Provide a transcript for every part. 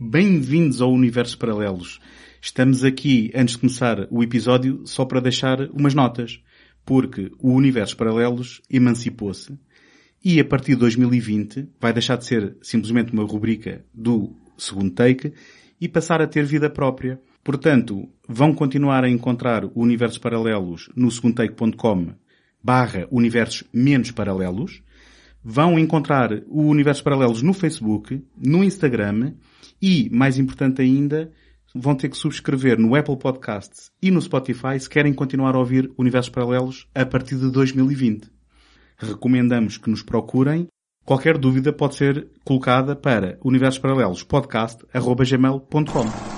Bem-vindos ao Universo Paralelos. Estamos aqui, antes de começar o episódio, só para deixar umas notas. Porque o Universo Paralelos emancipou-se e a partir de 2020 vai deixar de ser simplesmente uma rubrica do segundo take e passar a ter vida própria. Portanto, vão continuar a encontrar o Universos Paralelos no segundotake.com barra universos menos paralelos. Vão encontrar o Universos Paralelos no Facebook, no Instagram e, mais importante ainda, vão ter que subscrever no Apple Podcasts e no Spotify se querem continuar a ouvir Universos Paralelos a partir de 2020 recomendamos que nos procurem. Qualquer dúvida pode ser colocada para universoparalelospodcast.gmail.com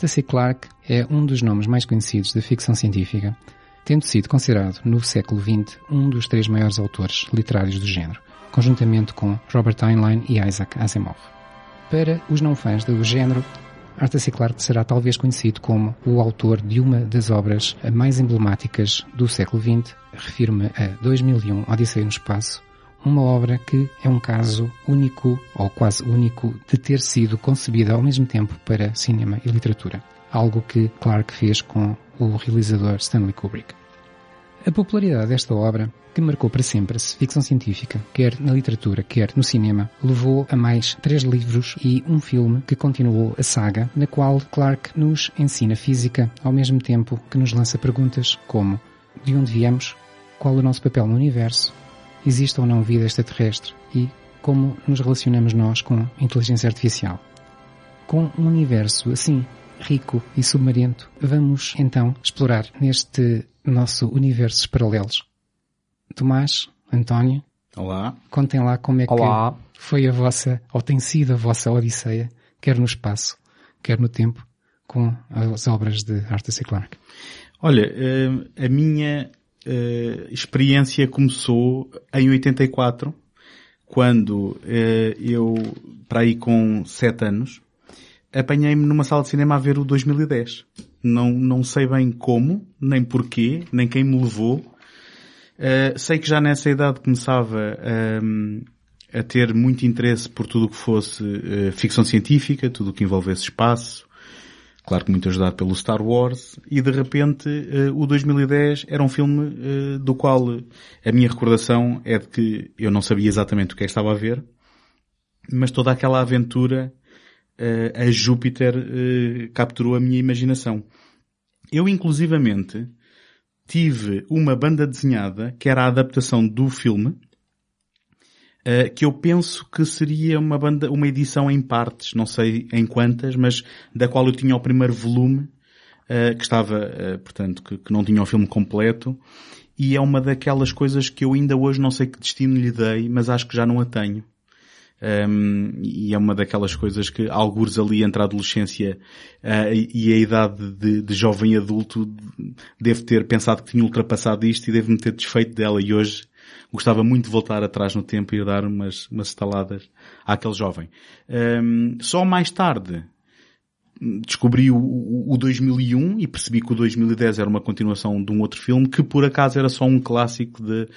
Arthur C. Clarke é um dos nomes mais conhecidos da ficção científica, tendo sido considerado no século XX um dos três maiores autores literários do género, conjuntamente com Robert Heinlein e Isaac Asimov. Para os não fãs do género, Arthur C. Clarke será talvez conhecido como o autor de uma das obras mais emblemáticas do século XX, refiro-me a 2001 Odisseia no Espaço, uma obra que é um caso único, ou quase único, de ter sido concebida ao mesmo tempo para cinema e literatura. Algo que Clarke fez com o realizador Stanley Kubrick. A popularidade desta obra, que marcou para sempre a ficção científica, quer na literatura, quer no cinema, levou a mais três livros e um filme que continuou a saga, na qual Clarke nos ensina física ao mesmo tempo que nos lança perguntas como de onde viemos, qual o nosso papel no universo, existe ou não vida extraterrestre e como nos relacionamos nós com a inteligência artificial. Com um universo assim rico e submarento, vamos então explorar neste nosso universos paralelos. Tomás, António, Olá. contem lá como é Olá. que foi a vossa, ou tem sido a vossa odisseia, quer no espaço, quer no tempo, com as obras de Arthur C. Clarke. Olha, eh, a minha eh, experiência começou em 84, quando eh, eu, para aí com 7 anos, apanhei-me numa sala de cinema a ver o 2010. Não, não sei bem como, nem porquê, nem quem me levou. Uh, sei que já nessa idade começava um, a ter muito interesse por tudo o que fosse uh, ficção científica, tudo o que envolvesse espaço. Claro que muito ajudado pelo Star Wars. E de repente, uh, o 2010 era um filme do qual a minha recordação é de que eu não sabia exatamente o que é que estava a ver, mas toda aquela aventura uh, a Júpiter uh, capturou a minha imaginação. Eu, inclusivamente, tive uma banda desenhada que era a adaptação do filme, uh, que eu penso que seria uma banda, uma edição em partes, não sei em quantas, mas da qual eu tinha o primeiro volume, que estava, portanto, que, que não tinha o filme completo, e é uma daquelas coisas que eu ainda hoje não sei que destino lhe dei, mas acho que já não a tenho. Um, e é uma daquelas coisas que algures ali entre a adolescência uh, e a idade de, de, jovem adulto devo ter pensado que tinha ultrapassado isto e devo-me ter desfeito dela e hoje gostava muito de voltar atrás no tempo e dar umas, umas estaladas àquele jovem. Um, só mais tarde, descobri o, o 2001 e percebi que o 2010 era uma continuação de um outro filme que por acaso era só um clássico de,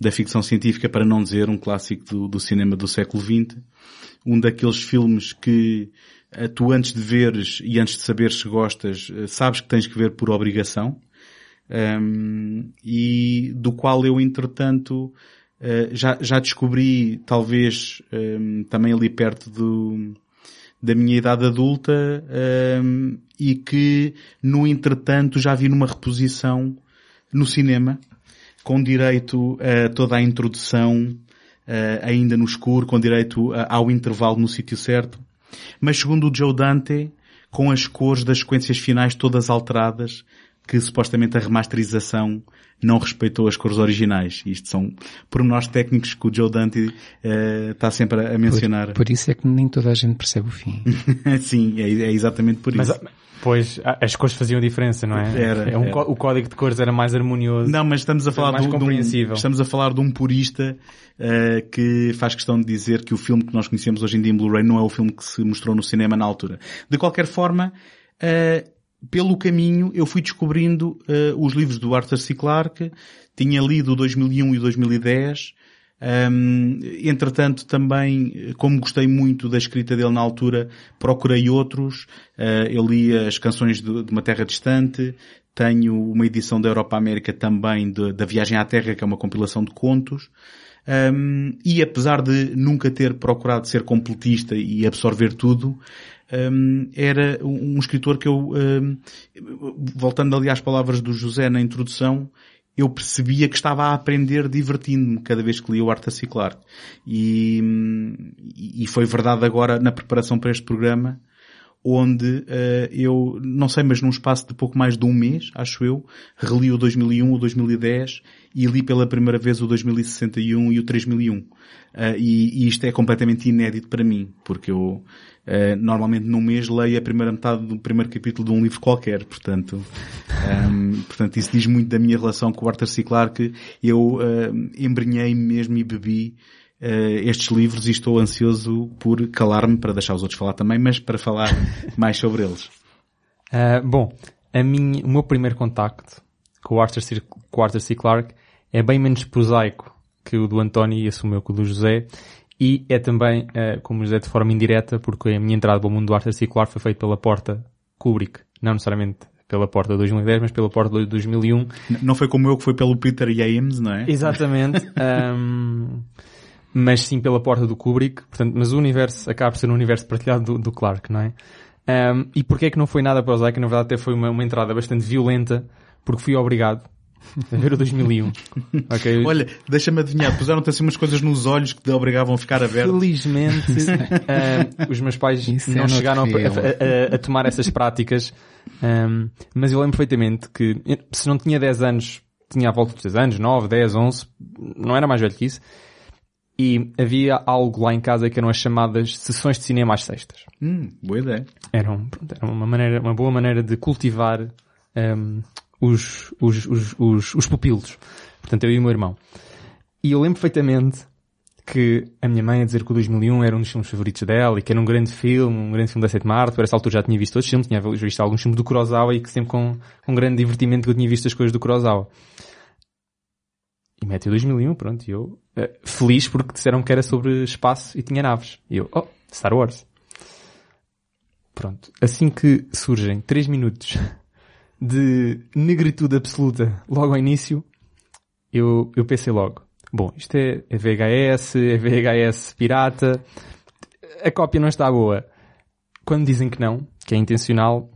da ficção científica, para não dizer um clássico do, do cinema do século XX. Um daqueles filmes que eh, tu antes de veres e antes de saberes se gostas, eh, sabes que tens que ver por obrigação. Um, e do qual eu entretanto uh, já, já descobri talvez um, também ali perto do, da minha idade adulta um, e que no entretanto já vi numa reposição no cinema com direito a toda a introdução uh, ainda no escuro, com direito a, ao intervalo no sítio certo. Mas segundo o Joe Dante, com as cores das sequências finais todas alteradas, que supostamente a remasterização não respeitou as cores originais. Isto são pormenores técnicos que o Joe Dante uh, está sempre a mencionar. Por, por, isso é que nem toda a gente percebe o fim. Sim, é, é, exatamente por mas, isso. Pois, as cores faziam diferença, não é? Era, é um, era. O código de cores era mais harmonioso. Não, mas estamos a falar mais de, um, estamos a falar de um purista uh, que faz questão de dizer que o filme que nós conhecemos hoje em dia em Blu-ray não é o filme que se mostrou no cinema na altura. De qualquer forma, uh, pelo caminho eu fui descobrindo uh, os livros do Arthur C. Clarke, tinha lido o 2001 e o 2010, um, entretanto, também, como gostei muito da escrita dele na altura, procurei outros. Uh, eu li as canções de, de, uma terra distante. Tenho uma edição da Europa América também da Viagem à Terra, que é uma compilação de contos. Um, e apesar de nunca ter procurado ser completista e absorver tudo, um, era um, escritor que eu, voltando ali às palavras do José na introdução, eu percebia que estava a aprender divertindo-me cada vez que lia o Arthur C. Clarke. E, e foi verdade agora na preparação para este programa, onde uh, eu, não sei, mas num espaço de pouco mais de um mês, acho eu, reli o 2001, o 2010 e li pela primeira vez o 2061 e o 3001. Uh, e, e isto é completamente inédito para mim, porque eu Uh, normalmente num mês leio a primeira metade do primeiro capítulo de um livro qualquer, portanto, um, ehm, portanto isso diz muito da minha relação com o Arthur C. Clarke. Eu uh, embrenhei mesmo e bebi uh, estes livros e estou ansioso por calar-me para deixar os outros falar também, mas para falar mais sobre eles. Uh, bom, a minha, o meu primeiro contacto com o Arthur C. Com o Arthur C. Clarke é bem menos prosaico que o do António e assumeu que o do José e é também, uh, como dizer, de forma indireta, porque a minha entrada para o mundo do arte circular foi feita pela porta Kubrick, não necessariamente pela porta de 2010, mas pela porta de 2001. Não foi como eu que foi pelo Peter James, não é? Exatamente. um, mas sim pela porta do Kubrick, portanto, mas o universo acaba por ser um universo partilhado do, do Clark, não é? Um, e porquê é que não foi nada para o Zayka? Na verdade até foi uma, uma entrada bastante violenta, porque fui obrigado a ver o 2001. okay. Olha, deixa-me adivinhar, puseram-te assim umas coisas nos olhos que te obrigavam a ficar aberto. Felizmente, uh, os meus pais Isso não é chegaram a, a, a, tomar essas práticas, um, mas eu lembro perfeitamente que se não tinha 10 anos, tinha à volta de 10 anos, 9, 10, 11, não era mais velho que isso, e havia algo lá em casa que eram as chamadas sessões de cinema às sextas. Hum, boa ideia. Eram, era uma maneira, uma boa maneira de cultivar um, os, os, os, os, os pupilos. Portanto, eu e o meu irmão. E eu lembro perfeitamente que a minha mãe a dizer que o 2001 era um dos filmes favoritos dela e que era um grande filme, um grande filme da sétima arte. Por essa altura já tinha visto outros filmes, tinha visto alguns filmes do Kurosawa e que sempre com, com grande divertimento que eu tinha visto as coisas do Kurosawa. E mete o 2001, pronto, e eu uh, feliz porque disseram que era sobre espaço e tinha naves. E eu, oh, Star Wars. Pronto. Assim que surgem 3 minutos de negritude absoluta logo ao início, eu, eu pensei logo, bom, isto é, é VHS, é VHS pirata, a cópia não está boa. Quando dizem que não, que é intencional,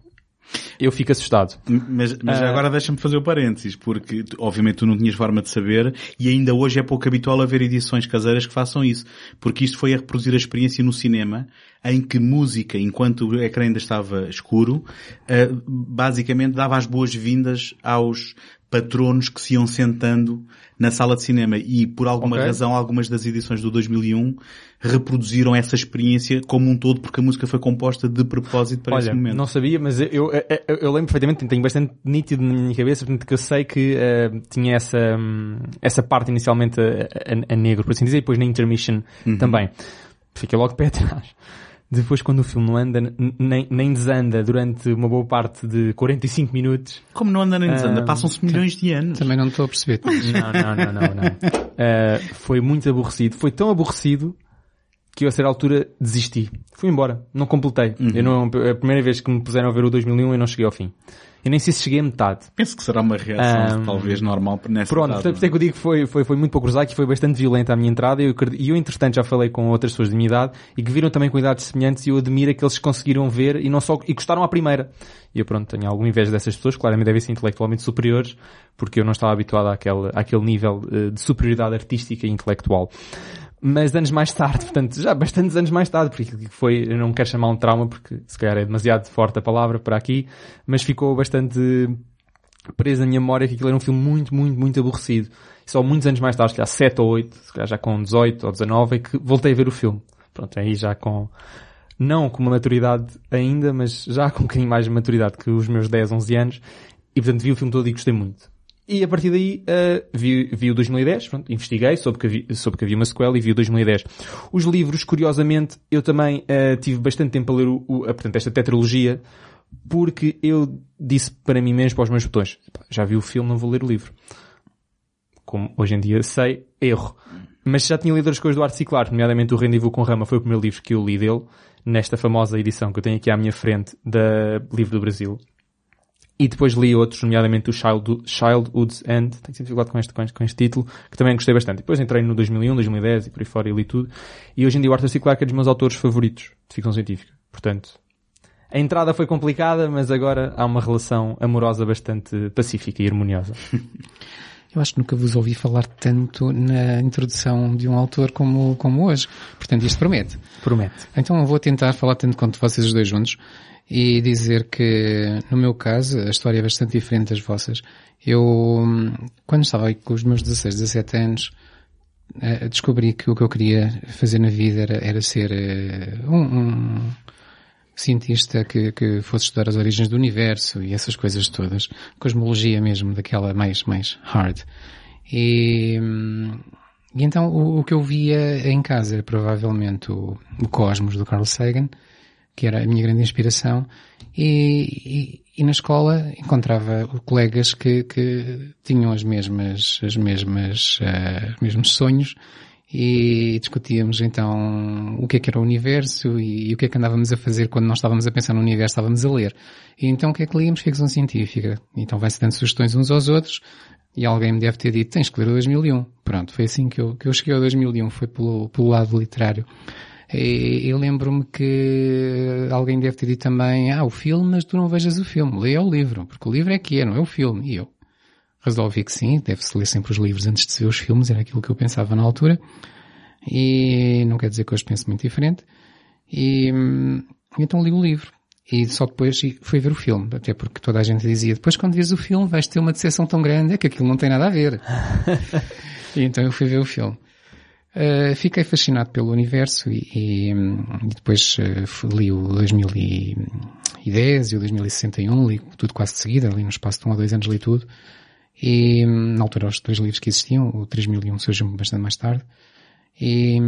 eu fico assustado. Mas, mas uh... agora deixa-me fazer o parênteses, porque obviamente tu não tinhas forma de saber e ainda hoje é pouco habitual haver edições caseiras que façam isso, porque isto foi a reproduzir a experiência no cinema em que música, enquanto o ecrã ainda estava escuro, uh, basicamente dava as boas-vindas aos patronos que se iam sentando na sala de cinema e por alguma okay. razão algumas das edições do 2001 reproduziram essa experiência como um todo porque a música foi composta de propósito para Olha, esse momento. não sabia, mas eu, eu, eu, eu lembro perfeitamente, tenho bastante nítido na minha cabeça, portanto que eu sei que uh, tinha essa, um, essa parte inicialmente a, a, a, negro, por assim dizer, e depois na intermission uhum. também. Fiquei logo pé atrás. Depois quando o filme não anda, nem, nem desanda durante uma boa parte de 45 minutos, Como não anda nem desanda, Ah, passam-se milhões de anos. Também não estou a perceber. Não, não, não, não, não. Uh, foi muito aborrecido. Foi tão aborrecido que eu a certa altura desisti. Fui embora. Não completei. Eu não, a primeira vez que me puseram a ver o 2001 eu não cheguei ao fim. Eu nem sei se cheguei a metade. Penso que será uma reação Ah, talvez normal nessa Pronto, idade, portanto, por isso é que eu digo que foi, foi, foi muito pouco cruzado, que foi bastante violenta a minha entrada. E eu, eu, entretanto, já falei com outras pessoas de minha idade e que viram também com idades semelhantes e eu admiro é que eles conseguiram ver e não só, e gostaram à primeira. E eu, pronto, tenho alguma inveja dessas pessoas, claramente devem ser intelectualmente superiores, porque eu não estava habituado àquele, àquele nível eh, de superioridade artística e intelectual. Mas anos mais tarde, portanto, já bastantes anos mais tarde, porque foi, eu não quero chamar um trauma, porque se calhar é demasiado forte a palavra para aqui, mas ficou bastante preso na minha memória que aquilo era um filme muito, muito, muito aborrecido. E só muitos anos mais tarde, se calhar 7 ou 8, se calhar já com 18 ou 19, é que voltei a ver o filme. Pronto, aí já com, não com uma maturidade ainda, mas já com um bocadinho mais de maturidade que os meus 10, 11 anos. E portanto vi o filme todo e gostei muito. E a partir daí uh, vi, vi o 2010, pronto, investiguei, soube que, havia, soube que havia uma sequela e vi o 2010. Os livros, curiosamente, eu também uh, tive bastante tempo a ler o, o, a, portanto, esta tetralogia, porque eu disse para mim mesmo, para os meus botões, já vi o filme, não vou ler o livro. Como hoje em dia sei, erro. Mas já tinha lido as coisas do Arte Ciclar, nomeadamente o Rendezvous com Rama foi o primeiro livro que eu li dele, nesta famosa edição que eu tenho aqui à minha frente da Livro do Brasil. E depois li outros, nomeadamente o Child, Childhood's End, tenho sempre dificuldade com este, com, este, com este título, que também gostei bastante. Depois entrei no 2001, 2010 e por aí fora e li tudo. E hoje em dia o Arthur C. Clarke é dos meus autores favoritos de ficção científica. Portanto, a entrada foi complicada, mas agora há uma relação amorosa bastante pacífica e harmoniosa. Eu acho que nunca vos ouvi falar tanto na introdução de um autor como, como hoje. Portanto, isto promete. Promete. Então eu vou tentar falar tanto quanto vocês os dois juntos e dizer que, no meu caso, a história é bastante diferente das vossas. Eu, quando estava com os meus 16, 17 anos, eh, descobri que o que eu queria fazer na vida era, era ser eh, um, um cientista que, que fosse estudar as origens do universo e essas coisas todas. Cosmologia mesmo, daquela mais, mais hard. E, e então o, o, que eu via em casa era provavelmente o, o Cosmos do Carl Sagan, que era a minha grande inspiração, e, e, e na escola encontrava colegas que, que tinham as mesmas, as mesmas, uh, os mesmos sonhos, e discutíamos então o que é que era o universo e, e, o que é que andávamos a fazer quando nós estávamos a pensar no universo, estávamos a ler. E então o que é que líamos? Ficção científica. Então vai-se dando sugestões uns aos outros e alguém me deve ter dito, tens que ler o 2001. Pronto, foi assim que eu, que eu cheguei ao 2001, foi pelo, pelo lado literário. E lembro-me que alguém deve ter dito também, ah, o filme, mas tu não vejas o filme, leia o livro, porque o livro é que é, não é o filme. E eu resolvi que sim, deve-se ler sempre os livros antes de se ver os filmes, era aquilo que eu pensava na altura. E não quer dizer que hoje penso muito diferente. E então li o livro. E só depois fui ver o filme, até porque toda a gente dizia, depois quando vês o filme vais ter uma decepção tão grande, é que aquilo não tem nada a ver. e então eu fui ver o filme. Uh, fiquei fascinado pelo universo e, e, e depois uh, li o 2010 e o 2061, li tudo quase de seguida, ali no espaço de um ou dois anos li tudo. E na altura os dois livros que existiam, o 3001 surgiu bastante mais tarde. E,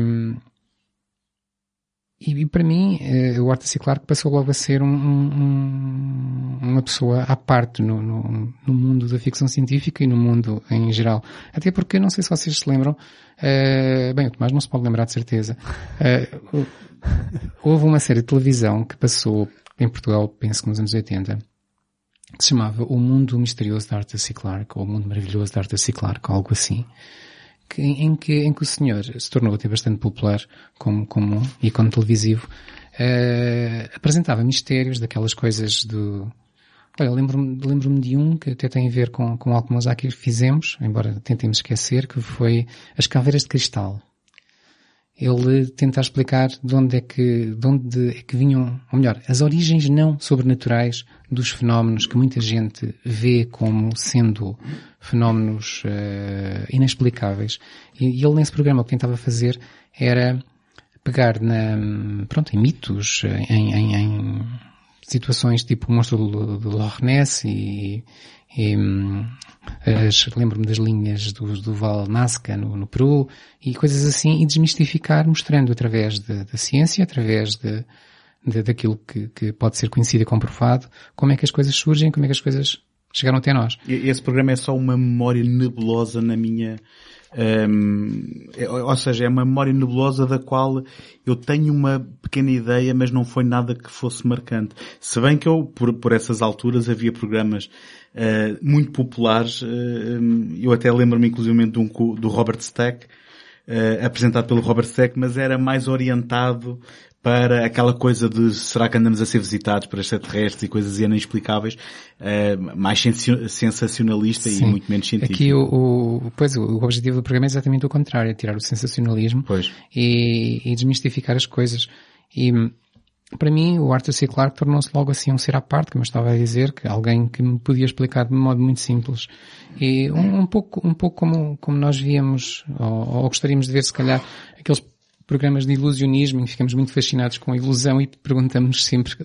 e, e para mim, uh, o Arthur C. Clarke passou logo a ser um, um, uma pessoa à parte no, no, no, mundo da ficção científica e no mundo em geral. Até porque, não sei se vocês se lembram, uh, bem, o Tomás não se pode lembrar de certeza, uh, houve uma série de televisão que passou em Portugal, penso que nos anos 80, que se chamava O Mundo Misterioso de Arthur C. Clarke, ou O Mundo Maravilhoso de Arthur C. Clarke, algo assim que, em, que, em que o senhor se tornou até bastante popular como, como ícone televisivo, uh, apresentava mistérios daquelas coisas do... Olha, lembro-me lembro de um que até tem a ver com, com algo que nós aqui fizemos, embora tentemos esquecer, que foi as caveiras de cristal. Ele tenta explicar de onde é que, de onde é que vinham, ou melhor, as origens não sobrenaturais dos fenómenos que muita gente vê como sendo fenómenos uh, inexplicáveis. E, e, ele nesse programa o que tentava fazer era pegar na, pronto, em mitos, em, em, em situações tipo o monstro do Loch Ness e, e lembro-me das linhas do, do Val Nazca no, no, Peru e coisas assim e desmistificar mostrando através da ciência, através de, de, daquilo que, que pode ser conhecido e comprovado, como é que as coisas surgem, como é que as coisas chegaram até nós. Esse programa é só uma memória nebulosa na minha, um, é, ou seja, é uma memória nebulosa da qual eu tenho uma pequena ideia, mas não foi nada que fosse marcante. Se bem que eu, por, por essas alturas, havia programas uh, muito populares, uh, eu até lembro-me inclusive de um do Robert Stack, uh, apresentado pelo Robert Stack, mas era mais orientado para aquela coisa de será que andamos a ser visitados por extraterrestres e coisas inexplicáveis, uh, mais sensacionalista Sim. e muito menos científico. Aqui o, o, pois, o objetivo do programa é exatamente o contrário, é tirar o sensacionalismo e, e, desmistificar as coisas. E para mim o Arthur C. Clarke tornou-se logo assim um ser à parte, como eu estava a dizer, que alguém que me podia explicar de um modo muito simples. E um, um pouco, um pouco como, como nós víamos, ou, ou gostaríamos de ver se calhar, aqueles programas de ilusionismo que ficamos muito fascinados com a ilusão e perguntamos sempre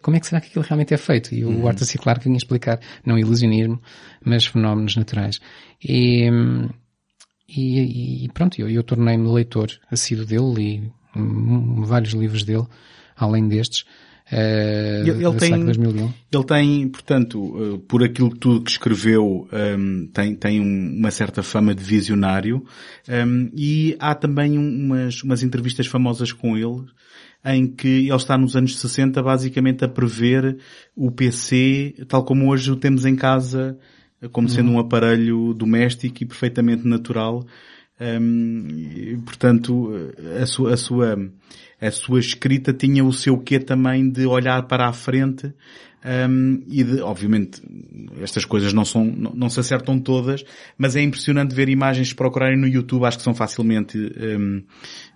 como é que será que aquilo realmente é feito? E o uhum. Arthur C. Clarke vinha explicar não ilusionismo, mas fenómenos naturais. E, e, e pronto, eu, eu tornei-me leitor assíduo dele, li vários livros dele, além destes. Uh, ele, tem, ele tem, portanto, uh, por aquilo que tudo que escreveu, um, ehm, tem, tem uma certa fama de visionário, um, ehm, e há também umas, umas entrevistas famosas com ele, em que ele está nos anos 60 basicamente a prever o PC tal como hoje o temos em casa, como sendo uhum. um aparelho doméstico e perfeitamente natural. Um, ehm, e, portanto, a sua, a sua a sua escrita tinha o seu quê também de olhar para a frente um, e de, obviamente, estas coisas não são, não, não, se acertam todas, mas é impressionante ver imagens, se procurarem no YouTube, acho que são facilmente um,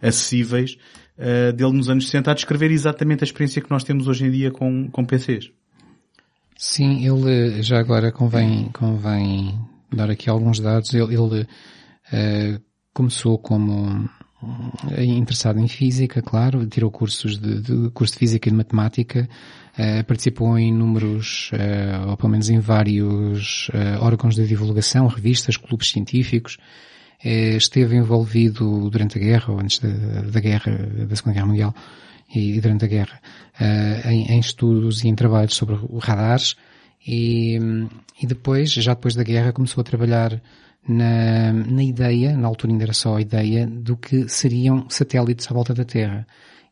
acessíveis, uh, dele nos anos 60 a descrever exatamente a experiência que nós temos hoje em dia com, com PCs. Sim, ele, já agora convém, convém dar aqui alguns dados, ele, ele uh, começou como interessado em física, claro, tirou cursos de, de curso de física e de matemática, uh, participou em números, uh, ou pelo menos em vários uh, órgãos de divulgação, revistas, clubes científicos, esteve envolvido durante a guerra, ou antes da, da guerra, da Segunda Guerra Mundial, e, e durante a guerra, em, em, estudos e em trabalhos sobre radares, e, e depois, já depois da guerra, começou a trabalhar na, na ideia, na altura ainda era só a ideia, do que seriam satélites à volta da Terra.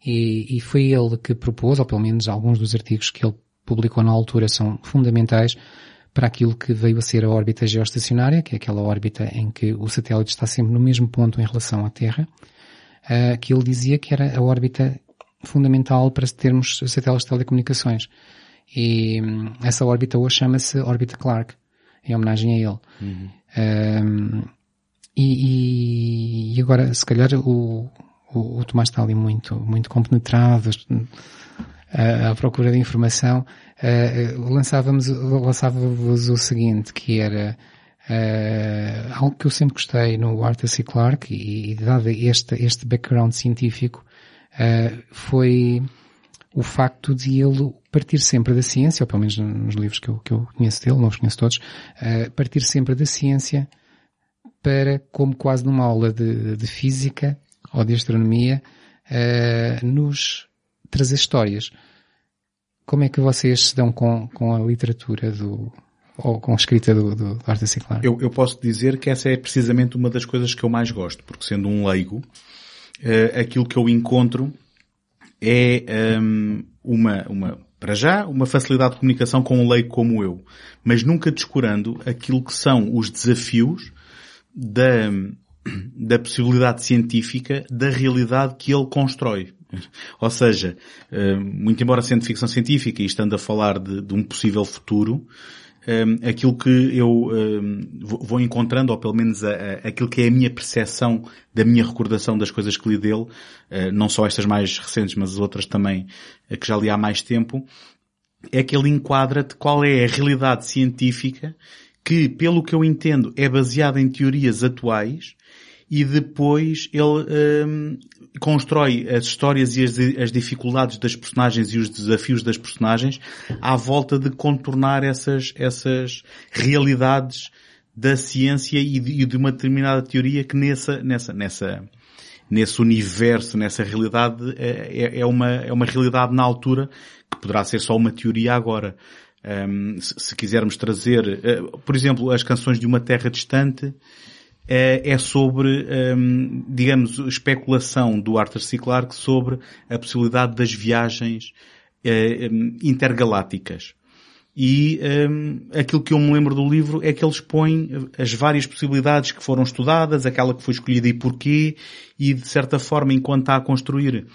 E, e foi ele que propôs, ou pelo menos alguns dos artigos que ele publicou na altura são fundamentais para aquilo que veio a ser a órbita geoestacionária, que é aquela órbita em que o satélite está sempre no mesmo ponto em relação à Terra, uh, que ele dizia que era a órbita fundamental para termos satélites de telecomunicações. E um, essa órbita hoje chama-se órbita Clark, em homenagem a ele. Uhum. Um, e, e, agora, se calhar, o, o, o, Tomás está ali muito, muito compenetrado à, à procura de informação. Uh, lançávamos, lançava-vos o seguinte, que era uh, algo que eu sempre gostei no Arthur C. Clarke e, e dado este, este background científico, uh, foi o facto de ele partir sempre da ciência, ou pelo menos nos livros que eu, que eu conheço dele, não os conheço todos, uh, partir sempre da ciência para, como quase numa aula de, de física ou de astronomia, uh, nos trazer histórias. Como é que vocês se dão com, com a literatura do, ou com a escrita do, do, do Arthur C. Clarke? Eu, eu posso dizer que essa é precisamente uma das coisas que eu mais gosto, porque sendo um leigo, uh, aquilo que eu encontro é um, uma, uma, para já, uma facilidade de comunicação com um leigo como eu, mas nunca descurando aquilo que são os desafios da, da possibilidade científica da realidade que ele constrói. Ou seja, hum, muito embora sendo ficção científica e estando a falar de, de um possível futuro, um, aquilo que eu um, vou encontrando, ou pelo menos a, a, aquilo que é a minha percepção da minha recordação das coisas que li dele, uh, não só estas mais recentes, mas as outras também uh, que já li há mais tempo, é que ele enquadra-te qual é a realidade científica que, pelo que eu entendo, é baseada em teorias atuais e depois ele um, constrói as histórias e as, as, dificuldades das personagens e os desafios das personagens à volta de contornar essas, essas realidades da ciência e de, e de uma determinada teoria que nessa, nessa, nessa, nesse universo, nessa realidade, é, é, uma, é uma realidade na altura que poderá ser só uma teoria agora. Um, se, se, quisermos trazer, uh, por exemplo, as canções de uma terra distante, é sobre, um, digamos, especulação do Arthur C. Clarke sobre a possibilidade das viagens uh, um, intergalácticas. E um, aquilo que eu me lembro do livro é que eles põem as várias possibilidades que foram estudadas, aquela que foi escolhida e porquê, e de certa forma, enquanto está a construir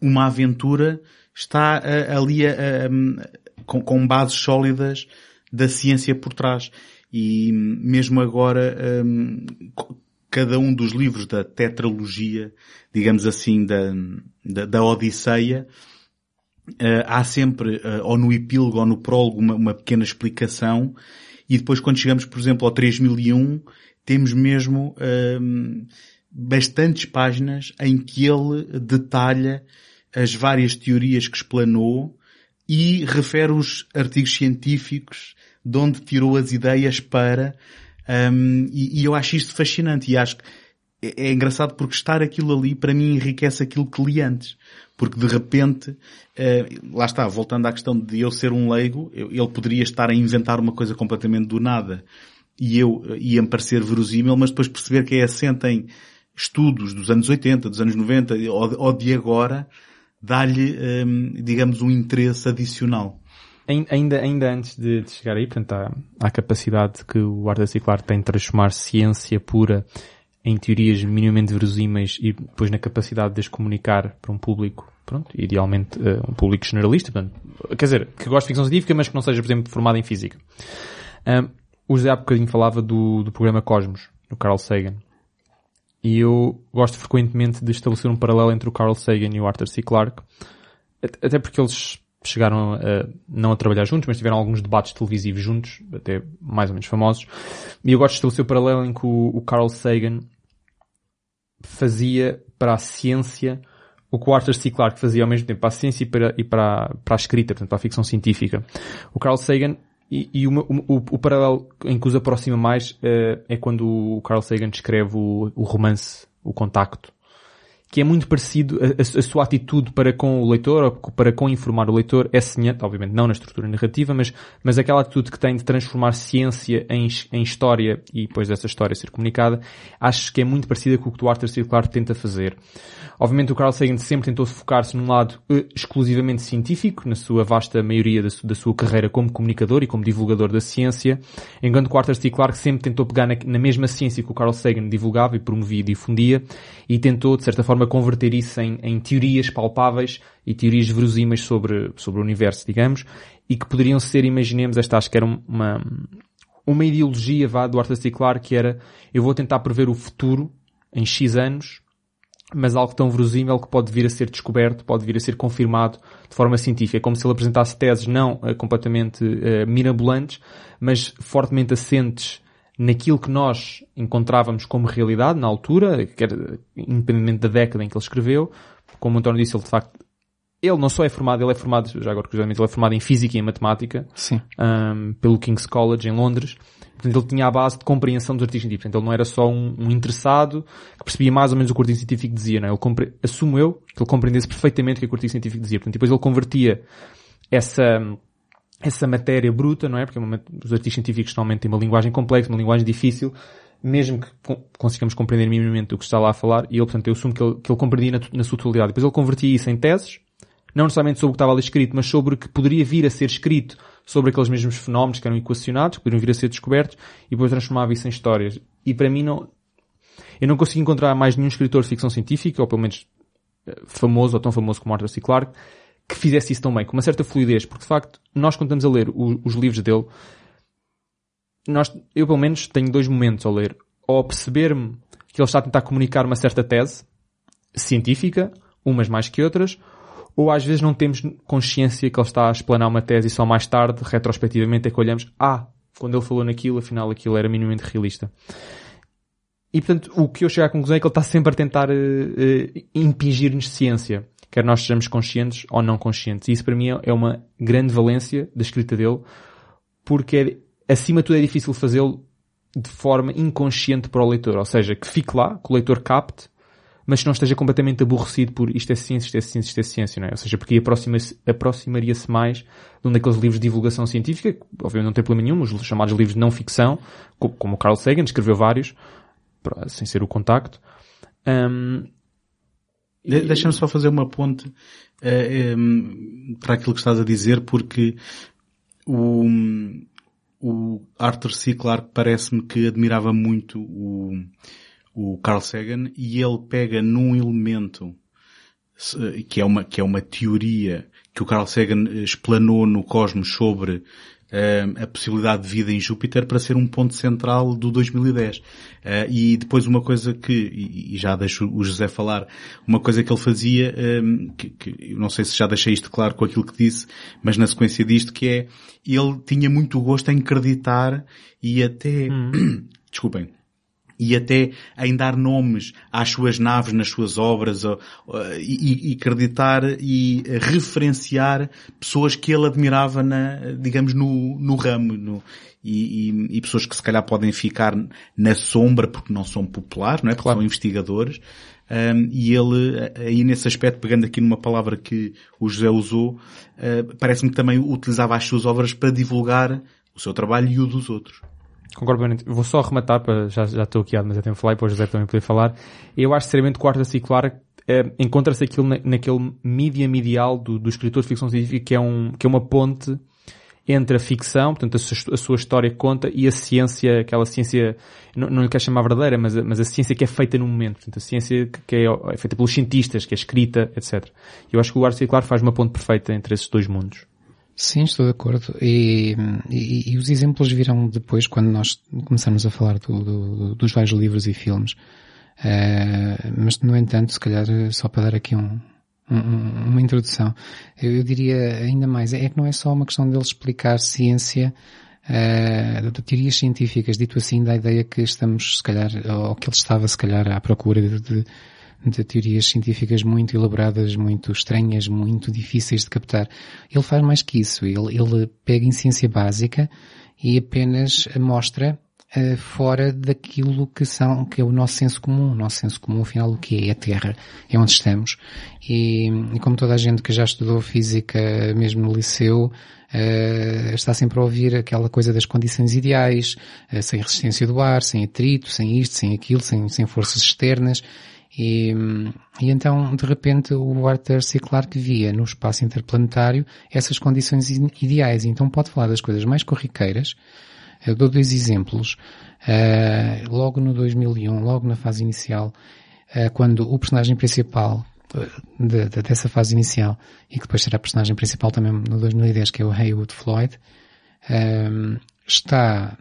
uma aventura, está uh, ali a, a, com, com, bases sólidas da ciência por trás. E mesmo agora, um, cada um dos livros da tetralogia, digamos assim, da, da, da Odisseia, uh, há sempre, uh, ou no epílogo ou no prólogo, uma, uma, pequena explicação. E depois quando chegamos, por exemplo, ao 3001, temos mesmo uh, bastantes páginas em que ele detalha as várias teorias que explanou e refere os artigos científicos de onde tirou as ideias para, um, e, e, eu acho isto fascinante e acho que é, é, engraçado porque estar aquilo ali para mim enriquece aquilo que li antes. Porque de repente, uh, lá está, voltando à questão de eu ser um leigo, eu, ele poderia estar a inventar uma coisa completamente do nada e eu uh, ia-me parecer verosímil, mas depois perceber que é assente em estudos dos anos 80, dos anos 90 ou, ou de agora, dá-lhe, um, digamos, um interesse adicional. Ainda, ainda antes de, de chegar aí, portanto, há, há a capacidade que o Arthur C. Clarke tem de transformar ciência pura em teorias minimamente verosímeis e depois na capacidade de as comunicar para um público, pronto, idealmente uh, um público generalista, portanto, quer dizer, que goste de ficção científica, mas que não seja, por exemplo, formado em física. Um, o José há bocadinho falava do, do programa Cosmos, do Carl Sagan. E eu gosto frequentemente de estabelecer um paralelo entre o Carl Sagan e o Arthur C. Clarke, até porque eles chegaram a, não a trabalhar juntos, mas tiveram alguns debates televisivos juntos, até mais ou menos famosos. E eu gosto de estabelecer o paralelo em que o, o Carl Sagan fazia para a ciência o que o Arthur C. Clarke fazia ao mesmo tempo para a ciência e para, e para, para a escrita, portanto, para a ficção científica. O Carl Sagan e, e o, o, o, paralelo em que os aproxima mais uh, é quando o Carl Sagan escreve o, o romance O Contacto, que é muito parecido, a, a, sua atitude para com o leitor, ou para com informar o leitor, é semelhante, obviamente não na estrutura narrativa, mas, mas aquela atitude que tem de transformar ciência em, em história e depois dessa história ser comunicada, acho que é muito parecida com o que o Arthur C. Clarke tenta fazer. Obviamente o Carl Sagan sempre tentou focar-se num lado uh, exclusivamente científico, na sua vasta maioria da, da, sua carreira como comunicador e como divulgador da ciência, enquanto o Arthur C. Clarke sempre tentou pegar na, na, mesma ciência que o Carl Sagan divulgava e promovia e difundia, e tentou, de certa forma, converter isso em, em teorias palpáveis e teorias verosímeis sobre, sobre o universo, digamos, e que poderiam ser, imaginemos, esta acho que era uma, uma ideologia vá, do Arthur C. Clarke que era, eu vou tentar prever o futuro em X anos, mas algo tão verosímil que pode vir a ser descoberto, pode vir a ser confirmado de forma científica. É como se ele apresentasse teses não uh, completamente uh, mirabolantes, mas fortemente assentes naquilo que nós encontrávamos como realidade na altura, quer, independentemente da década em que ele escreveu. Como o António disse, ele de facto ele não só é formado, ele é formado, já agora curiosamente, ele é formado em Física e em Matemática, Sim. Um, pelo King's College em Londres. Portanto, ele tinha a base de compreensão dos artigos científicos. Portanto, ele não era só um, um interessado que percebia mais ou menos o que o artigo científico dizia, não é? Ele compre... Assumo eu que ele compreendesse perfeitamente o que o artigo científico dizia. Portanto, depois ele convertia essa, essa matéria bruta, não é? Porque os artigos científicos normalmente têm uma linguagem complexa, uma linguagem difícil, mesmo que consigamos compreender minimamente o que está lá a falar, e ele, portanto, eu assumo que ele, que ele compreendia na, na sua totalidade. Depois ele convertia isso em teses, não necessariamente sobre o que estava ali escrito, mas sobre o que poderia vir a ser escrito sobre aqueles mesmos fenómenos que eram equacionados, que poderiam vir a ser descobertos, e depois transformava isso em histórias. E para mim não, eu não consigo encontrar mais nenhum escritor de ficção científica, ou pelo menos eh, famoso, ou tão famoso como Arthur C. Clarke, que fizesse isso tão bem, com uma certa fluidez, porque de facto, nós quando estamos a ler o, os livros dele, nós, eu pelo menos tenho dois momentos ao ler. Ou perceber-me que ele está a tentar comunicar uma certa tese científica, umas mais que outras, ou às vezes não temos consciência que ele está a explanar uma tese e só mais tarde, retrospectivamente, é que olhamos, ah, quando ele falou naquilo, afinal aquilo era minimamente realista. E portanto, o que eu chego à conclusão é que ele está sempre a tentar uh, uh, impingir-nos ciência, quer nós sejamos conscientes ou não conscientes. E isso para mim é uma grande valência da escrita dele, porque é, acima de tudo é difícil fazê-lo de forma inconsciente para o leitor, ou seja, que fique lá, que o leitor capte, mas que não esteja completamente aborrecido por isto é ciência, isto é ciência, isto é ciência, não é? Ou seja, porque aproxima-se, aproximaria-se mais de um daqueles livros de divulgação científica, que, obviamente não tem problema nenhum, os chamados livros de não ficção, como o Carl Sagan, escreveu vários, sem ser o contacto. Um, de Deixa-me só fazer uma ponte uh, um, para aquilo que estás a dizer, porque o, o Arthur C. Clarke parece-me que admirava muito o, o Carl Sagan e ele pega num elemento que é uma, que é uma teoria que o Carl Sagan explanou no Cosmos sobre a possibilidade de vida em Júpiter para ser um ponto central do 2010. Uh, e depois uma coisa que, e, já deixo o José falar, uma coisa que ele fazia, um, que, que, eu não sei se já deixei isto claro com aquilo que disse, mas na sequência disto, que é, ele tinha muito gosto em acreditar e até, hum. desculpem, e até em dar nomes às suas naves nas suas obras ou, e, e, acreditar e referenciar pessoas que ele admirava na, digamos, no, no ramo, no, e, e, e, pessoas que se calhar podem ficar na sombra porque não são populares, não é? Porque claro. são investigadores. Um, e ele, aí nesse aspecto, pegando aqui numa palavra que o José usou, uh, parece-me que também utilizava as suas obras para divulgar o seu trabalho e o dos outros. Concordo plenamente. Vou só arrematar, para, já, já estou aqui há demasiado tempo a falar e depois o José também poder falar. Eu acho sinceramente que o Quarta Circular é, encontra-se aquilo na, naquele mídia medial do, do escritor de ficção científica que é, um, que é uma ponte entre a ficção, portanto a sua, história conta, e a ciência, aquela ciência, não, não lhe quero chamar verdadeira, mas, mas a ciência que é feita no momento, portanto a ciência que é, é feita pelos cientistas, que é escrita, etc. Eu acho que o Arte Circular faz uma ponte perfeita entre esses dois mundos. Sim, estou de acordo. E, e, e, os exemplos virão depois quando nós começamos a falar do, do, dos vários livros e filmes. Uh, mas, no entanto, se calhar só para dar aqui um, um, uma introdução, eu, eu, diria ainda mais, é que não é só uma questão dele explicar ciência, uh, de teorias científicas, dito assim, da ideia que estamos, se calhar, ou que ele estava, se calhar, à procura de, de de teorias científicas muito elaboradas, muito estranhas, muito difíceis de captar. Ele faz mais que isso. Ele, ele pega em ciência básica e apenas mostra uh, fora daquilo que são, que é o nosso senso comum. O nosso senso comum, afinal, o que é? a Terra. É onde estamos. E, e como toda a gente que já estudou física, mesmo no liceu, Uh, está sempre a ouvir aquela coisa das condições ideais, uh, sem resistência do ar, sem atrito, sem isto, sem aquilo, sem, sem forças externas. E, e então, de repente, o Arthur C. Clarke via no espaço interplanetário essas condições ideais. Então pode falar das coisas mais corriqueiras. Eu dou dois exemplos. Uh, logo no 2001, logo na fase inicial, uh, quando o personagem principal uh, de, de, dessa fase inicial, e que depois será personagem principal também no 2010, que é o Haywood Floyd, está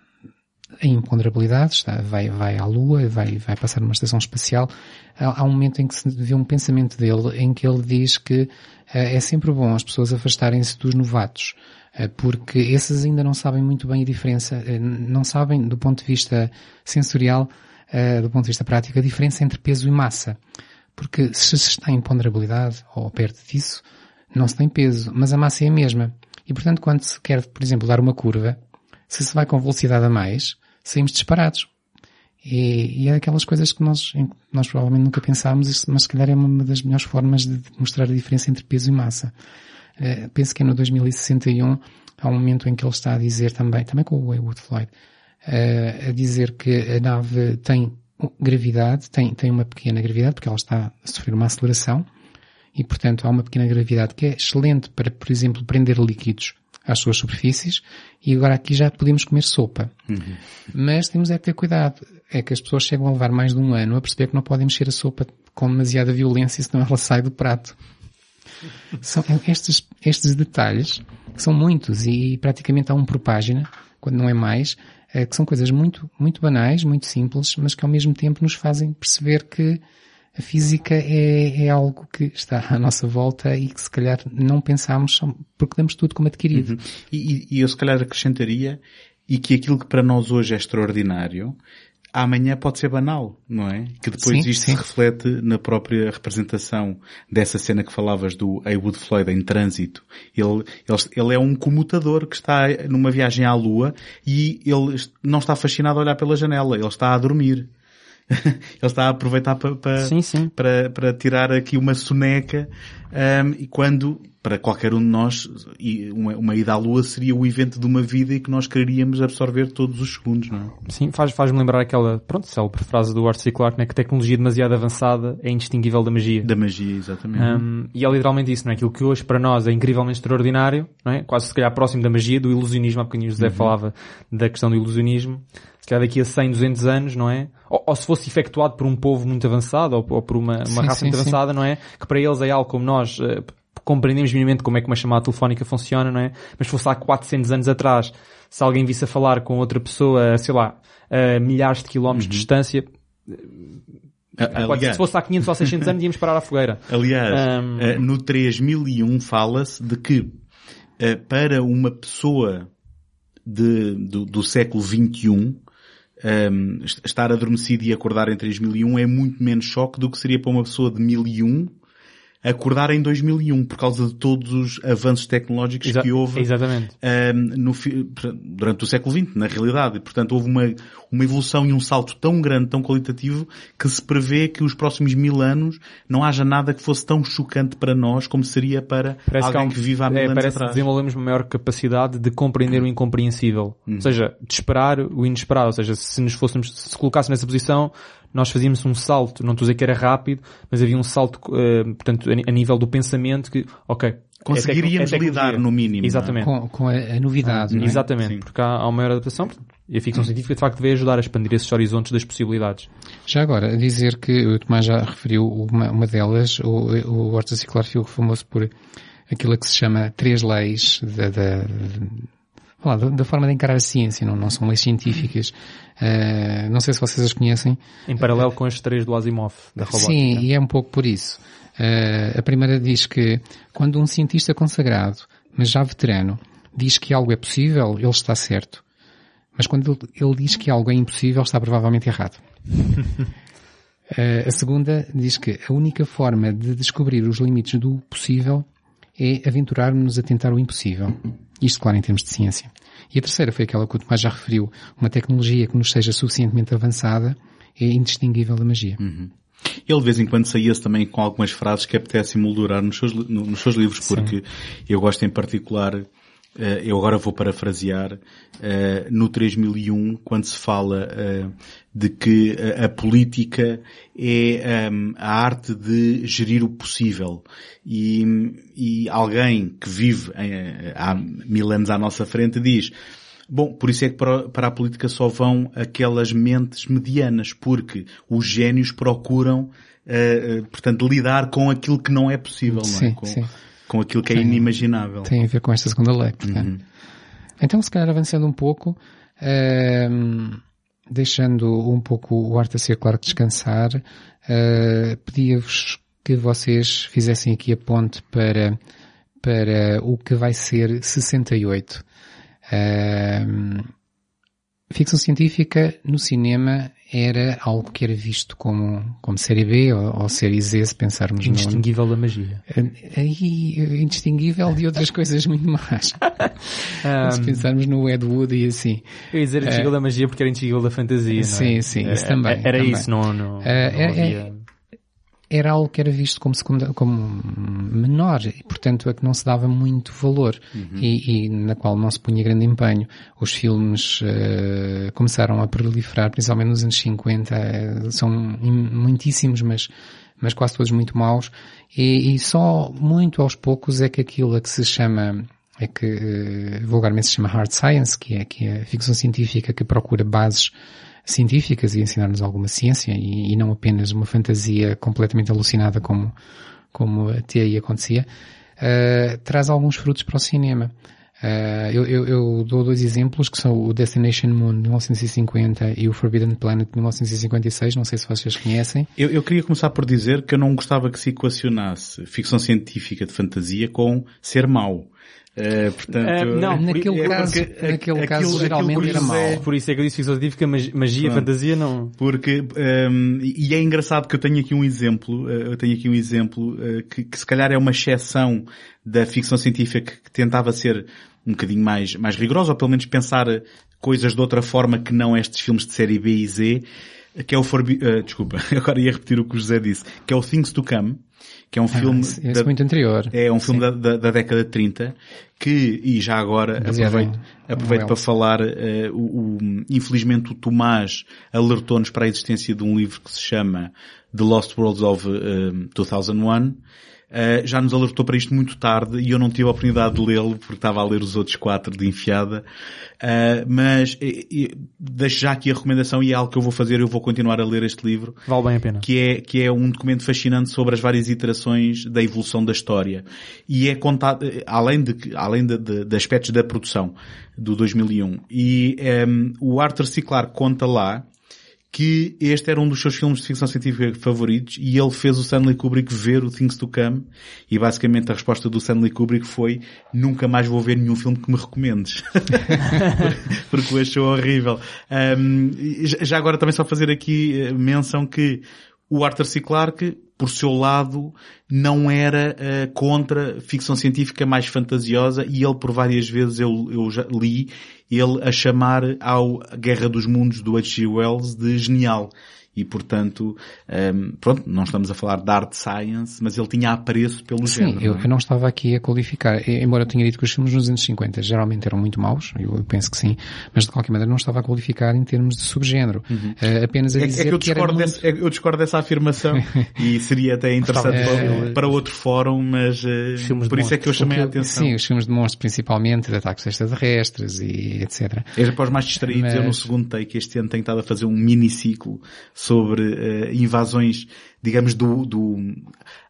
em imponderabilidade, está, vai, vai à Lua, vai, vai passar numa estação espacial. Há, há, um momento em que se vê um pensamento dele em que ele diz que uh, é sempre bom as pessoas afastarem-se dos novatos, uh, porque esses ainda não sabem muito bem a diferença, uh, não sabem do ponto de vista sensorial, do ponto de vista prático, a diferença entre peso e massa. Porque se se está em ponderabilidade, ou perto disso, não se tem peso, mas a massa é a mesma. E portanto, quando se quer, por exemplo, dar uma curva, se se vai com velocidade a mais, saímos disparados. E, e é aquelas coisas que nós, nós provavelmente nunca pensámos, mas se calhar é uma das melhores formas de mostrar a diferença entre peso e massa. Uh, penso que é no 2061 há um momento em que ele está a dizer também, também com o Waywood Floyd, uh, a dizer que a nave tem gravidade, tem, tem uma pequena gravidade, porque ela está a sofrer uma aceleração, e portanto há uma pequena gravidade que é excelente para, por exemplo, prender líquidos às suas superfícies e agora aqui já podemos comer sopa. Uhum. Mas temos é que ter cuidado. É que as pessoas chegam a levar mais de um ano a perceber que não podem mexer a sopa com demasiada violência senão ela sai do prato. São estes, estes detalhes, que são muitos e praticamente há um por página, quando não é mais, é, que são coisas muito, muito banais, muito simples, mas que ao mesmo tempo nos fazem perceber que a física é, é, algo que está à nossa volta e que se calhar não pensamos porque damos tudo como adquirido. Uhum. E, e, eu se calhar acrescentaria e que aquilo que para nós hoje é extraordinário, amanhã pode ser banal, não é? Que depois sim, isto sim. se reflete na própria representação dessa cena que falavas do Heywood Floyd em trânsito. Ele, ele, ele é um comutador que está numa viagem à Lua e ele não está fascinado a olhar pela janela, ele está a dormir. Ele está a aproveitar para, para, Sim, sim. para, para tirar aqui uma soneca um, e quando, para qualquer um de nós, uma, uma ida à Lua seria o evento de uma vida e que nós quereríamos absorver todos os segundos, não é? Sim, faz, faz-me lembrar aquela, pronto, célebre frase do Arthur C. Clarke, né, que tecnologia demasiado avançada é indistinguível da magia. Da magia, exatamente. Um, e é literalmente isso, não é? Aquilo que hoje para nós é incrivelmente extraordinário, não é? Quase se calhar próximo da magia, do ilusionismo, há bocadinho o José falava da questão do ilusionismo. Se calhar daqui a 100, 200 anos, não é? Ou, ou se fosse efetuado por um povo muito avançado, ou, ou por uma, uma Sim, raça sim, muito avançada, não é? Que para eles é algo como nós eh, compreendemos minimamente como é que uma chamada telefónica funciona, não é? Mas fosse há 400 anos atrás, se alguém visse a falar com outra pessoa, sei lá, a milhares de quilómetros de distância, ser, aliás, se fosse há 500 ou 600 anos, íamos parar à fogueira. aliás Um, eh, no 3001 fala-se de que eh, para uma pessoa de, do, do século XXI um, est- estar adormecido e acordar em 3001 é muito menos choque do que seria para uma pessoa de 1001 acordar em 2001 por causa de todos os avanços tecnológicos Exa- que houve um, no fi- durante o século XX, na realidade. E, portanto, houve uma, uma evolução e um salto tão grande, tão qualitativo, que se prevê que os próximos mil anos não haja nada que fosse tão chocante para nós como seria para Parece alguém há um- que, vive há mil é, anos parece que atrás. desenvolvemos uma maior capacidade de compreender o incompreensível. Ou seja, de esperar o inesperado. Ou seja, se nos fôssemos, se colocássemos nessa posição, nós fazíamos um salto, não estou a dizer que era rápido, mas havia um salto, eh, portanto, a, nível do pensamento que, ok. é Conseguiríamos é lidar, no mínimo, Exatamente. Com, com a, a novidade, não é? Exatamente, Sim. porque há, há uma maior adaptação e a ficção científica de facto veio ajudar a expandir esses horizontes das possibilidades. Já agora, a dizer que o Tomás já referiu uma, uma delas, o, o Horta Ciclar ficou famoso por aquilo que se chama três leis da, da, lá, da, forma de encarar a ciência, não, não são leis científicas. Eh, não sei se vocês as conhecem. Em paralelo com as três do Asimov, da robótica. Sim, e é um pouco por isso. Eh, a primeira diz que quando um cientista consagrado, mas já veterano, diz que algo é possível, ele está certo. Mas quando ele, diz que algo é impossível, está provavelmente errado. Eh, a segunda diz que a única forma de descobrir os limites do possível é aventurar-nos a tentar o impossível. Isto, claro, em termos de ciência. E a terceira foi aquela que o Tomás já referiu. Uma tecnologia que nos seja suficientemente avançada é indistinguível da magia. Ele de vez em quando saía-se também com algumas frases que apetece emoldurar nos seus, nos seus livros, porque eu gosto em particular, eh, eu agora vou parafrasear, eh, no 3001, quando se fala eh, de que a, a política é ehm, a arte de gerir o possível. E, e alguém que vive em- há mil anos à nossa frente diz, Bom, por isso é que para, para a política só vão aquelas mentes medianas, porque os génios procuram, eh, eh, portanto, lidar com aquilo que não é possível, não é? Sim, Com, sim. com aquilo que é Tem- inimaginável. Tem a ver com esta segunda lei, portanto. Então, se calhar avançando um pouco, deixando um pouco o Arte a ser claro descansar, eh, pedia-vos que vocês fizessem aqui a ponte para, para o que vai ser 68. Ehm, ficção científica no cinema era algo que era visto como, como série B ou, ou série Z, se pensarmos no, Indistinguível da magia. aí indistinguível de outras coisas muito más. Ah, Se pensarmos no Ed Wood e assim. eu ia dizer indistinguível da magia porque era indistinguível da fantasia, não é? Sim, sim, isso É, também, Era também. isso, não, não, É, não é- havia... Era algo que era visto como, segunda, como menor e, portanto, a que não se dava muito valor e, e na qual não se punha grande empenho. Os filmes eh, começaram a proliferar, principalmente nos anos 50, eh, são im- muitíssimos, mas, mas quase todos muito maus, e, e só muito aos poucos é que aquilo a que se chama é que eh, vulgarmente se chama hard science, que é, que é a ficção científica que procura bases científicas e ensinar-nos alguma ciência e, e não apenas uma fantasia completamente alucinada como, como até aí acontecia, eh, traz alguns frutos para o cinema. Eh, eu, eu- eu dou dois exemplos que são o Destination Moon de 1950 e o Forbidden Planet de 1956, não sei se vocês conhecem. Eu, eu queria começar por dizer que eu não gostava que se equacionasse ficção científica de fantasia com ser mau. Eh, portanto, Eh, não, Naquele é caso, naquele aquilo- caso aquilo geralmente era mau. Por isso é que eu disse ficção científica, mag- magia, Pronto. fantasia, não... Porque, hum, e é engraçado que eu tenho aqui um exemplo, eh, eu tenho aqui um exemplo eh, que, que se calhar é uma exceção da ficção científica que tentava ser um bocadinho mais, mais rigorosa, ou pelo menos pensar coisas de outra forma que não estes filmes de série B e Z. que é o Forbi uh, desculpa, agora ia repetir o que o José disse, que é o Things to Come, que é um Ah, filme esse- esse muito anterior. é um filme da, da, da década de 30 que, e já agora Baseado aproveito, em aproveito para falar, eh, o, o- infelizmente o Tomás alertou-nos para a existência de um livro que se chama The Lost Worlds of eh, 2001. Eh, já nos alertou para isto muito tarde e eu não tive a oportunidade de lê-lo porque estava a ler os outros quatro de enfiada. Eh, mas eh, eh, deixo já aqui a recomendação e é algo que eu vou fazer, eu vou continuar a ler este livro Vale bem a pena. que é, que é um documento fascinante sobre as várias iterações da evolução da história. E é contado, eh, além de, além de, de- de aspectos da produção do 2001. E ehm, o Arthur C. Clarke conta lá que este era um dos seus filmes de ficção científica favoritos e ele fez o Stanley Kubrick ver o Things to Come e basicamente a resposta do Stanley Kubrick foi nunca mais vou ver nenhum filme que me recomendes. Porque o achou horrível. Um, já- agora também só fazer aqui eh, menção que o Arthur C. Clarke, por seu lado, não era eh, contra ficção científica mais fantasiosa e ele por várias vezes eu, eu já li ele a chamar ao Guerra dos Mundos do H.G. Wells de genial. E portanto, ehm, pronto, não estamos a falar de art science, mas ele tinha apreço pelo Sim, género. eu, não é? eu não estava aqui a qualificar, embora eu tenha dito que os filmes nos anos 50 geralmente eram muito maus, eu, eu penso que sim, mas de qualquer maneira não estava a qualificar em termos de subgénero. Eh, apenas a É, dizer é que eu que era discordo, muito- desse- é- eu discordo dessa afirmação e seria até interessante para, para outro fórum, mas de por isso é que eu chamei a atenção. Sim, os filmes de monstros principalmente, de ataques extraterrestres e etc. É para os mais distraídos, eu no Mas- segundo take este ano tenho estado a fazer um miniciclo sobre eh, invasões, digamos, do, do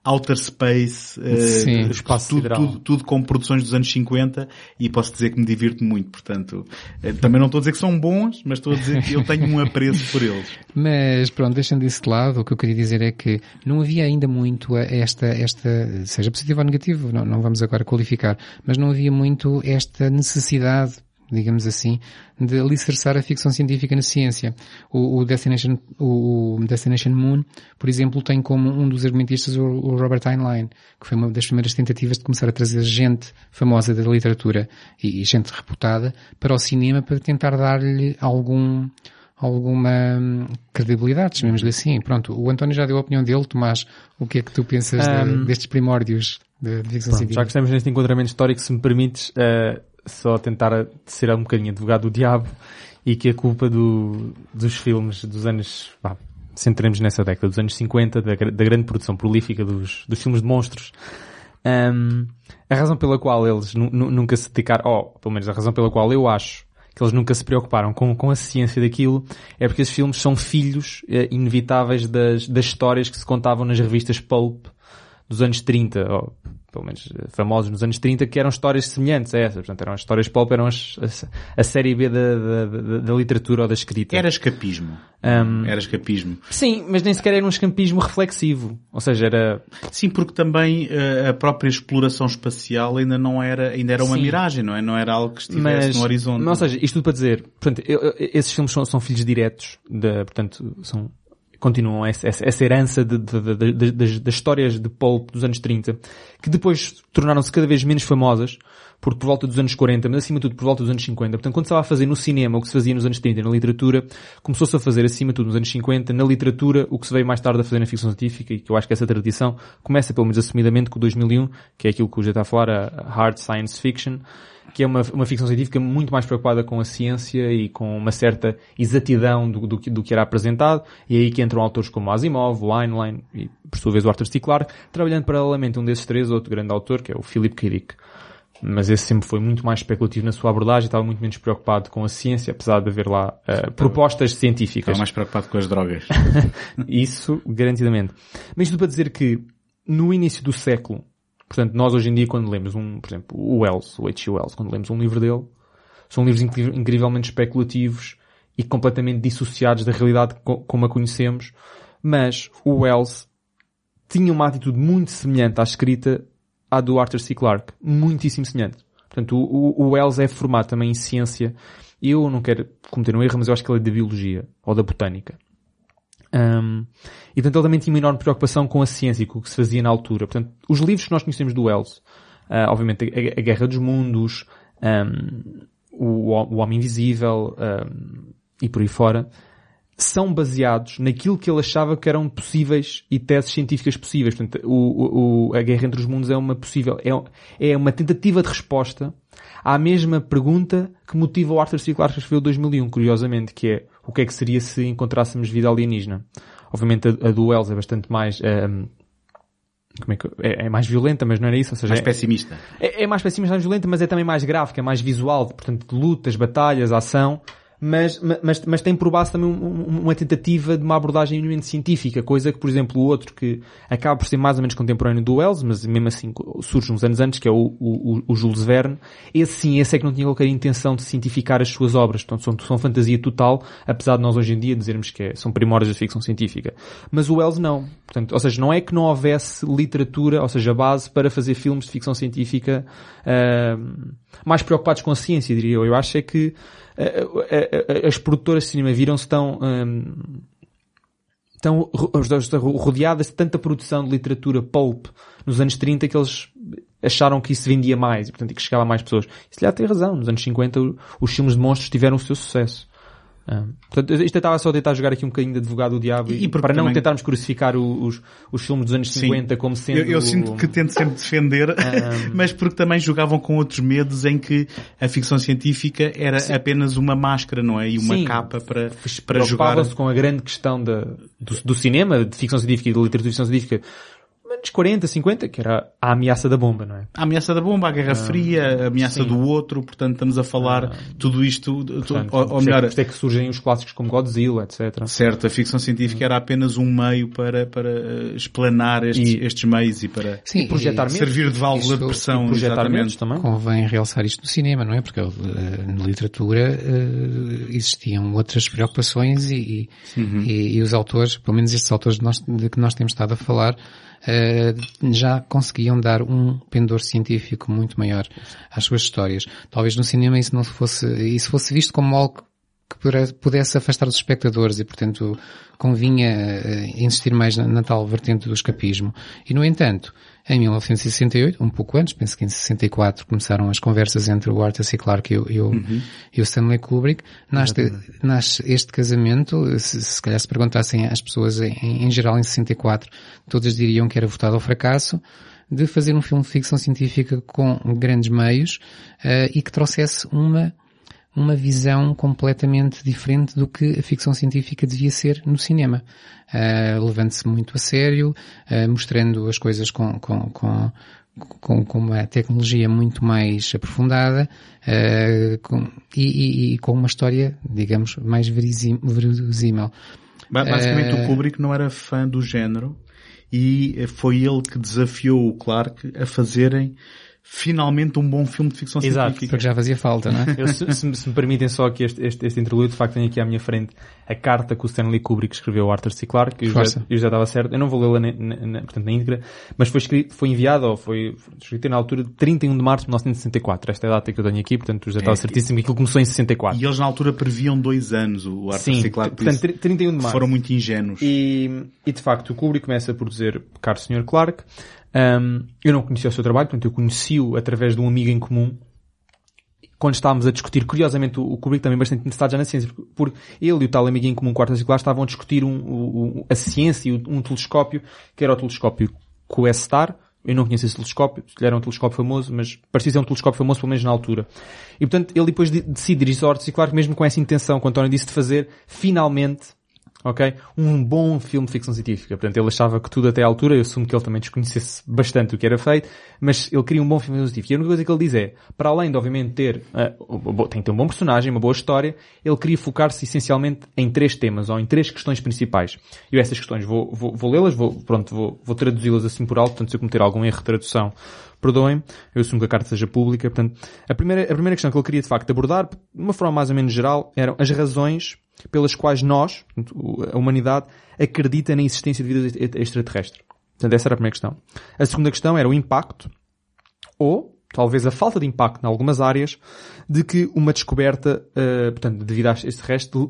outer space, eh, Sim. tudo, Espaço tudo, sideral. tudo, tudo com produções dos anos 50 e posso dizer que me divirto muito, portanto, eh, também não estou a dizer que são bons, mas estou a dizer que eu tenho um apreço por eles. Mas pronto, deixando isso de lado, o que eu queria dizer é que não havia ainda muito esta, esta, seja positivo ou negativo, não, não vamos agora qualificar, mas não havia muito esta necessidade, digamos assim, de alicerçar a ficção científica na ciência. O, o Destination, o, Destination Moon, por exemplo, tem como um dos argumentistas o, o Robert Heinlein, que foi uma das primeiras tentativas de começar a trazer gente famosa da literatura e, e gente reputada para o cinema para tentar dar-lhe algum, alguma hum, credibilidade, chamemos-lhe assim. Pronto, o António já deu a opinião dele, Tomás, o que é que tu pensas de- Um, destes primórdios de, de ficção Pronto, já científica? que estamos neste enquadramento histórico, se me permites, eh, só tentar ser um bocadinho advogado do diabo e que a culpa do, dos filmes dos anos, vá, centremos nessa década, dos anos 50, da, da grande produção prolífica dos, dos filmes de monstros, Ahm, a razão pela qual eles nu- nu- nunca se dedicaram, ou pelo menos a razão pela qual eu acho que eles nunca se preocuparam com, com a ciência daquilo, é porque esses filmes são filhos eh, inevitáveis das, das histórias que se contavam nas revistas Pulp dos anos 30, ou pelo menos eh, famosos nos anos 30, que eram histórias semelhantes a essas. Portanto, eram as histórias pulp, eram as, a, a série B da, da, da, literatura ou da escrita. Era escapismo. Um, Era escapismo. Sim, mas nem sequer era um escampismo reflexivo. Ou seja, era... Sim, porque também eh, a própria exploração espacial ainda não era, ainda era uma Sim. miragem, não é? Não era algo que estivesse Mas, no horizonte. ou seja, isto tudo para dizer, portanto, eu- eu- esses filmes são, são filhos diretos, da, portanto, são, continuam essa, essa, herança de, de- de- das, das histórias de pulp dos anos 30, que depois tornaram-se cada vez menos famosas, porque por volta dos anos 40, mas acima de tudo por volta dos anos 50. Portanto, quando se estava a fazer no cinema o que se fazia nos anos 30 e na literatura, começou-se a fazer acima de tudo nos anos 50, na literatura, o que se veio mais tarde a fazer na ficção científica, e que eu acho que essa tradição começa pelo menos assumidamente com o 2001, que é aquilo que o já está a falar, a hard science fiction, que é uma, uma ficção científica muito mais preocupada com a ciência e com uma certa exatidão do, do, que- do que era apresentado, e é aí que entram autores como Asimov, Heinlein e, por sua vez, o Arthur C. Clarke, trabalhando paralelamente um desses três, outro grande autor, que é o Philip K. Dick. Mas esse sempre foi muito mais especulativo na sua abordagem, estava muito menos preocupado com a ciência, apesar de haver lá eh, propostas científicas. Estava mais preocupado com as drogas. Isso, garantidamente. Mas isto para dizer que, no início do século, portanto, nós hoje em dia, quando lemos um, por exemplo, o Wells, o H.G. Wells, quando lemos um livro dele, são livros incri- incrivelmente especulativos e completamente dissociados da realidade co- como a conhecemos, mas o Wells tinha uma atitude muito semelhante à escrita à do Arthur C. Clarke. Muitíssimo semelhante. Portanto, o- o Wells é formado também em ciência. Eu não quero cometer um erro, mas eu acho que ele é da biologia ou da botânica. Um, e portanto ele também tinha uma enorme preocupação com a ciência e com o que se fazia na altura. Portanto, os livros que nós conhecemos do Wells, ah, obviamente a, a Guerra dos Mundos, um, o, o Homem Invisível um, e por aí fora, são baseados naquilo que ele achava que eram possíveis e teses científicas possíveis. Portanto, o, o, a Guerra entre os Mundos é uma possível, é, é uma tentativa de resposta à mesma pergunta que motiva o Arthur C. Clarke a escrever 2001, curiosamente, que é o que é que seria se encontrássemos vida alienígena. Obviamente a, a do Wells é bastante mais, um, como é, que, é, é, mais violenta, mas não era isso, ou seja, mais é, pessimista. É, é mais pessimista, mais violenta, mas é também mais gráfica, é mais visual, portanto, lutas, batalhas, ação mas, mas, mas tem por base também uma tentativa de uma abordagem minimamente científica, coisa que, por exemplo, o outro que acaba por ser mais ou menos contemporâneo do Wells, mas mesmo assim surge uns anos antes, que é o, o, o Jules Verne, esse sim, esse é que não tinha qualquer intenção de cientificar as suas obras, portanto são, são fantasia total, apesar de nós hoje em dia dizermos que é, são primórdios da ficção científica. Mas o Wells não. Portanto, ou seja, não é que não houvesse literatura, ou seja, base para fazer filmes de ficção científica uh, mais preocupados com a ciência, diria eu. Eu acho é que as produtoras de cinema viram-se tão, um, tão rodeadas de tanta produção de literatura pulp nos anos 30 que eles acharam que isso vendia mais e portanto que chegava a mais pessoas. Se lhe tem razão, nos anos 50 os filmes de monstros tiveram o seu sucesso. Ah, portanto, isto eu estava só a tentar jogar aqui um bocadinho de advogado do diabo e, e para não tentarmos crucificar os, os filmes dos anos 50 Sim. como sendo... Eu, eu, sinto que tento sempre defender, ah, mas porque também jogavam com outros medos em que a ficção científica era Sim. apenas uma máscara, não é? E uma Sim. capa para, para jogar... se com a grande questão da, do, do cinema, de ficção científica e de literatura de ficção científica anos 40, 50, que era a ameaça da bomba, não é? A ameaça da bomba, a Guerra ah, Fria, a ameaça sim. do outro, portanto estamos a falar ah, tudo isto, portanto, ou, ou melhor... Isto é que surgem os clássicos como Godzilla, etc. Certo, a ficção científica era apenas um meio para, para eh, explanar estes, e, estes meios e para sim, projetar e servir de válvula de pressão. projetar medos também. Convém realçar isto no cinema, não é? Porque uh, na literatura uh, existiam outras preocupações e, uhum. e, e, os autores, pelo menos estes autores de, nós, de que nós temos estado a falar, já conseguiam dar um pendor científico muito maior às suas histórias. Talvez no cinema isso não fosse, isso fosse visto como algo que pudesse afastar os espectadores e, portanto, convinha uh, insistir mais na, na, tal vertente do escapismo. E, no entanto, em 1968, um pouco antes, penso que em 64, começaram as conversas entre o Arthur C. Clarke e o, e uhum. e o Stanley Kubrick. Nasce, nasce este casamento, se, se calhar se perguntassem às pessoas em, em geral em 64, todas diriam que era votado ao fracasso de fazer um filme de ficção científica com grandes meios uh, e que trouxesse uma uma visão completamente diferente do que a ficção científica devia ser no cinema. Uh, Levando-se muito a sério, uh, mostrando as coisas com, com, com, com, com, uma tecnologia muito mais aprofundada uh, com, e, e, e, com uma história, digamos, mais verosímil. Basicamente o Kubrick não era fã do género e foi ele que desafiou o Clark a fazerem finalmente um bom filme de ficção Exato, científica. porque já fazia falta, não é? Eu, se, se, se, me permitem só aqui este, este, este interlúdio, de facto tenho aqui à minha frente a carta que o Stanley Kubrick escreveu ao Arthur C. Clarke, que eu já, eu já estava certo, eu não vou lê-la na, na, portanto, na íntegra, mas foi escrito, foi enviado, ou foi escrito na altura de 31 de março de 1964, esta é a data que eu tenho aqui, portanto já estava é, certíssimo que aquilo começou em 64. E eles na altura previam dois anos, o Arthur Sim, C. Clarke, portanto, 31 de março. Foram muito ingênuos. E, e de facto o Kubrick começa por dizer, caro Sr. Clarke, um, eu não conhecia o seu trabalho, portanto eu conheci-o através de um amigo em comum. Quando estávamos a discutir, curiosamente, o Kubrick também bastante interessado já na ciência, porque ele e o tal amigo em comum, quarto circular, estavam a discutir um, um, a ciência e um telescópio, que era o telescópio QSTAR, eu não conheço esse telescópio, se era um telescópio famoso, mas parecia ser um telescópio famoso pelo menos na altura. E portanto, ele depois decide dirigir-se ao claro, mesmo com essa intenção que António disse de fazer, finalmente, ok? Um bom filme de ficção científica. Portanto, ele achava que tudo até à altura, eu assumo que ele também desconhecesse bastante o que era feito, mas ele queria um bom filme científica. E a única coisa que ele diz é, para além de obviamente ter, uh, tem que ter um bom personagem, uma boa história, ele queria focar-se essencialmente em três temas, ou em três questões principais. E essas questões vou, vou, vou lê-las, vou, pronto, vou, vou traduzi-las assim por alto, portanto se eu cometer algum erro de tradução, perdoem, eu assumo que a carta seja pública, portanto, a primeira, a primeira questão que ele queria de facto abordar, de uma forma mais ou menos geral, eram as razões pelas quais nós, a humanidade, acredita na existência de vida extraterrestre. Portanto, essa era a primeira questão. A segunda questão era o impacto, ou talvez a falta de impacto em algumas áreas, de que uma descoberta, uh, portanto, devido a extraterrestre,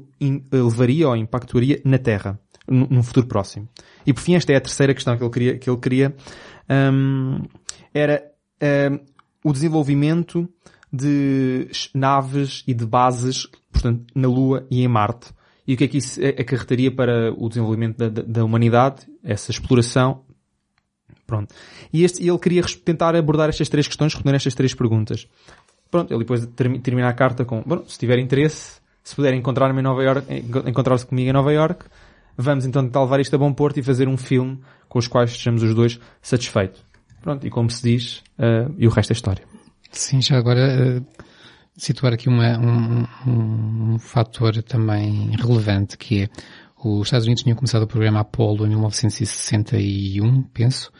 levaria ou impactaria na Terra, num futuro próximo. E por fim, esta é a terceira questão que ele queria, que ele queria um, era um, o desenvolvimento de naves e de bases, portanto, na Lua e em Marte. e o que é que isso acarretaria para o desenvolvimento da, da, da humanidade, essa exploração. Pronto. E este, ele queria tentar abordar estas três questões, responder estas três perguntas. Pronto, ele depois termina a carta com, bom, se tiver interesse, se puder encontrar-me em Nova York, encontrar-se comigo em Nova York, vamos então tentar levar isto a bom porto e fazer um filme com os quais estejamos os dois satisfeitos. Pronto, e como se diz, uh, e o resto é história. Sim, já agora uh, situar aqui uma, um, um, fator também relevante que é os Estados Unidos tinham começado o programa Apollo em 1961, penso,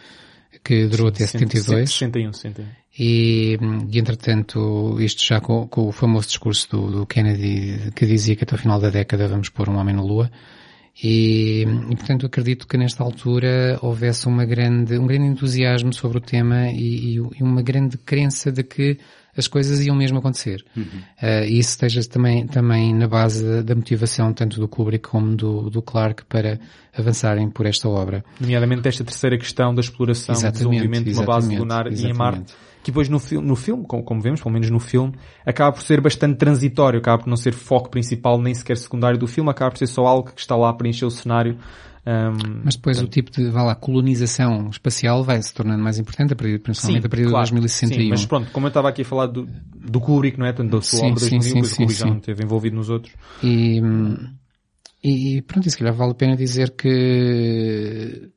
que durou até 72. 61, 61. E, e entretanto, isto já com, com o famoso discurso do, do, Kennedy que dizia que até o final da década vamos pôr um homem na Lua. E, e, portanto acredito que nesta altura houvesse uma grande, um grande entusiasmo sobre o tema e, e uma grande crença de que as coisas iam mesmo acontecer. Uhum. Uh, e isso esteja também, também na base da motivação tanto do Kubrick como do, do Clark para avançarem por esta obra. Nomeadamente esta terceira questão da exploração e desenvolvimento de uma base lunar exatamente. e em Marte que depois no, no filme, como, como, vemos, pelo menos no filme, acaba por ser bastante transitório, acaba por não ser foco principal nem sequer secundário do filme, acaba por ser só algo que está lá para encher o cenário. Um, Mas depois portanto, o tipo de, vá lá, colonização espacial vai se tornando mais importante, principalmente sim, a partir claro, de 2061. Sim, mas pronto, como eu estava aqui a falar do, do Kubrick, não é? Tanto da sua sim, obra sim, 2001, sim, sim, o Kubrick já não esteve envolvido nos outros. E, e pronto, e se calhar vale a pena dizer que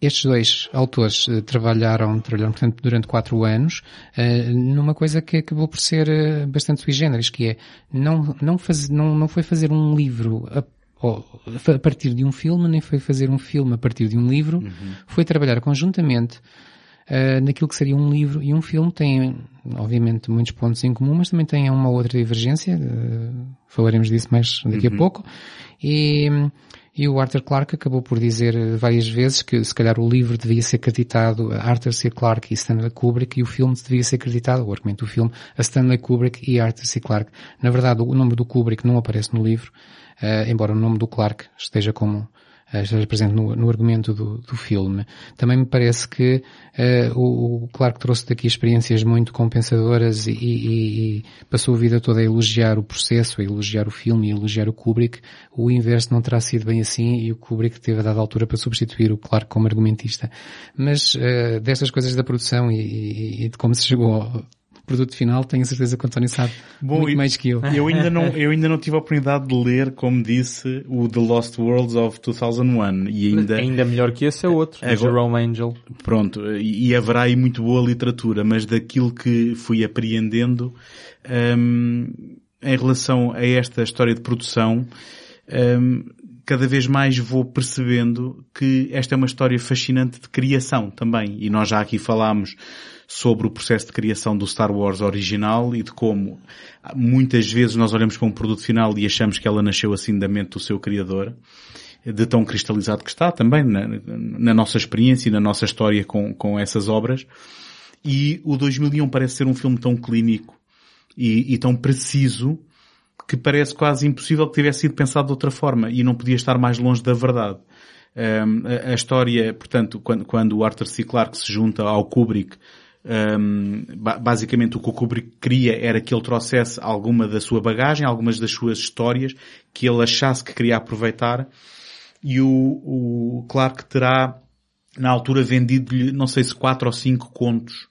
estes dois autores uh, trabalharam, trabalharam portanto, durante quatro anos uh, numa coisa que acabou por ser uh, bastante sui generis, que é não, não, faz, não, não foi fazer um livro a, a, partir de um filme, nem foi fazer um filme a partir de um livro, uhum. foi trabalhar conjuntamente naquilo que seria um livro e um filme. Tem, obviamente, muitos pontos em comum, mas também tem uma outra divergência, falaremos disso mais daqui uhum. a pouco. E e o Arthur Clarke acabou por dizer eh, várias vezes que se calhar o livro devia ser acreditado a Arthur C. Clarke e Stanley Kubrick e o filme devia ser acreditado, o argumento do filme, a Stanley Kubrick e Arthur C. Clarke. Na verdade, o nome do Kubrick não aparece no livro, uh, embora o nome do Clarke esteja como uh, esteja presente no, no argumento do, do, filme. Também me parece que uh, o, o Clark trouxe daqui experiências muito compensadoras e, e, e, passou a vida toda a elogiar o processo, a elogiar o filme, a elogiar o Kubrick. O inverso não terá sido bem assim e o Kubrick teve a dada altura para substituir o Clark como argumentista. Mas uh, destas coisas da produção e, e, de como se chegou produto final, tenho a certeza que o António sabe Bom, muito mais que eu. Eu ainda não, eu ainda não tive a oportunidade de ler, como disse, o The Lost Worlds of 2001 e ainda... Ainda melhor que esse é outro, agora, Jerome Angel. Pronto, e, e haverá aí muito boa literatura, mas daquilo que fui apreendendo, um, em relação a esta história de produção, um, cada vez mais vou percebendo que esta é uma história fascinante de criação também. E nós já aqui falámos sobre o processo de criação do Star Wars original e de como muitas vezes nós olhamos para um produto final e achamos que ela nasceu assim da mente do seu criador, de tão cristalizado que está também na, na nossa experiência e na nossa história com, com essas obras. E o 2001 parece ser um filme tão clínico e, e tão preciso que parece quase impossível que tivesse sido pensado de outra forma e não podia estar mais longe da verdade. Um, a, a, história, portanto, quando, quando o Arthur C. Clarke se junta ao Kubrick um, basicamente o que o Kubrick queria era que ele trouxesse alguma da sua bagagem, algumas das suas histórias, que ele achasse que queria aproveitar, e o, o Clark terá, na altura, vendido-lhe, não sei se quatro ou cinco contos,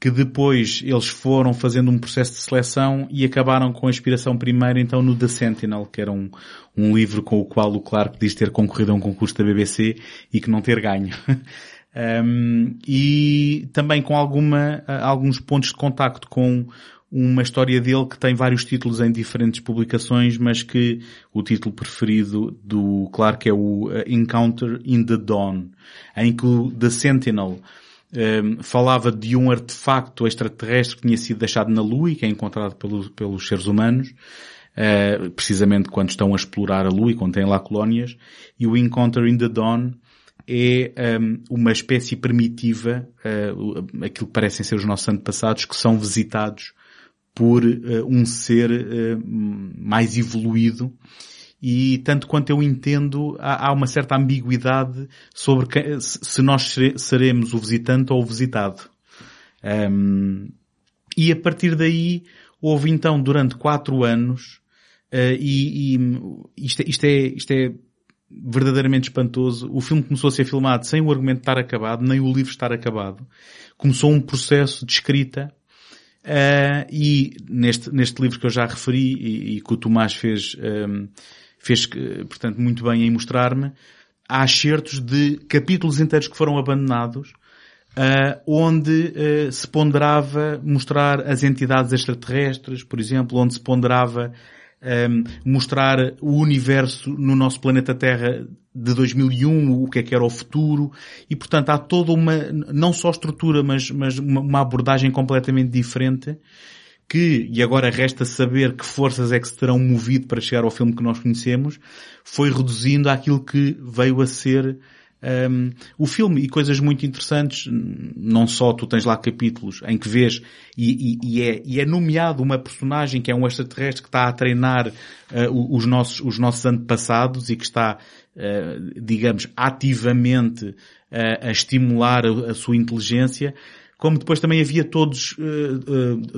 que depois eles foram fazendo um processo de seleção e acabaram com a inspiração primeiro então no The Sentinel, que era um, um livro com o qual o Clark diz ter concorrido a um concurso da BBC e que não ter ganho. Um, e também com alguma, alguns pontos de contacto com uma história dele que tem vários títulos em diferentes publicações, mas que o título preferido do Clark é o uh, Encounter in the Dawn, em que o The Sentinel um, falava de um artefacto extraterrestre que tinha sido deixado na Lua e que é encontrado pelo, pelos seres humanos, uh, precisamente quando estão a explorar a Lua e quando têm lá colónias, e o Encounter in the Dawn é um, uma espécie primitiva, uh, aquilo que parecem ser os nossos antepassados, que são visitados por uh, um ser uh, mais evoluído e tanto quanto eu entendo, há, há uma certa ambiguidade sobre que, se nós seremos o visitante ou o visitado. Um, e a partir daí houve então durante quatro anos Uh, e, e isto, é, isto, é, isto é verdadeiramente espantoso. O filme começou a ser filmado sem o argumento estar acabado, nem o livro estar acabado. Começou um processo de escrita uh, e neste, neste livro que eu já referi e, e que o Tomás fez, um, fez, portanto, muito bem em mostrar-me, há excertos de capítulos inteiros que foram abandonados Uh, onde uh, se ponderava mostrar as entidades extraterrestres, por exemplo, onde se ponderava um, mostrar o universo no nosso planeta Terra de 2001, o que é que era o futuro, e portanto há toda uma, não só estrutura, mas, mas uma, uma abordagem completamente diferente, que, e agora resta saber que forças é que se terão movido para chegar ao filme que nós conhecemos, foi reduzindo àquilo que veio a ser um, o filme e coisas muito interessantes, não só tu tens lá capítulos em que vês e, e, e, é, e é, nomeado uma personagem que é um extraterrestre que está a treinar uh, os, nossos, os nossos antepassados e que está, uh, digamos, ativamente uh, a estimular a, a, sua inteligência, como depois também havia todos,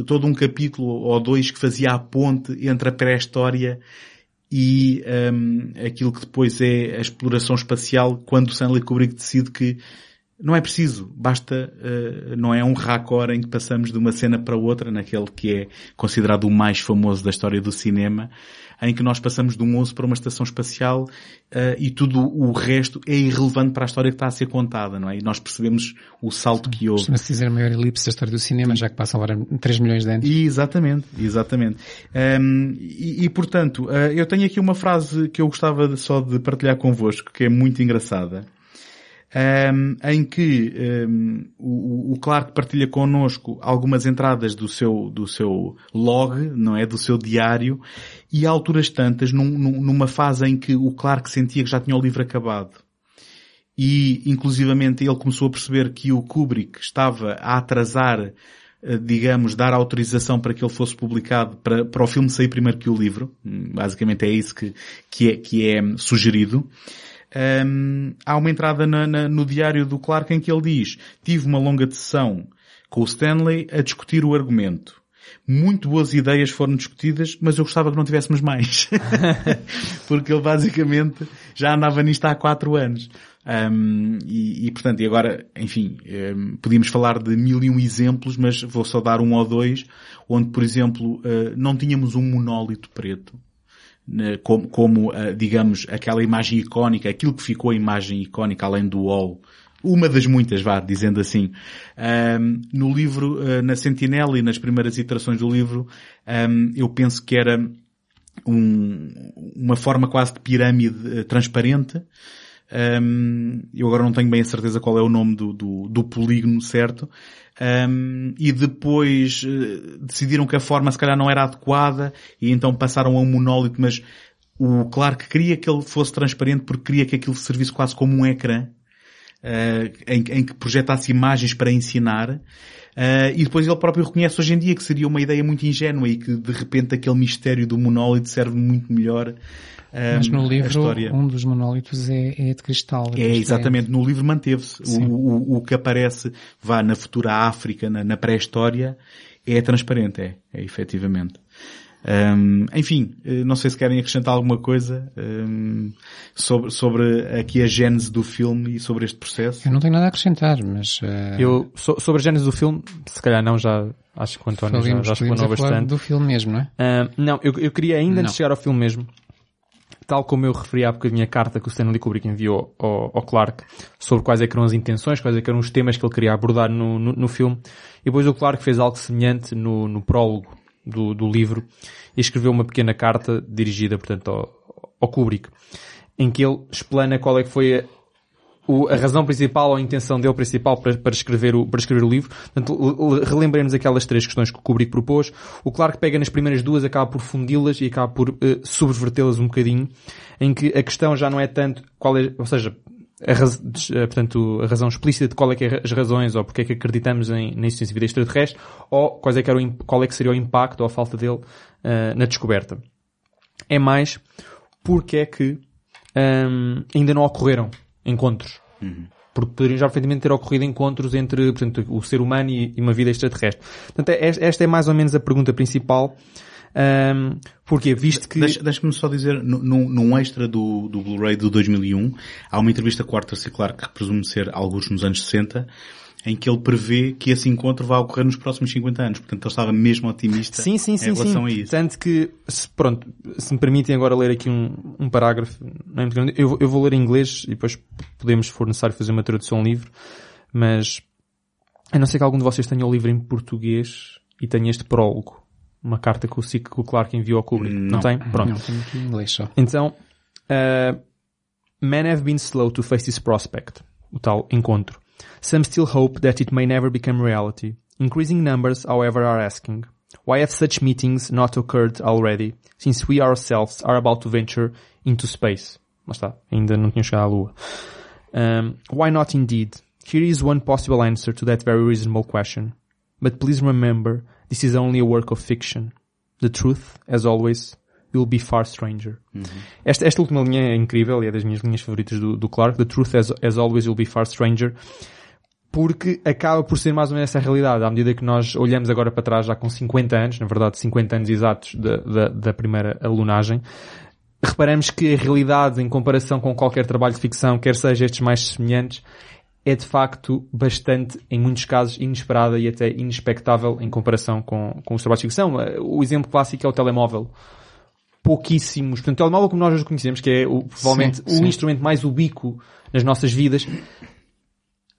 todo um capítulo ou dois que fazia a ponte entre a pré-história e um, aquilo que depois é a exploração espacial quando Stanley Kubrick decide que não é preciso, basta, uh, não é um raccord em que passamos de uma cena para outra, naquele que é considerado o mais famoso da história do cinema, em que nós passamos de um osso para uma estação espacial uh, e tudo o resto é irrelevante para a história que está a ser contada, não é? E nós percebemos o salto que houve. Costuma-se dizer a maior elipse da história do cinema, já que passa agora 3 milhões de anos. E, exatamente, exatamente. Um, e, e, portanto, uh, eu tenho aqui uma frase que eu gostava de, só de partilhar convosco, que é muito engraçada um, em que um, o, o Clark partilha connosco algumas entradas do seu, do seu log, não é? Do seu diário, e a alturas tantas, num, numa fase em que o Clark sentia que já tinha o livro acabado. E, inclusivamente, ele começou a perceber que o Kubrick estava a atrasar eh, digamos, dar autorização para que ele fosse publicado, para, para o filme sair primeiro que o livro. Basicamente é isso que, que, é, que é sugerido um, há uma entrada na, na, no diário do Clark em que ele diz tive uma longa sessão com o Stanley a discutir o argumento. Muito boas ideias foram discutidas, mas eu gostava que não tivéssemos mais. Porque ele basicamente já andava nisto há quatro anos. Um, e, e, portanto, e agora, enfim, um, podíamos falar de mil e um exemplos, mas vou só dar um ou dois, onde, por exemplo, uh, não tínhamos um monólito preto né, como, como uh, digamos, aquela imagem icónica, aquilo que ficou a imagem icónica além do wall, uma das muitas, vá, dizendo assim. Um, no livro, uh, na Sentinela e nas primeiras iterações do livro, um, eu penso que era um, uma forma quase de pirâmide uh, transparente. Eu agora não tenho bem a certeza qual é o nome do, do, do polígono certo, e depois uh, decidiram que a forma se calhar não era adequada e então passaram a um monólito, mas o Clark queria que ele fosse transparente porque queria que aquilo servisse quase como um ecrã em, em, que projetasse imagens para ensinar. Uh, e depois ele próprio reconhece hoje em dia que seria uma ideia muito ingênua e que de repente aquele mistério do monólito serve muito melhor mas no livro, um dos monólitos é, é de cristal. É, é exatamente. No livro manteve-se. O, o, o, que aparece, vá na futura África, na, na pré-história, é transparente, é, é efetivamente. Um, enfim, eh, não sei se querem acrescentar alguma coisa um, sobre, sobre aqui a gênese do filme e sobre este processo. Eu não tenho nada a acrescentar, mas... Uh... Eu, so, sobre a gênese do filme, se calhar não, já acho que o António já, já explanou bastante. do filme mesmo, não é? Uh, não, eu, eu queria ainda, antes de chegar ao filme mesmo, tal como eu referi há bocadinho a carta que o Stanley Kubrick enviou ao, ao Clark sobre quais é eram as intenções, quais é eram os temas que ele queria abordar no, no, no filme. E depois o Clark fez algo semelhante no, no prólogo do, do livro e escreveu uma pequena carta dirigida, portanto, ao, ao Kubrick, em que ele explana qual é que foi o, a razão principal ou a intenção dele principal para, para, escrever o, para escrever o livro. Portanto, relembremos aquelas três questões que o Kubrick propôs. O Clark pega nas primeiras duas, acaba por fundi-las e acaba por uh, subvertê-las um bocadinho, em que a questão já não é tanto qual é, ou seja, a, raz, eh, portanto, a razão explícita de qual é que é as razões ou porque é que acreditamos em, na existência de vida extraterrestre ou quais é que era o, qual é que seria o impacto ou a falta dele uh, na descoberta. É mais porque é que um, ainda não ocorreram encontros. Uhum. Porque poderiam já perfeitamente ter ocorrido encontros entre portanto, o ser humano e, e uma vida extraterrestre. Portanto, é, esta é mais ou menos a pergunta principal Um, porque visto que... Deixa- Deixa-me só dizer, no- num, num extra do, do Blu-ray do 2001, há uma entrevista com o Arthur C. Clarke, que presume ser alguns nos anos 60, em que ele prevê que esse encontro vai ocorrer nos próximos 50 anos. Portanto, ele estava mesmo otimista Sim, sim, sim, em relação sim. a isso. Tanto que, se, pronto, se me permitem agora ler aqui um, um parágrafo, não é muito grande. eu, eu vou ler em inglês e depois podemos, se for necessário, fazer uma tradução livre, mas a não ser que algum de vocês tenha o livro em português e tenha este prólogo, uma carta que o, que o Clark enviou ao Kubrick. Não, Não. tem? Pronto. Não, aqui em inglês só. Então, uh, men have been slow to face this prospect, o tal encontro. Some still hope that it may never become reality. Increasing numbers, however, are asking, why have such meetings not occurred already, since we ourselves are about to venture into space? Mas está, ainda não tinha chegado à Lua. Um, why not indeed? Here is one possible answer to that very reasonable question. But please remember, this is only a work of fiction. The truth, as always, will be far stranger. Esta, esta última linha é incrível e é das minhas linhas favoritas do, do Clark. The truth, as, as always, will be far stranger. Porque acaba por ser mais ou menos essa realidade. À medida que nós olhamos agora para trás, já com 50 anos, na verdade 50 anos exatos da, da, da primeira alunagem, reparamos que a realidade, em comparação com qualquer trabalho de ficção, quer seja estes mais semelhantes, é de facto bastante, em muitos casos, inesperada e até inexpectável em comparação com, com os trabalhos de ficção. O exemplo clássico é o telemóvel. Pouquíssimos. Portanto, o telemóvel como nós hoje conhecemos, que é o, provavelmente Sim, o sim. instrumento mais ubíquo nas nossas vidas,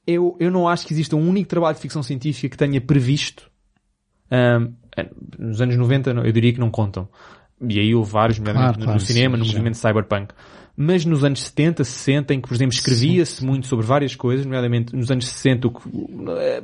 eu, eu não acho que exista um único trabalho de ficção científica que tenha previsto ahm, nos anos 90 não- eu diria que não contam. E aí houve vários, nomeadamente Claro, no, claro, no cinema, sim, no movimento cyberpunk. Mas nos anos 70, 60, em que, por exemplo, escrevia-se muito sobre várias coisas, nomeadamente nos anos 60, o, o, eh,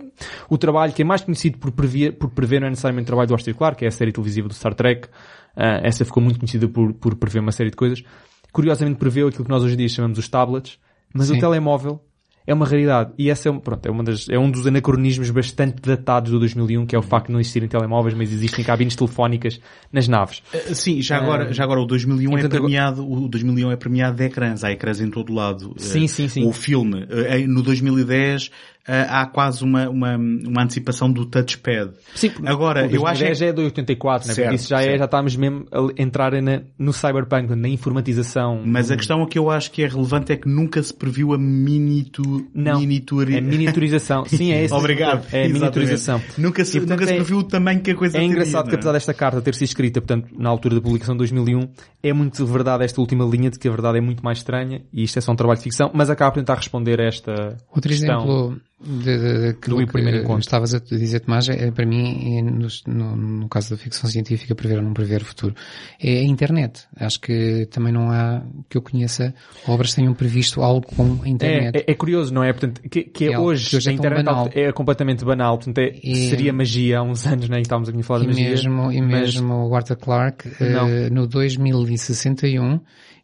o trabalho que é mais conhecido por prever, por prever não é necessariamente o trabalho do Arthur Clarke, que é a série televisiva do Star Trek. Ah, essa ficou muito conhecida por, por prever uma série de coisas. Curiosamente preveu aquilo que nós hoje em dia chamamos os tablets, mas o Sim. telemóvel é uma raridade. E essa é, um- pronto, é, uma das, é um dos anacronismos bastante datados do 2001, que é o facto de não existirem telemóveis, mas existem cabines telefónicas nas naves. Uh, Sim, já agora, já agora o 2001 é agora- premiado, o 2001 é premiado de ecrãs, há ecrãs em todo lado. Sim, sim, sim. O filme, no 2010, uh, há quase uma, uma, uma antecipação do touchpad. Sim, Agora, eu acho 2010 é- já é de 84, né? Porque Certo, isso já é, certo. já estamos mesmo a entrar na, no cyberpunk, na informatização. Mas a questão que eu acho que é relevante é que nunca se previu a minitu... Não. miniaturi- É miniaturização. Sim, é esse. Obrigado. É a miniaturização. Nunca se, E, portanto, nunca se é- previu o tamanho que a coisa É teria, engraçado que é? apesar desta carta ter sido escrita, portanto, na altura da publicação de 2001, é muito verdade esta última linha de que a verdade é muito mais estranha e isto é só um trabalho de ficção, mas acaba por tentar responder a esta Outro questão. exemplo de, de, daquilo do primeiro encontro. estavas a dizer, Tomás, é, para mim, é no, no, no caso da ficção científica, prever ou não prever o futuro, é a internet. Acho que também não há, que eu conheça, obras que tenham previsto algo com a internet. É, é, é curioso, não é? Portanto, que, que É algo hoje, que hoje é a tão internet banal. é completamente banal, portanto, é, seria magia há uns anos, né? E estávamos aqui a falar de magia. mesmo, e mesmo o Arthur Clarke, eh, no 2061,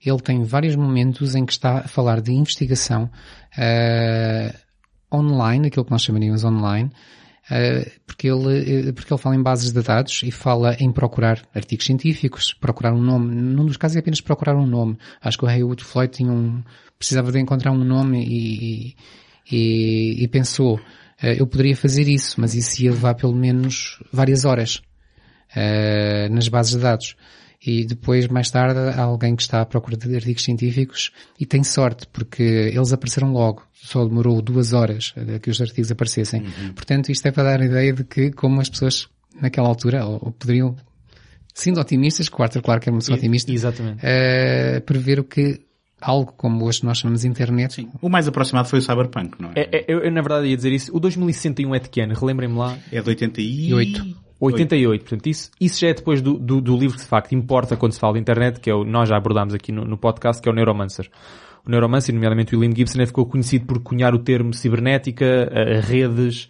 ele tem vários momentos em que está a falar de investigação eh, online, aquilo que nós chamaríamos online, eh, porque ele, eh, porque ele fala em bases de dados e fala em procurar artigos científicos, procurar um nome. Num dos casos é apenas procurar um nome. Acho que o Haywood Floyd tinha um, precisava de encontrar um nome e, e, e pensou, eh, eu poderia fazer isso, mas isso ia levar pelo menos várias horas nas bases de dados. E depois, mais tarde, há alguém que está à procura de artigos científicos e tem sorte, porque eles apareceram logo. Só demorou duas horas a que os artigos aparecessem. Portanto, isto é para dar a ideia de que, como as pessoas naquela altura, ou, ou poderiam, sendo otimistas, que o Arthur Clarke era uma pessoa otimista, Exatamente. eh, prever o que algo como hoje nós chamamos de internet, Sim. O mais aproximado foi o Cyberpunk, não é? É, é, eu, eu, na verdade ia dizer isso. O 2061 é de que ano? Relembrem-me lá. É de 88. 88. Portanto, isso, isso já é depois do, do, do livro que de facto importa quando se fala de internet, que é o, nós já abordámos aqui no, no podcast, que é o Neuromancer. O Neuromancer, nomeadamente o William Gibson, ficou conhecido por cunhar o termo cibernética, redes,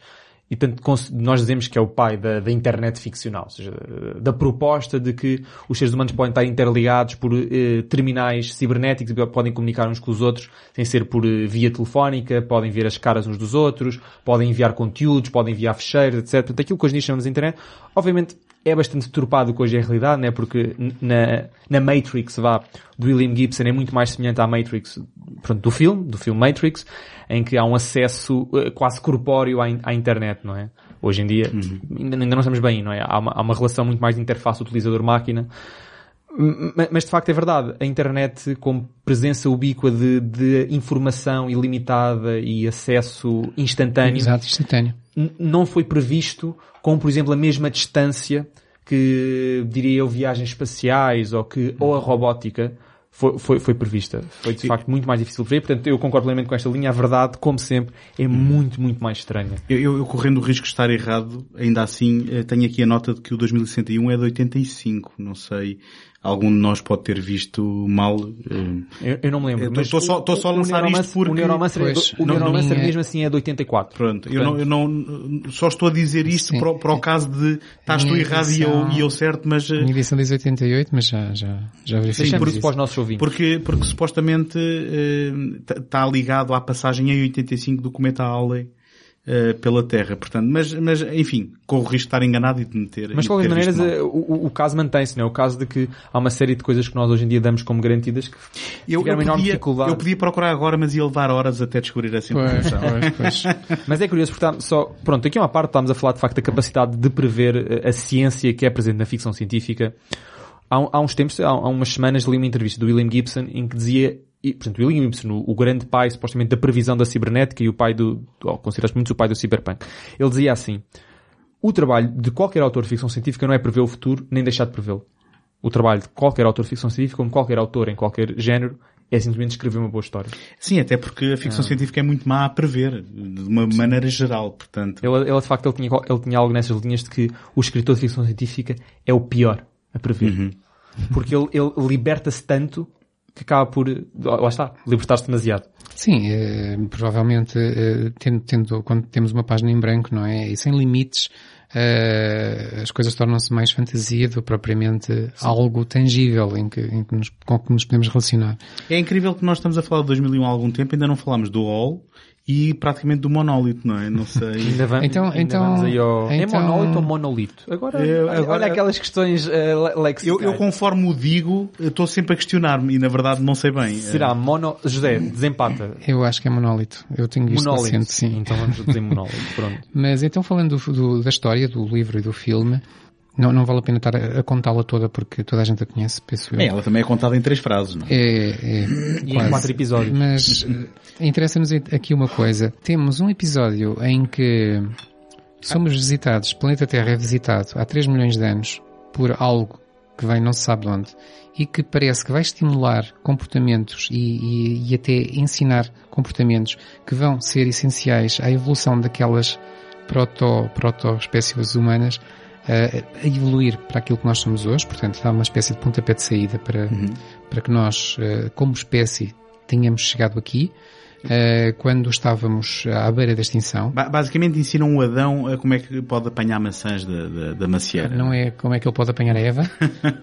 e cons- nós dizemos que é o pai da, da internet ficcional, ou seja, da proposta de que os seres humanos podem estar interligados por eh, terminais cibernéticos e podem comunicar uns com os outros sem ser por eh, via telefónica, podem ver as caras uns dos outros, podem enviar conteúdos, podem enviar fecheiros, etc. Portanto, aquilo que hoje em dia chamamos de internet, obviamente é bastante deturpado que hoje é a realidade, né? porque na, na Matrix, vá, do William Gibson é muito mais semelhante à Matrix, pronto, do filme, do filme Matrix, em que há um acesso eh, quase corpóreo à, in- à internet, não é? Hoje em dia ainda, ainda não estamos bem, não é? Há uma, há uma relação muito mais de interface utilizador-máquina. Mas de facto é verdade, a internet como presença ubíqua de, de informação ilimitada e acesso instantâneo Exato, instantâneo. Não foi previsto com, por exemplo, a mesma distância que, diria eu, viagens espaciais ou que, ou a robótica foi, foi, foi prevista. Foi, de facto, muito mais difícil de prever. Portanto, eu concordo plenamente com esta linha. A verdade, como sempre, é muito, muito mais estranha. Eu, eu, eu correndo o risco de estar errado, ainda assim, eh, tenho aqui a nota de que o 2061 é de 85. Não sei, algum de nós pode ter visto mal. eh, Eu, eu não me lembro. Mas tô só- tô só a lançar isto porque- O Neuromancer, é Pois, o não- Neuromancer não é- mesmo assim é de 84. Pronto, eu não, eu não, só estou a dizer isto Sim. para, o- para o caso de estás tu errado e eu, e eu certo, mas, eh, A minha edição diz 88, mas já, já, já verificamos Deixamos isso. para os nossos ouvintes. porque, porque supostamente está ligado à passagem em 85 do cometa Halley eh, pela Terra, portanto, mas, mas enfim, corro o risco de estar enganado e de meter. Mas de qualquer maneira, o, o- caso mantém-se, não é? O caso de que há uma série de coisas que nós hoje em dia damos como garantidas que eu, eu, enorme podia, dificuldade. eu podia procurar agora, mas ia levar horas até descobrir essa Pois, informação. pois, pois. Mas é curioso porque está só, pronto, aqui é uma parte, estamos a falar de facto da capacidade de prever eh, a ciência que é presente na ficção científica. Há, há uns tempos, há, há umas semanas, li uma entrevista do William Gibson em que dizia, e, portanto, William Gibson, o, o grande pai, supostamente, da previsão da cibernética e o pai do, ou considera-se muito o pai do cyberpunk. Ele dizia assim, o trabalho de qualquer autor de ficção científica não é prever o futuro, nem deixar de prevê-lo. O trabalho de qualquer autor de ficção científica, como qualquer autor em qualquer género, é simplesmente escrever uma boa história. Sim, até porque a ficção científica é muito má a prever, de uma maneira geral, portanto. Ele, ele de facto, ele tinha, ele tinha algo nessas linhas de que o escritor de ficção científica é o pior a prever. Porque ele, ele liberta-se tanto que acaba por, lá está, libertar-se demasiado. Sim, eh, provavelmente eh, tendo, tendo- quando temos uma página em branco, não é? E sem limites, eh, as coisas tornam-se mais fantasia do que propriamente algo tangível em que, em que nos, com que nos podemos relacionar. É incrível que nós estamos a falar de 2001 há algum tempo, ainda não falámos do All e praticamente do Monolith, não é? Não sei. Ainda, va- Então- ainda então- vamos aí ao... então- É monólito ou monolito? Agora, Eu- olha- agora- olha aquelas questões uh, Eu, lexicais. eu conforme o digo, estou sempre a questionar-me e na verdade não sei bem. Será mono... José, desempata. Eu acho que é monólito. Eu tenho visto Monólito. recente, sim. Então vamos dizer monólito. Pronto. Mas então falando do- do- da história, do livro e do filme, não, não vale a pena estar a, a contá-la toda porque toda a gente a conhece, penso eu. Bem, ela também é contada em três frases, não é? É, é, E em quase. quatro episódios. Mas eh, interessa-nos aqui uma coisa. Temos um episódio em que somos visitados, o planeta Terra é visitado há 3 milhões de anos por algo que vem não se sabe de onde e que parece que vai estimular comportamentos e, e- e até ensinar comportamentos que vão ser essenciais à evolução daquelas proto, proto-espécies humanas eh, a evoluir para aquilo que nós somos hoje, portanto dá uma espécie de pontapé de saída para, para que nós, eh, como espécie, tenhamos chegado aqui, eh, quando estávamos à beira da extinção. Ba- Basicamente ensinam o Adão a como é que pode apanhar maçãs da, da, da macieira. Não é como é que ele pode apanhar a Eva.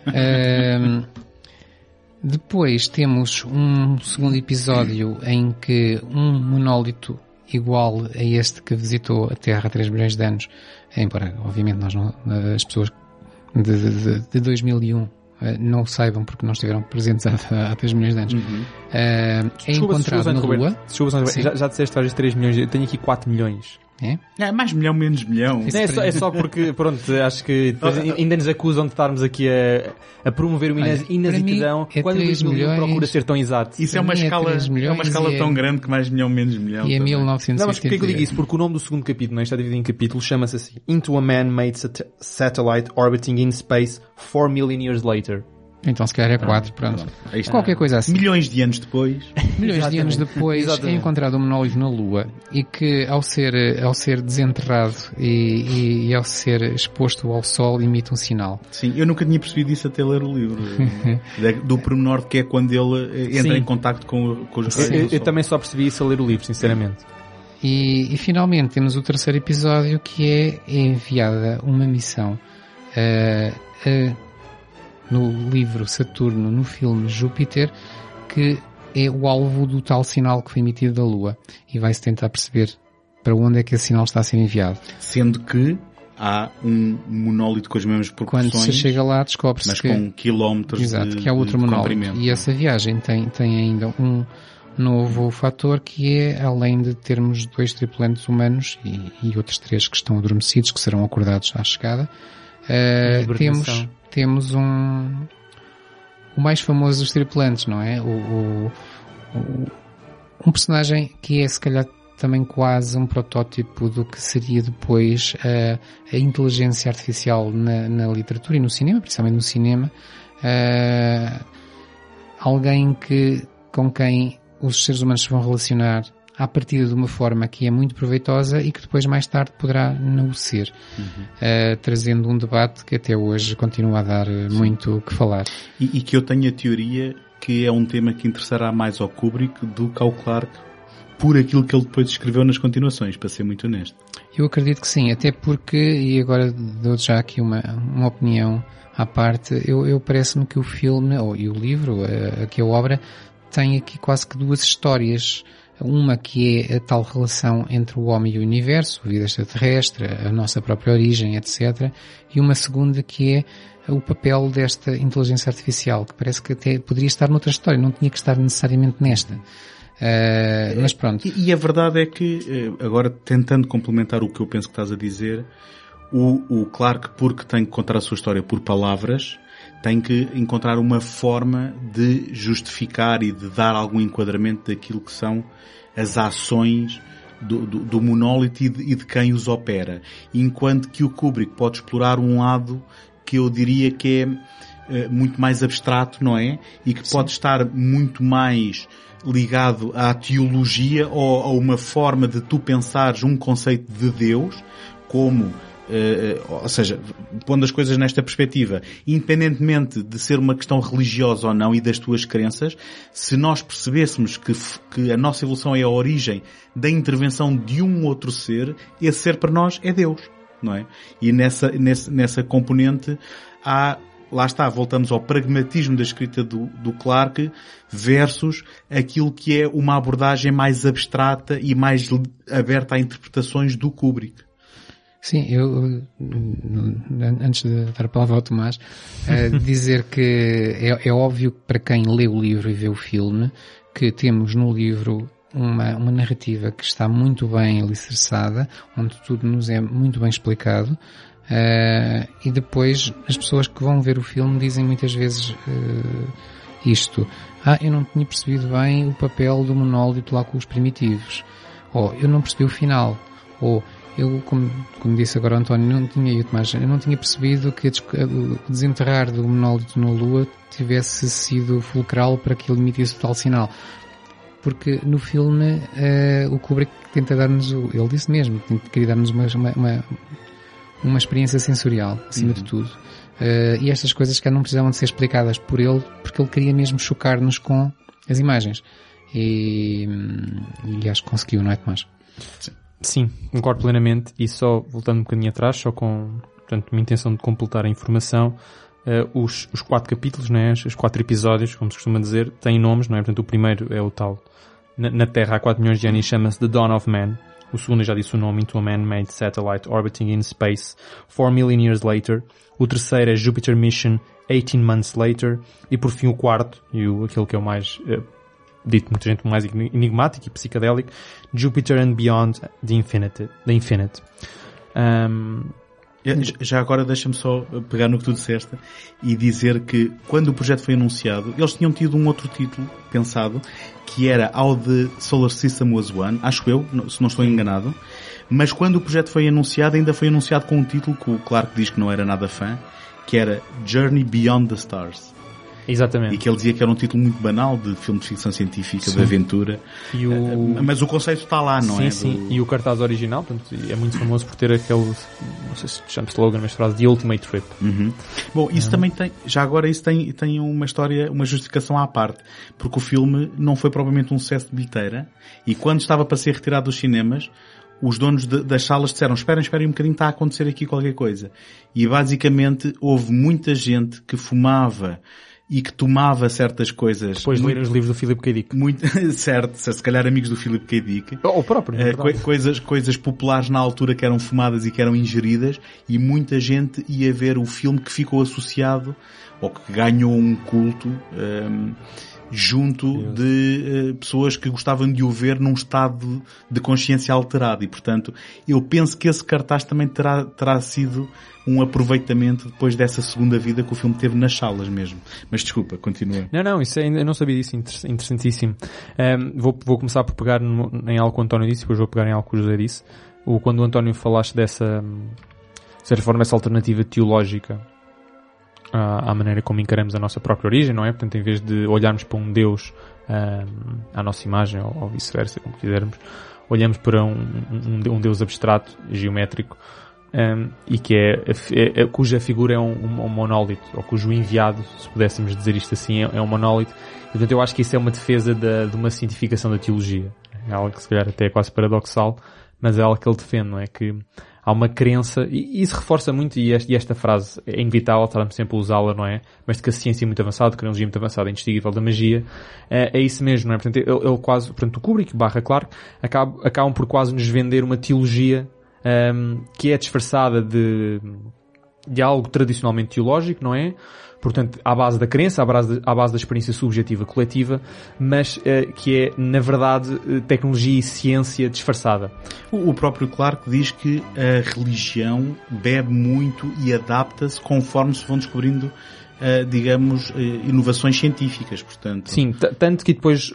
Ahm, depois temos um segundo episódio em que um monólito igual a este que visitou a Terra há 3 milhões de anos, embora obviamente nós não, as pessoas de, de, de 2001 eh, não saibam porque não estiveram presentes há, há 3 milhões de anos, Ah, é Desculpa, encontrado na. Lua. Desculpa, já, já disseste várias 3 milhões, eu tenho aqui 4 milhões. É? É mais milhão, menos milhão. É, só, é só porque, pronto, acho que depois ainda nos acusam de estarmos aqui a, a promover uma Olha, mim é quando o 3 2001 milhões. procura ser tão exato. Isso é uma é escala, três é uma escala e é- tão grande que mais milhão, menos milhão. E é também. 1978. Não, mas porquê que eu digo isso? Porque o nome do segundo capítulo, não é? está dividido em capítulos, chama-se assim Into a Man-Made sat- Satellite Orbiting in Space 4 Million Years Later. Então se calhar é 4, pronto. Está. Qualquer coisa assim. Milhões de anos depois. Milhões de anos depois é encontrado um monólito na Lua e que ao ser, ao ser desenterrado e, e- e ao ser exposto ao Sol emite um sinal. Sim, eu nunca tinha percebido isso até ler o livro. Do pormenor que é quando ele eh, entra Sim. em contacto com, com os raios Eu, eu- também só percebi isso a ler o livro, sinceramente. E, e finalmente temos o terceiro episódio que é enviada uma missão eh, eh, no livro Saturno, no filme Júpiter, que é o alvo do tal sinal que foi emitido da Lua e vai-se tentar perceber para onde é que esse sinal está a ser enviado. Sendo que há um monólito com as mesmas Quando proporções, se chega lá descobre-se mas que, com quilómetros exato, de, que há outro monólito. E essa viagem tem, tem ainda um, novo fator que é, além de termos dois tripulantes humanos e, e outros três que estão adormecidos, que serão acordados à chegada, uh, temos, temos um, o mais famoso dos tripulantes, não é? O, o, o, um personagem que é se calhar também quase um protótipo do que seria depois a, inteligência artificial na, na, literatura e no cinema, principalmente no cinema. Uh, alguém que, com quem os seres humanos se vão relacionar a partir de uma forma que é muito proveitosa e que depois mais tarde poderá não ser, uhum. uh, trazendo um debate que até hoje continua a dar Sim. muito o que falar. E, e, que eu tenho a teoria que é um tema que interessará mais ao Kubrick do que ao Clark por aquilo que ele depois escreveu nas continuações, para ser muito honesto. Eu acredito que sim, até porque, e agora dou já aqui uma, uma opinião à parte, eu, eu parece-me que o filme, ou, e o livro, aqui a obra, tem aqui quase que duas histórias. Uma que é a tal relação entre o homem e o universo, a vida extraterrestre, a nossa própria origem, etc. E uma segunda que é o papel desta inteligência artificial, que parece que até poderia estar noutra história, não tinha que estar necessariamente nesta. Uh, mas pronto. E, e, a verdade é que, eh, agora tentando complementar o que eu penso que estás a dizer, o, o Clark, porque tem que contar a sua história por palavras, tem que encontrar uma forma de justificar e de dar algum enquadramento daquilo que são as ações do, do, do monólito e de, e de, quem os opera. Enquanto que o Kubrick pode explorar um lado que eu diria que é uh, muito mais abstrato, não é? E que Sim. pode estar muito mais ligado à teologia ou a uma forma de tu pensares um conceito de Deus como ou seja, pondo as coisas nesta perspectiva, independentemente de ser uma questão religiosa ou não e das tuas crenças, se nós percebêssemos que, que a nossa evolução é a origem da intervenção de um outro ser, esse ser para nós é Deus, não é? E nessa, nessa, nessa componente há lá está, voltamos ao pragmatismo da escrita do, do Clark versus aquilo que é uma abordagem mais abstrata e mais aberta a interpretações do Kubrick. Sim, eu, antes de dar a palavra ao Tomás, uh, dizer que é, é óbvio para quem lê o livro e vê o filme que temos no livro uma, uma narrativa que está muito bem alicerçada, onde tudo nos é muito bem explicado, Uh, e depois as pessoas que vão ver o filme dizem muitas vezes uh, isto. Ah, eu não tinha percebido bem o papel do monólito lá com os primitivos. Ou eu não percebi o final. Ou eu, como, como disse agora o António, não tinha, eu, mas eu não tinha percebido que o desenterrar do monólito na Lua tivesse sido fulcral para que ele emitisse o tal sinal. Porque no filme uh, o Kubrick tenta dar-nos, ele disse mesmo, queria dar-nos uma, uma, uma experiência sensorial, acima uhum. de tudo. Uh, e estas coisas que não precisavam de ser explicadas por ele, porque ele queria mesmo chocar-nos com as imagens. E, e, acho que conseguiu, não é, Tomás? Sim, concordo plenamente. E só voltando um bocadinho atrás, só com portanto, uma intenção de completar a informação, uh, os, os quatro capítulos, né, os quatro episódios, como se costuma dizer, têm nomes, não é? Portanto, o primeiro é o tal na, na Terra há 4 milhões de anos chama-se The Dawn of Man o segundo já disse o nome, Into a Man-Made Satellite Orbiting in Space, 4 Million Years Later. O terceiro é Jupiter Mission, 18 Months Later. E por fim o quarto, e o, aquele que é o mais, uh, dito muita gente, mais enigmático e psicadélico, Jupiter and Beyond the Infinite. The Infinite. Um, já agora deixa-me só pegar no que tu disseste e dizer que quando o projeto foi anunciado, eles tinham tido um outro título pensado, que era How the Solar System Was One, acho eu, se não estou enganado, mas quando o projeto foi anunciado, ainda foi anunciado com um título que o Clark diz que não era nada fã, que era Journey Beyond the Stars. Exatamente. E que ele dizia que era um título muito banal de filme de ficção científica, sim. de aventura. O... Eh, mas o conceito está lá, não sim, é? Sim, sim. Do... E o cartaz original, portanto, é muito famoso por ter aquele, não sei se chama slogan, mas frase The Ultimate Trip. Uhum. Bom, isso uhum. também tem, já agora isso tem, tem uma história, uma justificação à parte. Porque o filme não foi propriamente um sucesso de bilheteira. E quando estava para ser retirado dos cinemas, os donos de, das salas disseram, esperem, esperem um bocadinho, está a acontecer aqui qualquer coisa. E basicamente houve muita gente que fumava e que tomava certas coisas. Depois de ler os livros do Philip K. Dick. Muito, certo, se calhar amigos do Philip K. Dick. Ou o próprio. É, coisas, coisas populares na altura que eram fumadas e que eram ingeridas e muita gente ia ver o filme que ficou associado ou que ganhou um culto um, junto de uh, pessoas que gostavam de o ver num estado de consciência alterado e, portanto, eu penso que esse cartaz também terá, terá sido um aproveitamento depois dessa segunda vida que o filme teve nas salas mesmo. Mas desculpa, continua. Não, não, isso é, eu não sabia disso, interessantíssimo. Um, vou, vou começar por pegar no, em algo que o António disse, depois vou pegar em algo que o José disse. O, quando o António falaste dessa, de certa forma, essa alternativa teológica à, maneira como encaramos a nossa própria origem, não é? Portanto, em vez de olharmos para um Deus um, à nossa imagem, ou, vice-versa, como quisermos, olhamos para um, um, Deus abstrato, geométrico, um, e que é, é, é, cuja figura é um, um, monólito, ou cujo enviado, se pudéssemos dizer isto assim, é, é um monólito. E, portanto, eu acho que isso é uma defesa de, de uma cientificação da teologia. É algo que se calhar até é quase paradoxal, mas é algo que ele defende, não é? Que há uma crença, e isso reforça muito, e esta, frase é inevitável, estarmos sempre a usá-la, não é? Mas de que a ciência é muito avançada, a tecnologia é muito avançada, é indistinguível da magia, é, é isso mesmo, não é? Portanto, ele, ele quase, portanto, o Kubrick barra Clark acabam, acabam por quase nos vender uma teologia um, que é disfarçada de, de algo tradicionalmente teológico, não é? Portanto, à base da crença, à base, à base da experiência subjetiva coletiva, mas uh, que é, na verdade, eh, tecnologia e ciência disfarçada. O, o próprio Clark diz que a religião bebe muito e adapta-se conforme se vão descobrindo Uh, digamos, uh, inovações científicas, portanto. Sim, tanto que depois,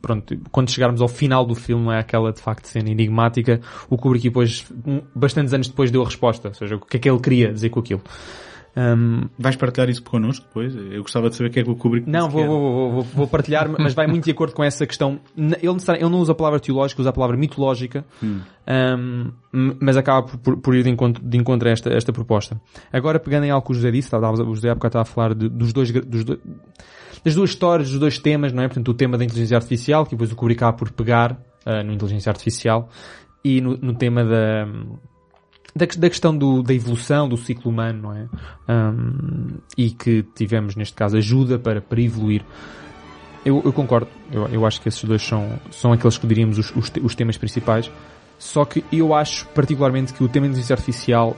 pronto, quando chegarmos ao final do filme, é aquela de facto cena enigmática, o Kubrick depois, um, bastantes anos depois deu a resposta, ou seja, o que é que ele queria dizer com aquilo. Um, Vais partilhar isso connosco depois? Eu gostava de saber o que é que o Kubrick Não, vou, vou, vou, vou, partilhar, mas vai muito de acordo com essa questão. Ele, ele não usa a palavra teológica, usa a palavra mitológica, hum. um, mas acaba por, por, ir de encontro, de encontro a esta, esta proposta. Agora, pegando em algo que o José disse, o José há bocado estava a falar de, dos dois, dos dois, das duas histórias, dos dois temas, não é? Portanto, o tema da inteligência artificial, que depois o Kubrick acaba por pegar uh, no inteligência artificial, e no, no tema da da, da questão do, da evolução do ciclo humano, não é? Um, e que tivemos, neste caso, ajuda para, para evoluir. Eu, eu concordo, eu, eu acho que esses dois são, são aqueles que diríamos os, os, os temas principais. Só que eu acho particularmente que o tema da inteligência artificial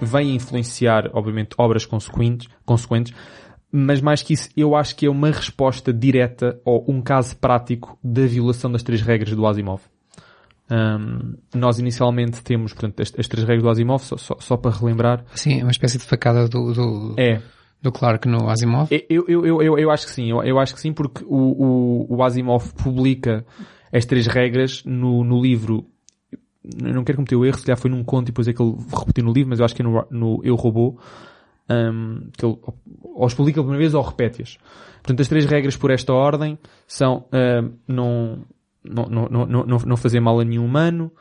vem influenciar, obviamente, obras consequentes, consequentes, mas mais que isso, eu acho que é uma resposta direta ou um caso prático da violação das três regras do Asimov. Um, nós inicialmente temos, portanto, as, as três regras do Asimov, só, só, só, para relembrar. Sim, é uma espécie de facada do, do, é. do Clark no Asimov. Eu, eu, eu, eu, eu acho que sim, eu, eu acho que sim, porque o, o, o Asimov publica as três regras no, no livro. Eu não quero cometer o erro, se calhar foi num conto e depois é que ele repetiu no livro, mas eu acho que é no, no Eu Robô, um, que ele ou publica pela primeira vez ou repete-as. Portanto, as três regras por esta ordem são, uh, não, não, não, não, não, fazer mal a nenhum humano.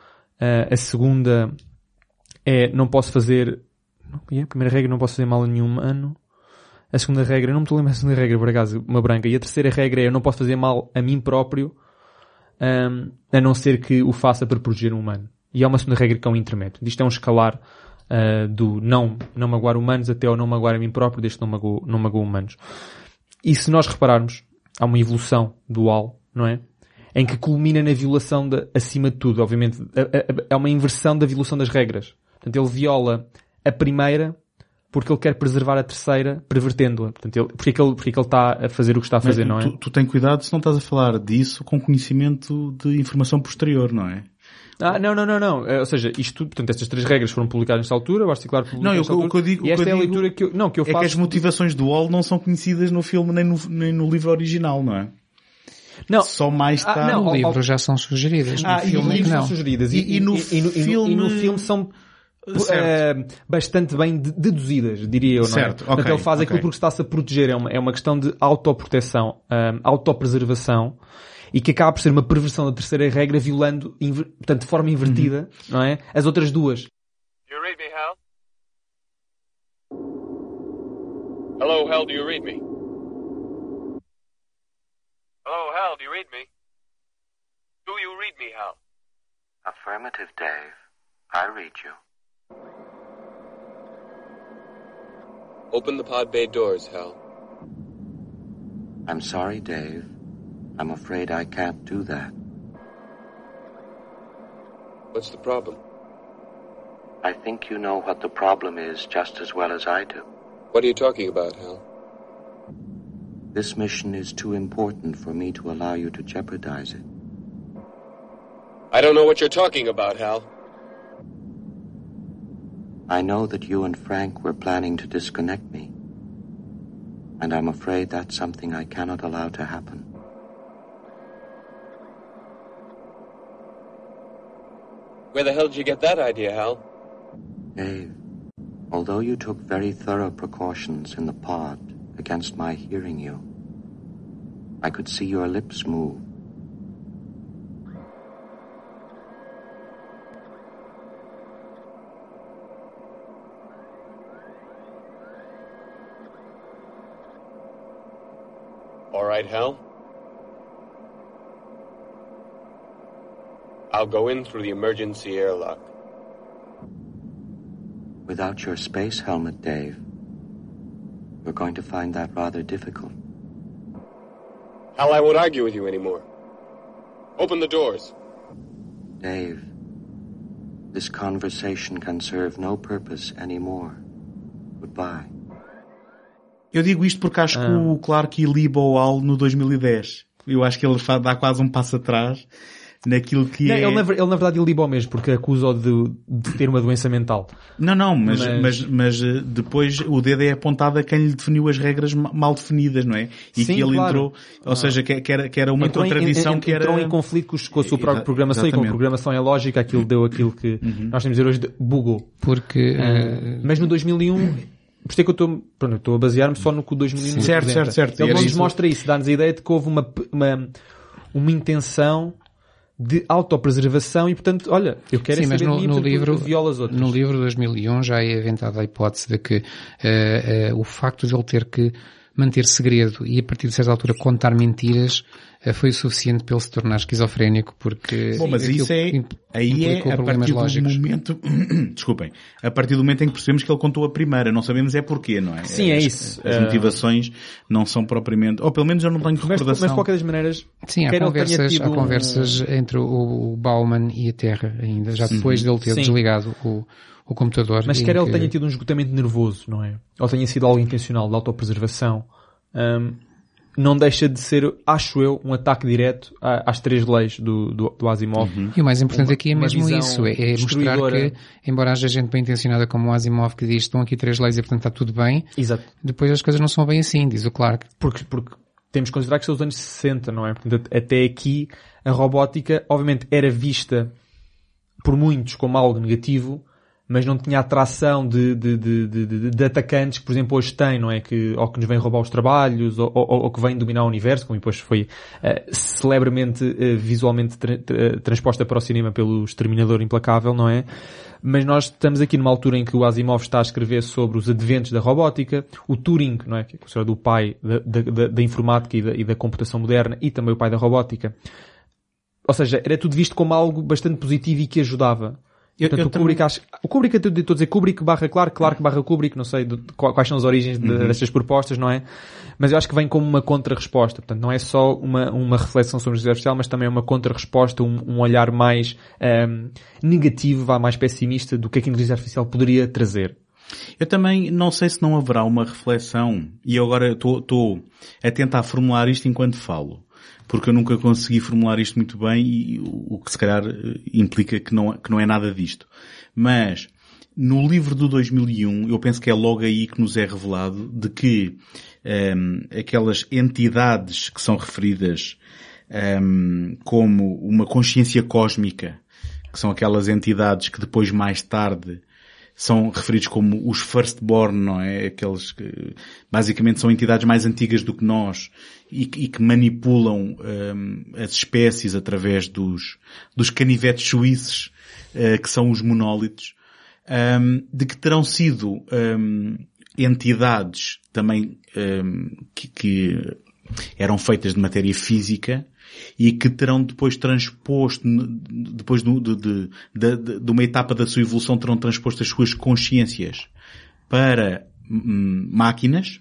Uh, a segunda é não posso fazer. a primeira regra não posso fazer mal a nenhum humano. A segunda regra, não me estou a lembrar a segunda regra, por acaso, uma branca. E a terceira regra é eu não posso fazer mal a mim próprio, um, a não ser que o faça para proteger um humano. E há uma segunda regra que é um intermédio. Isto é um escalar uh, do não, não magoar humanos até ao não magoar a mim próprio, desde que não magoar não humanos. E se nós repararmos, há uma evolução dual, não é? Em que culmina na violação de, acima de tudo, obviamente, é uma inversão da violação das regras. Portanto, ele viola a primeira porque ele quer preservar a terceira, pervertendo-a. Portanto, ele, porque, é que ele, porque é que ele está a fazer o que está a fazer, tu, não é? Tu, tu tem cuidado se não estás a falar disso com conhecimento de informação posterior, não é? Ah, não, não, não, não. É, ou seja, isto portanto, estas três regras foram publicadas nesta altura, o articular publicado Não, eu, altura, o que eu digo, e esta é a leitura que eu, não, que eu é faço... que as motivações do Wall não são conhecidas no filme nem no, nem no livro original, não é? Não. Só mais tarde. Ah, não, no livro já são sugeridas. No ah, filme e, não. são sugeridas. E, e, no, e, no, filme... e no filme são Uh, bastante bem deduzidas, diria eu, não é? Certo, okay, Portanto, ele faz okay. aquilo porque está-se a proteger, é uma, é uma questão de autoproteção, um, autopreservação, e que acaba por ser uma perversão da terceira regra, violando, portanto, de forma invertida, uhum. não é? As outras duas. You read me, Hal? Hello, Hal, do you read me? Hello, Hal, do you read me? Do you read me, Hal? Affirmative, Dave. I read you. Open the pod bay doors, Hal. I'm sorry, Dave. I'm afraid I can't do that. What's the problem? I think you know what the problem is just as well as I do. What are you talking about, Hal? This mission is too important for me to allow you to jeopardize it. I don't know what you're talking about, Hal. I know that you and Frank were planning to disconnect me. And I'm afraid that's something I cannot allow to happen. Where the hell did you get that idea, Hal? Dave, although you took very thorough precautions in the pod against my hearing you, I could see your lips move. All right, Hal. I'll go in through the emergency airlock. Without your space helmet, Dave, we're going to find that rather difficult. Hal, I won't argue with you anymore. Open the doors. Dave, this conversation can serve no purpose anymore. Goodbye. Eu digo isto porque acho que o Clark iliba o Al no 2010. Eu acho que ele dá quase um passo atrás naquilo que Não, é... ele, na, ele, na verdade, ele mesmo, porque acusa-o de, de ter uma doença mental. Não, não, mas, Mas- mas... Mas, eh, depois o dedo é apontado a quem lhe definiu as regras ma- mal definidas, não é? E Sim, que ele claro. entrou, ou seja, que, que era, que era uma entrou em- contradição en- que era... entrou em conflito com, os- com a sua própria programação e como a exatamente. programação é lógica, aquilo deu aquilo que nós temos a dizer hoje de bugou. Porque eh, Mas no 2001, por isso é que eu estou, pronto, eu estou a basear-me só no que o 2001 nos Certo, certo, certo. E Ele não nos mostra isso, dá-nos a ideia de que houve uma, uma, uma intenção de autopreservação e portanto, olha, eu quero Sim, é mas saber no, de mim, no portanto, livro, viola os outros. no livro de 2001 já é aventada a hipótese de que eh, eh, o facto de ele ter que manter segredo e a partir de certa altura contar mentiras eh, foi o suficiente para ele se tornar esquizofrénico porque Bom, mas isso é, aí é implicou a problemas partir do lógicos. momento, desculpem, a partir do momento em que percebemos que ele contou a primeira, não sabemos é porquê, não é? Sim, é As- isso. As Eh, motivações não são propriamente, ou pelo menos eu não tenho mas, recordação. mas de qualquer das maneiras, Sim, há conversas, há um- conversas entre o, o Bauman e a Terra ainda, já depois dele ter Sim. desligado o, o computador. Mas quer ele que- tenha tido um esgotamento nervoso, não é? Ou tenha sido algo intencional de autopreservação, hum, não deixa de ser, acho eu, um ataque direto às três leis do, do, do Asimov. E o mais importante uma- aqui é mesmo isso, é, é mostrar que, embora haja gente bem intencionada como o Asimov que diz estão aqui três leis e portanto está tudo bem, Exato. depois as coisas não são bem assim, diz o Clark. Porque, porque temos que considerar que são os anos 60, não é? Portanto, até aqui, a robótica, obviamente, era vista por muitos como algo negativo, mas não tinha atração de, de, de, de, de- atacantes que, por exemplo, hoje tem, não é? Que, ou que nos vêm roubar os trabalhos, ou, ou, ou que vêm dominar o universo, como depois foi eh, celebremente, eh, visualmente tra- tra- transposta para o cinema pelo Exterminador Implacável, não é? Mas nós estamos aqui numa altura em que o Asimov está a escrever sobre os adventos da robótica, o Turing, não é? Que é considerado o pai da, da- da informática e da, e da computação moderna, e também o pai da robótica. Ou seja, era tudo visto como algo bastante positivo e que ajudava. Eu- Portanto, eu o Kubrick, acho, o Kubrick, eu estou a dizer Kubrick barra Clark, Clark barra Kubrick, não sei de- de quais são as origens de- Uhum. destas propostas, não é? Mas eu acho que vem como uma contra-resposta. Portanto, não é só uma, uma reflexão sobre justiça artificial, mas também é uma contra-resposta, um, um olhar mais ahm, negativo, vá mais pessimista do que é que a inteligência artificial poderia trazer. Eu também não sei se não haverá uma reflexão, e eu agora estou a tentar formular isto enquanto falo, porque eu nunca consegui formular isto muito bem e o que se calhar eh, implica que não, que não é nada disto. Mas, no livro do 2001, eu penso que é logo aí que nos é revelado de que ehm, aquelas entidades que são referidas ehm, como uma consciência cósmica, que são aquelas entidades que depois mais tarde são referidos como os firstborn, não é? Aqueles que basicamente são entidades mais antigas do que nós e, que- e que manipulam hum, as espécies através dos, dos canivetes suíços, eh, que são os monólitos, hum, de que terão sido hum, entidades também hum, que, que eram feitas de matéria física e que terão depois transposto, depois de, de, de, de- uma etapa da sua evolução, terão transposto as suas consciências para hum, máquinas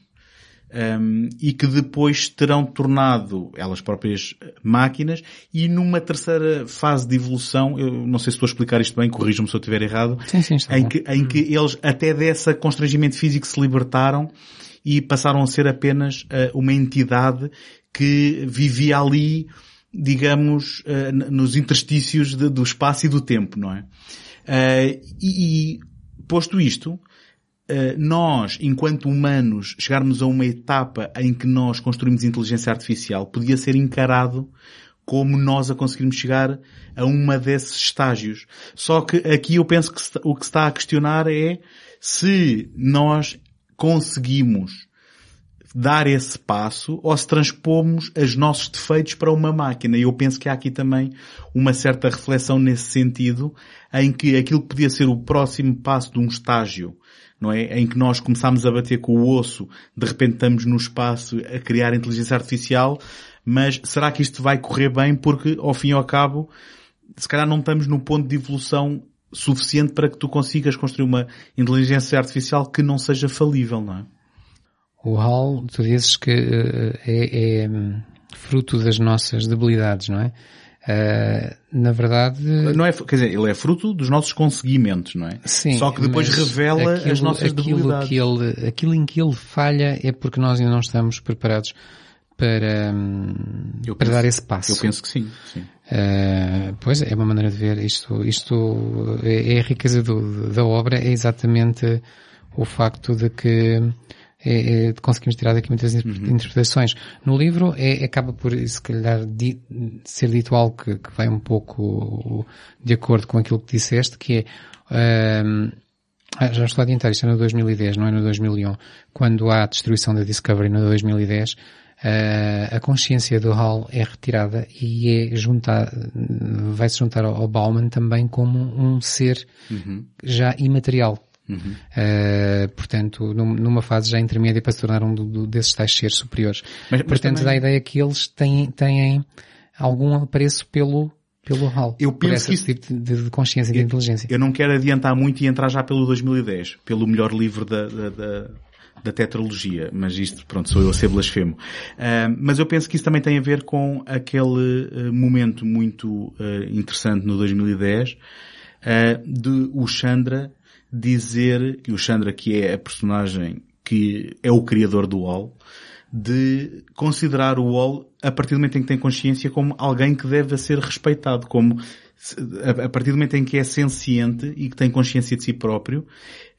hum, e que depois terão tornado elas próprias eh, máquinas. E numa terceira fase de evolução, eu não sei se estou a explicar isto bem, corrijam-me se eu estiver errado, Sim, sim, em que, em que eles até desse constrangimento físico se libertaram e passaram a ser apenas uh, uma entidade que vivia ali, digamos, uh, nos interstícios de, do espaço e do tempo, não é? Uh, e, e, posto isto, nós, enquanto humanos, chegarmos a uma etapa em que nós construímos inteligência artificial, podia ser encarado como nós a conseguirmos chegar a uma desses estágios. Só que aqui eu penso que o que se está a questionar é se nós conseguimos dar esse passo ou se transpomos os nossos defeitos para uma máquina. E eu penso que há aqui também uma certa reflexão nesse sentido, em que aquilo que podia ser o próximo passo de um estágio, não é? Em que nós começamos a bater com o osso, de repente estamos no espaço a criar inteligência artificial, mas será que isto vai correr bem? Porque, ao fim e ao cabo, se calhar não estamos no ponto de evolução suficiente para que tu consigas construir uma inteligência artificial que não seja falível, não é? O HAL, tu dizes que uh, é, é, fruto das nossas debilidades, não é? Uh, na verdade... Não é, quer dizer, ele é fruto dos nossos conseguimentos, não é? Sim. Só que depois revela aquilo, as nossas aquilo debilidades. Que ele, aquilo em que ele falha é porque nós ainda não estamos preparados para, Eu para penso- dar esse passo. Eu penso que sim, sim. Uh, pois é, é uma maneira de ver isto. Isto é, é a riqueza do- da obra, é exatamente o facto de que é, é, conseguimos tirar daqui muitas inter- interpretações. No livro é, acaba por, se calhar, di- ser dito algo que, que vai um pouco de acordo com aquilo que disseste, que é, um, ah, já estou a adiantar, isto é no 2010, não é no 2001, quando há a destruição da Discovery no 2010, ah, a consciência do Hall é retirada e é juntar, vai-se juntar ao ao Bauman também como um ser já imaterial. Ah, portanto, num- numa fase já intermédia para se tornar um do- do- desses tais seres superiores. Mas- mas portanto, também- dá a ideia que eles têm, têm algum apreço pelo, pelo Hall. Eu por penso esse que tipo de, de consciência e de inteligência. Eu não quero adiantar muito e entrar já pelo 2010, pelo melhor livro da, da, da, da tetralogia, mas isto, pronto, sou eu a ser blasfemo. Ah, mas eu penso que isso também tem a ver com aquele ah, momento muito ah, interessante no 2010 ah, de o Chandra dizer, que o Chandra que é a personagem que é o criador do Wall, de considerar o Wall, a partir do momento em que tem consciência, como alguém que deve ser respeitado, como a partir do momento em que é senciente e que tem consciência de si próprio,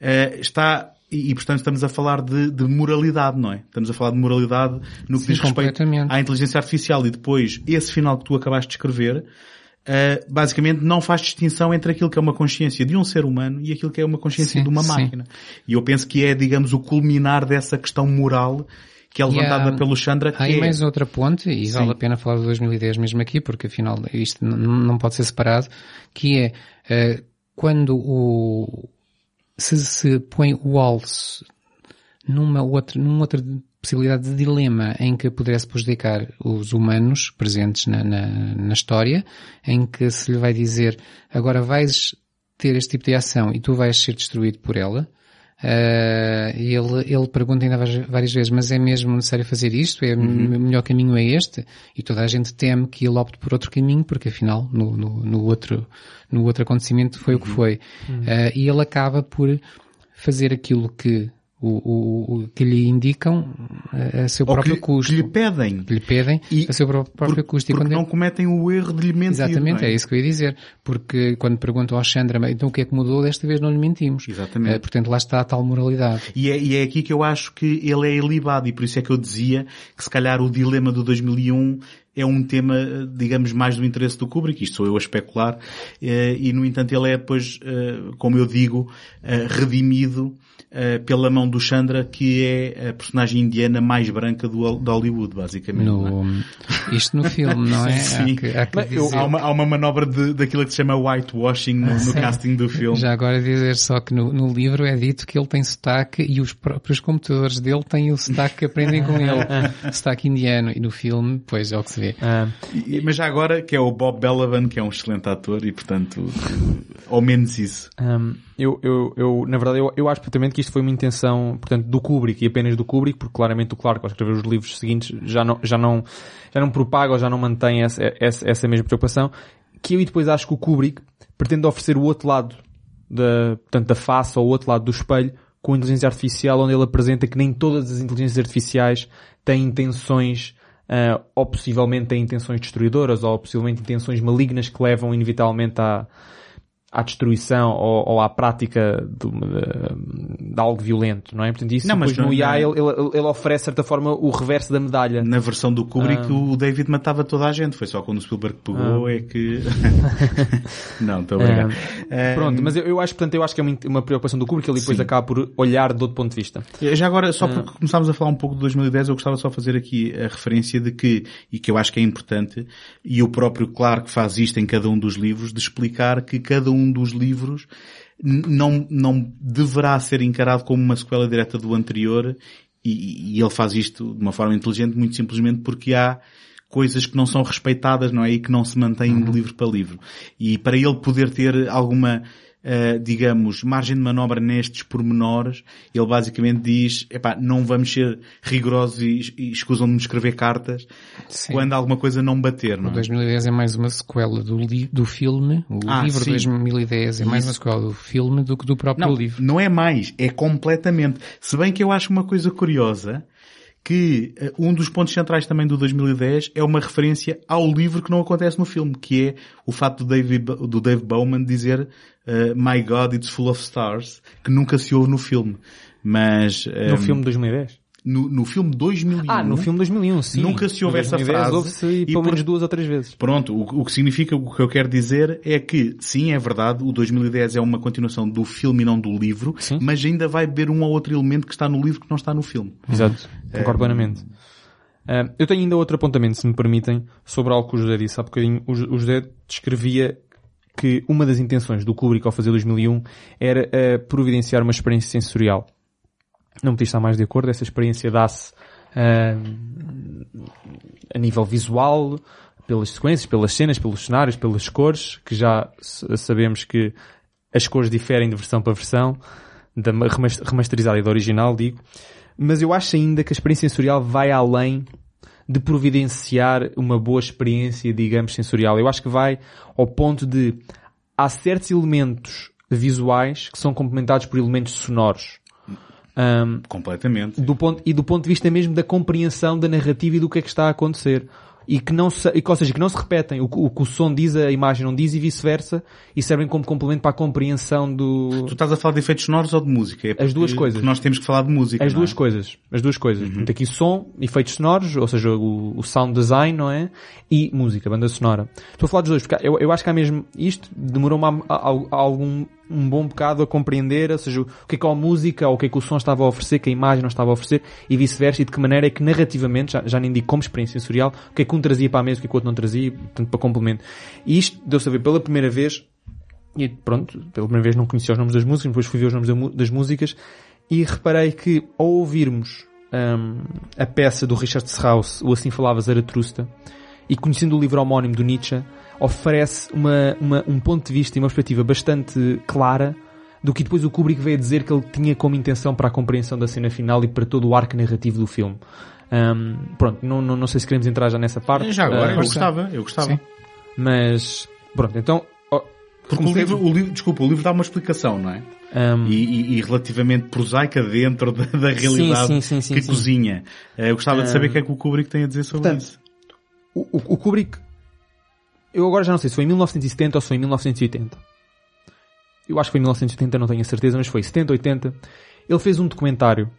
eh, está, e, e, portanto estamos a falar de, de moralidade, não é? Estamos a falar de moralidade no que Sim, diz respeito à inteligência artificial e depois esse final que tu acabaste de escrever, eh, basicamente não faz distinção entre aquilo que é uma consciência de um ser humano e aquilo que é uma consciência Sim, de uma sim. máquina. E eu penso que é, digamos, o culminar dessa questão moral que é levantada há- pelo Chandra, que Há aí é... mais outra ponte, e Sim. vale a pena falar de 2010 mesmo aqui, porque afinal isto não pode ser separado, que é eh, quando o se se põe o alce numa outra, numa outra possibilidade de dilema em que pudesse prejudicar os humanos presentes na, na, na história, em que se lhe vai dizer agora vais ter este tipo de ação e tu vais ser destruído por ela, Uh, e ele, ele pergunta ainda várias- vezes, mas é mesmo necessário fazer isto? É, Uhum. O melhor caminho é este? E toda a gente teme que ele opte por outro caminho, porque afinal, no, no, no outro, no outro acontecimento foi o Uhum. que foi. Uh, e ele acaba por fazer aquilo que, o, o, que lhe indicam a, a seu Ou próprio que, custo. que lhe pedem. Que lhe pedem E a seu pró- próprio Por- custo. E quando não cometem o erro de lhe mentir. Exatamente, não é? isso que eu ia dizer. Porque quando perguntam ao Chandra, "Mas então o que é que mudou? Desta vez não lhe mentimos. Exatamente. Eh, portanto, lá está a tal moralidade. E é, e é aqui que eu acho que ele é ilibado e por isso é que eu dizia que se calhar o dilema do 2001 é um tema, eh, digamos, mais do interesse do Kubrick, isto sou eu a especular, eh, e no entanto ele é depois, eh, como eu digo, eh, redimido eh, pela mão do Chandra, que é a personagem indiana mais branca do, de Hollywood, basicamente. não é? No, isto no filme, não é? Sim. Há que, há que dizer. há, uma, há uma manobra de, daquilo que se chama whitewashing no, no casting do filme. Já agora dizer só que no, no livro é dito que ele tem sotaque e os próprios computadores dele têm o sotaque que aprendem com ele. sotaque indiano. E no filme, pois é o que se vê. Ah, E- Mas já agora, que é o Bob Belavan, que é um excelente ator e portanto, ao menos isso. Um, eu, eu, eu, na verdade, eu, eu acho perfeitamente que isto foi uma intenção, portanto, do Kubrick e apenas do Kubrick, porque claramente o Clarke, ao escrever os livros seguintes, já não, já não, já não propaga ou já não mantém essa, essa, essa mesma preocupação, que eu e depois acho que o Kubrick pretende oferecer o outro lado da, portanto, da face ou o outro lado do espelho com a inteligência artificial, onde ele apresenta que nem todas as inteligências artificiais têm intenções, uh, ou possivelmente têm intenções destruidoras, ou possivelmente intenções malignas que levam inevitavelmente à, à destruição ou, ou à prática de, de, de, algo violento, não é? Portanto, isso Não, mas depois no IA não- ele, ele, ele oferece, de certa forma, o reverso da medalha. Na versão do Kubrick, Ah. o David matava toda a gente. Foi só quando o Spielberg pegou Ah. é que... não, estou a brincar. Eh, Eh, Pronto, mas eu, eu acho, portanto, eu acho que é uma, preocupação do Kubrick, ele depois Sim. acaba por olhar de outro ponto de vista. Já agora, só Ah. porque começámos a falar um pouco de 2010, eu gostava só de fazer aqui a referência de que, e que eu acho que é importante, e o próprio Clark faz isto em cada um dos livros, de explicar que cada um dos livros não, não deverá ser encarado como uma sequela direta do anterior, e, e ele faz isto de uma forma inteligente, muito simplesmente porque há coisas que não são respeitadas, não é? E que não se mantêm de livro para livro. E para ele poder ter alguma, eh, digamos, margem de manobra nestes pormenores, ele basicamente diz, epá, não vamos ser rigorosos e, e escusam-me de escrever cartas Sim. quando alguma coisa não bater, O não é? 2010 é mais uma sequela do, do filme. O Ah, livro sim. 2010 é mais uma sequela do filme do que do próprio Não, livro. não é mais, é completamente. Se bem que eu acho uma coisa curiosa, que eh, um dos pontos centrais também do 2010 é uma referência ao livro que não acontece no filme, que é o fato do Dave, do Dave Bowman dizer eh, My God, it's full of stars, que nunca se ouve no filme. Mas No eh, filme de 2010. no, no filme 2001, Ah, no filme de 2001, sim. Nunca se ouve essa 2010 frase. Ouve-se E pelo menos duas ou três vezes. Pronto, o, o que significa, o que eu quero dizer é que, sim, é verdade, o 2010 é uma continuação do filme e não do livro, Sim. mas ainda vai beber um ou outro elemento que está no livro que não está no filme. Exato. Concordo plenamente. Ah, eu tenho ainda outro apontamento, se me permitem, sobre algo que o José disse há bocadinho. O, o José descrevia que uma das intenções do Kubrick ao fazer 2001 era ah, providenciar uma experiência sensorial. Não diz estar mais de acordo. Essa experiência dá-se ah, a nível visual, pelas sequências, pelas cenas, pelos cenários, pelas cores, que já sabemos que as cores diferem de versão para versão, da ma- remas- remasterizada e da original, digo. Mas eu acho ainda que a experiência sensorial vai além de providenciar uma boa experiência, digamos, sensorial. Eu acho que vai ao ponto de há certos elementos visuais que são complementados por elementos sonoros. Ahm, Completamente. do ponto, e do ponto de vista mesmo da compreensão da narrativa e do que é que está a acontecer. E que não se, e que, ou seja, que não se repetem. O, que- o que o som diz, a imagem não diz e vice-versa. E servem como complemento para a compreensão do... Tu estás a falar de efeitos sonoros ou de música? É As duas coisas. Nós temos que falar de música. As não duas é? coisas. As duas coisas. Portanto, aqui som, efeitos sonoros, ou seja, o, o sound design, não é? E música, banda sonora. Estou a falar dos dois, porque eu, eu acho que há mesmo, isto demorou-me algum, um bom bocado a compreender, ou seja, o que é que a música, ou o que é que o som estava a oferecer, que a imagem não estava a oferecer, e vice-versa, e de que maneira é que narrativamente, já, já nem digo como experiência sensorial, o que é que um trazia para a mesa, o que é que o outro não trazia, portanto, para complemento. E isto deu-se a ver pela primeira vez, e pronto, pela primeira vez não conhecia os nomes das músicas, depois fui ver os nomes das músicas e reparei que ao ouvirmos hum, a peça do Richard Strauss, o Assim Falava Zaratrusta, e conhecendo o livro homónimo do Nietzsche, oferece uma, uma- um ponto de vista e uma perspectiva bastante clara do que depois o Kubrick veio a dizer que ele tinha como intenção para a compreensão da cena final e para todo o arco narrativo do filme. Hum, pronto, não, não, não sei se queremos entrar já nessa parte. Já agora, Ah, eu gostava, eu gostava. Sim. mas, pronto, então... Porque o livro, o livro, desculpa, o livro dá uma explicação, não é? hum, E, e- e relativamente prosaica dentro da, da realidade sim, sim, sim, que cozinha. Eh, Eu gostava de saber o que é que o Kubrick tem a dizer sobre Portanto, isso. o- o Kubrick, eu agora já não sei se foi em 1970 ou se foi em 1980. Eu acho que foi em 1980, não tenho a certeza, mas foi 70, 80. Ele fez um documentário.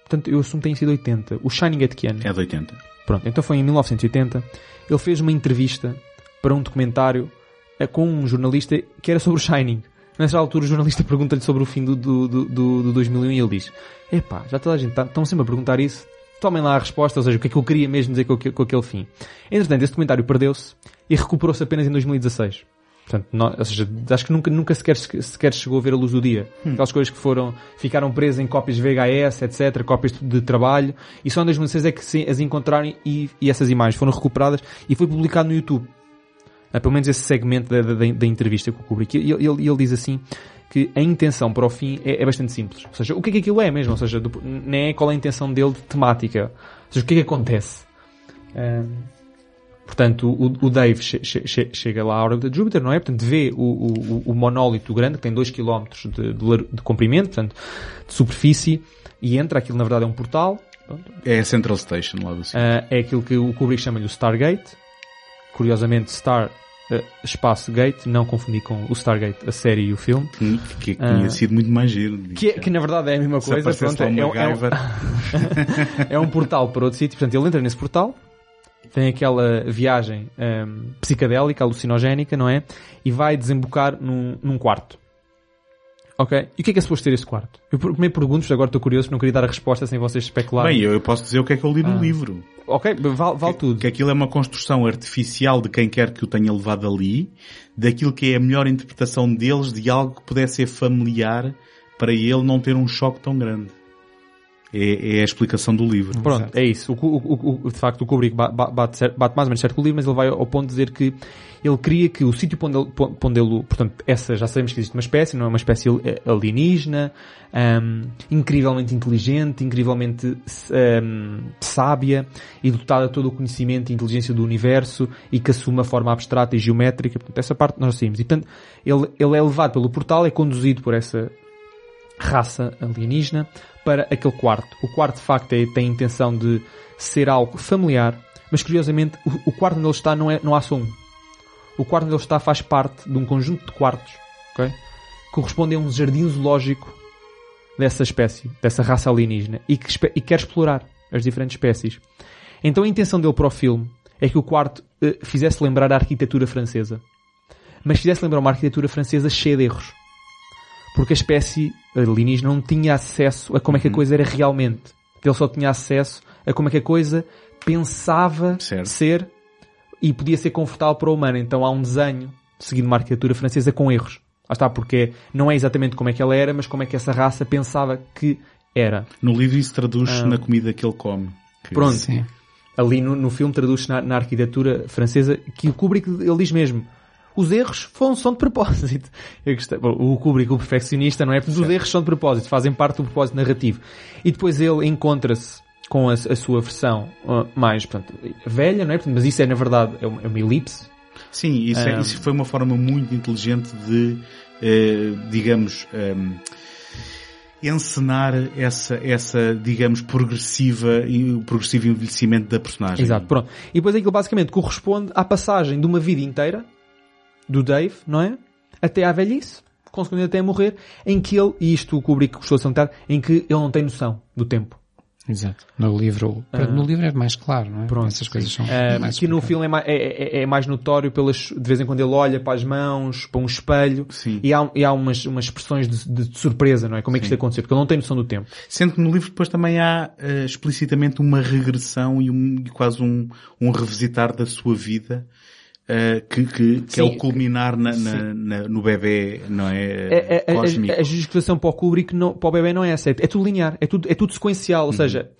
Portanto, eu assumo que tenha sido 80. O Shining at Kian. É de 80. Pronto, então foi em 1980. Ele fez uma entrevista para um documentário eh, com um jornalista que era sobre o Shining. Nessa altura o jornalista pergunta-lhe sobre o fim do, do, do, do, do 2001 e ele diz Epá, já toda a gente tá, estão sempre a perguntar isso. Tomem lá a resposta, ou seja, o que é que eu queria mesmo dizer com, com aquele fim. Entretanto, esse documentário perdeu-se e recuperou-se apenas em 2016. Portanto, não- ou seja, acho que nunca, nunca sequer, sequer chegou a ver a luz do dia. Aquelas coisas que foram, ficaram presas em cópias VHS, etc., cópias de trabalho, e só em 2016 é que se as encontraram e, e essas imagens foram recuperadas e foi publicado no YouTube. Ah, pelo menos esse segmento da, da, da entrevista com o Kubrick. E ele, ele, ele diz assim que a intenção para o fim é, é bastante simples. Ou seja, o que é que aquilo é mesmo? Ou seja, do- nem é qual é a intenção dele de temática. Ou seja, o que é que acontece? Portanto, o, o Dave che- che- che- chega lá à órbita de Júpiter, não é? Portanto, vê o, o, o monólito grande, que tem 2 km de, de, de comprimento, portanto, de superfície, e entra, aquilo na verdade é um portal, pronto, É a Central Station lá do sítio. ah, é aquilo que o Kubrick chama-lhe o Stargate. Curiosamente, Star, ah, espaço Gate, não confundir com o Stargate, a série e o filme. que, que tinha ah. sido muito mais giro. Que, é- que na verdade é a mesma coisa. Pronto, é, é um- MacGyver. é um portal para outro sítio. Portanto, ele entra nesse portal, tem aquela viagem hum, psicadélica, alucinogénica, não é? E vai desembocar num, num quarto. Ok? E o que é que é suposto ter esse quarto? Eu pr- primeiro pergunto, agora estou curioso, não queria dar a resposta sem vocês especularem. Bem, eu, posso dizer o que é que eu li no Ah. livro. Ok, vale, vale tudo. Que aquilo é uma construção artificial de quem quer que o tenha levado ali, daquilo que é a melhor interpretação deles de algo que pudesse ser familiar para ele não ter um choque tão grande. É, é a explicação do livro. Pronto, é isso. O, o, o, de facto, o Kubrick ba- ba- bate, bate mais ou menos certo com o livro, mas ele vai ao ponto de dizer que ele queria que o sítio onde ele, para onde ele- portanto, essa, já sabemos que existe uma espécie, não é uma espécie eh, alienígena, ahm, incrivelmente inteligente, incrivelmente ahm, sábia e dotada de todo o conhecimento e inteligência do universo e que assume uma forma abstrata e geométrica. Portanto, essa parte nós sabemos. E, portanto, ele, ele é levado pelo portal, é conduzido por essa raça alienígena para aquele quarto. O quarto, de facto, é- tem a intenção de ser algo familiar, mas curiosamente o, o quarto onde ele está não, é, não há só um. O quarto onde ele está faz parte de um conjunto de quartos, ok? Que corresponde a um jardim zoológico dessa espécie, dessa raça alienígena, e que e quer explorar as diferentes espécies. Então a intenção dele para o filme é que o quarto eh, fizesse lembrar a arquitetura francesa. Mas fizesse lembrar uma arquitetura francesa cheia de erros porque a espécie alienígena não tinha acesso a como é que a coisa era realmente. Ele só tinha acesso a como é que a coisa pensava Certo. ser e podia ser confortável para o humano. Então há um desenho seguindo uma arquitetura francesa com erros. Lá está, porque não é exatamente como é que ela era, mas como é que essa raça pensava que era. No livro isso traduz Ah. na comida que ele come. Que- Pronto. Sim. Ali no, no filme traduz-se na, na arquitetura francesa que o Kubrick, ele diz mesmo, os erros são de propósito. O Kubrick, o perfeccionista, não é? Porque os erros são de propósito, fazem parte do propósito narrativo. E depois ele encontra-se com a, a sua versão ah, mais, portanto, velha, não é? Mas isso é, na verdade, é uma, é uma elipse. Sim, isso, é- Ah. isso foi uma forma muito inteligente de, eh, digamos, ehm, encenar essa, essa, digamos, progressiva e o progressivo envelhecimento da personagem. Exato, pronto. E depois aquilo basicamente corresponde à passagem de uma vida inteira do Dave, não é? Até à velhice, consequentemente até a morrer, em que ele, e isto o Kubrick gostou de salientar, em que ele não tem noção do tempo. Exato. No livro, no livro é mais claro, não é? Ah. Pronto, Essas coisas são Ah, mais que no filme é mais, é, é- é mais notório pelas, de vez em quando ele olha para as mãos, para um espelho, Sim. e há, e há umas, umas expressões de, de surpresa, não é? Como é que isto aconteceu? Porque ele não tem noção do tempo. Sendo que no livro depois também há eh, explicitamente uma regressão e, um, e quase um, um revisitar da sua vida eh, que, que, que é o culminar na, na- na- no bebê, não é? É- é- a- Cósmico. a, a justificação para o Kubrick, não, para o bebê não é essa. É, é tudo linear. É tudo, é tudo sequencial. Ou seja,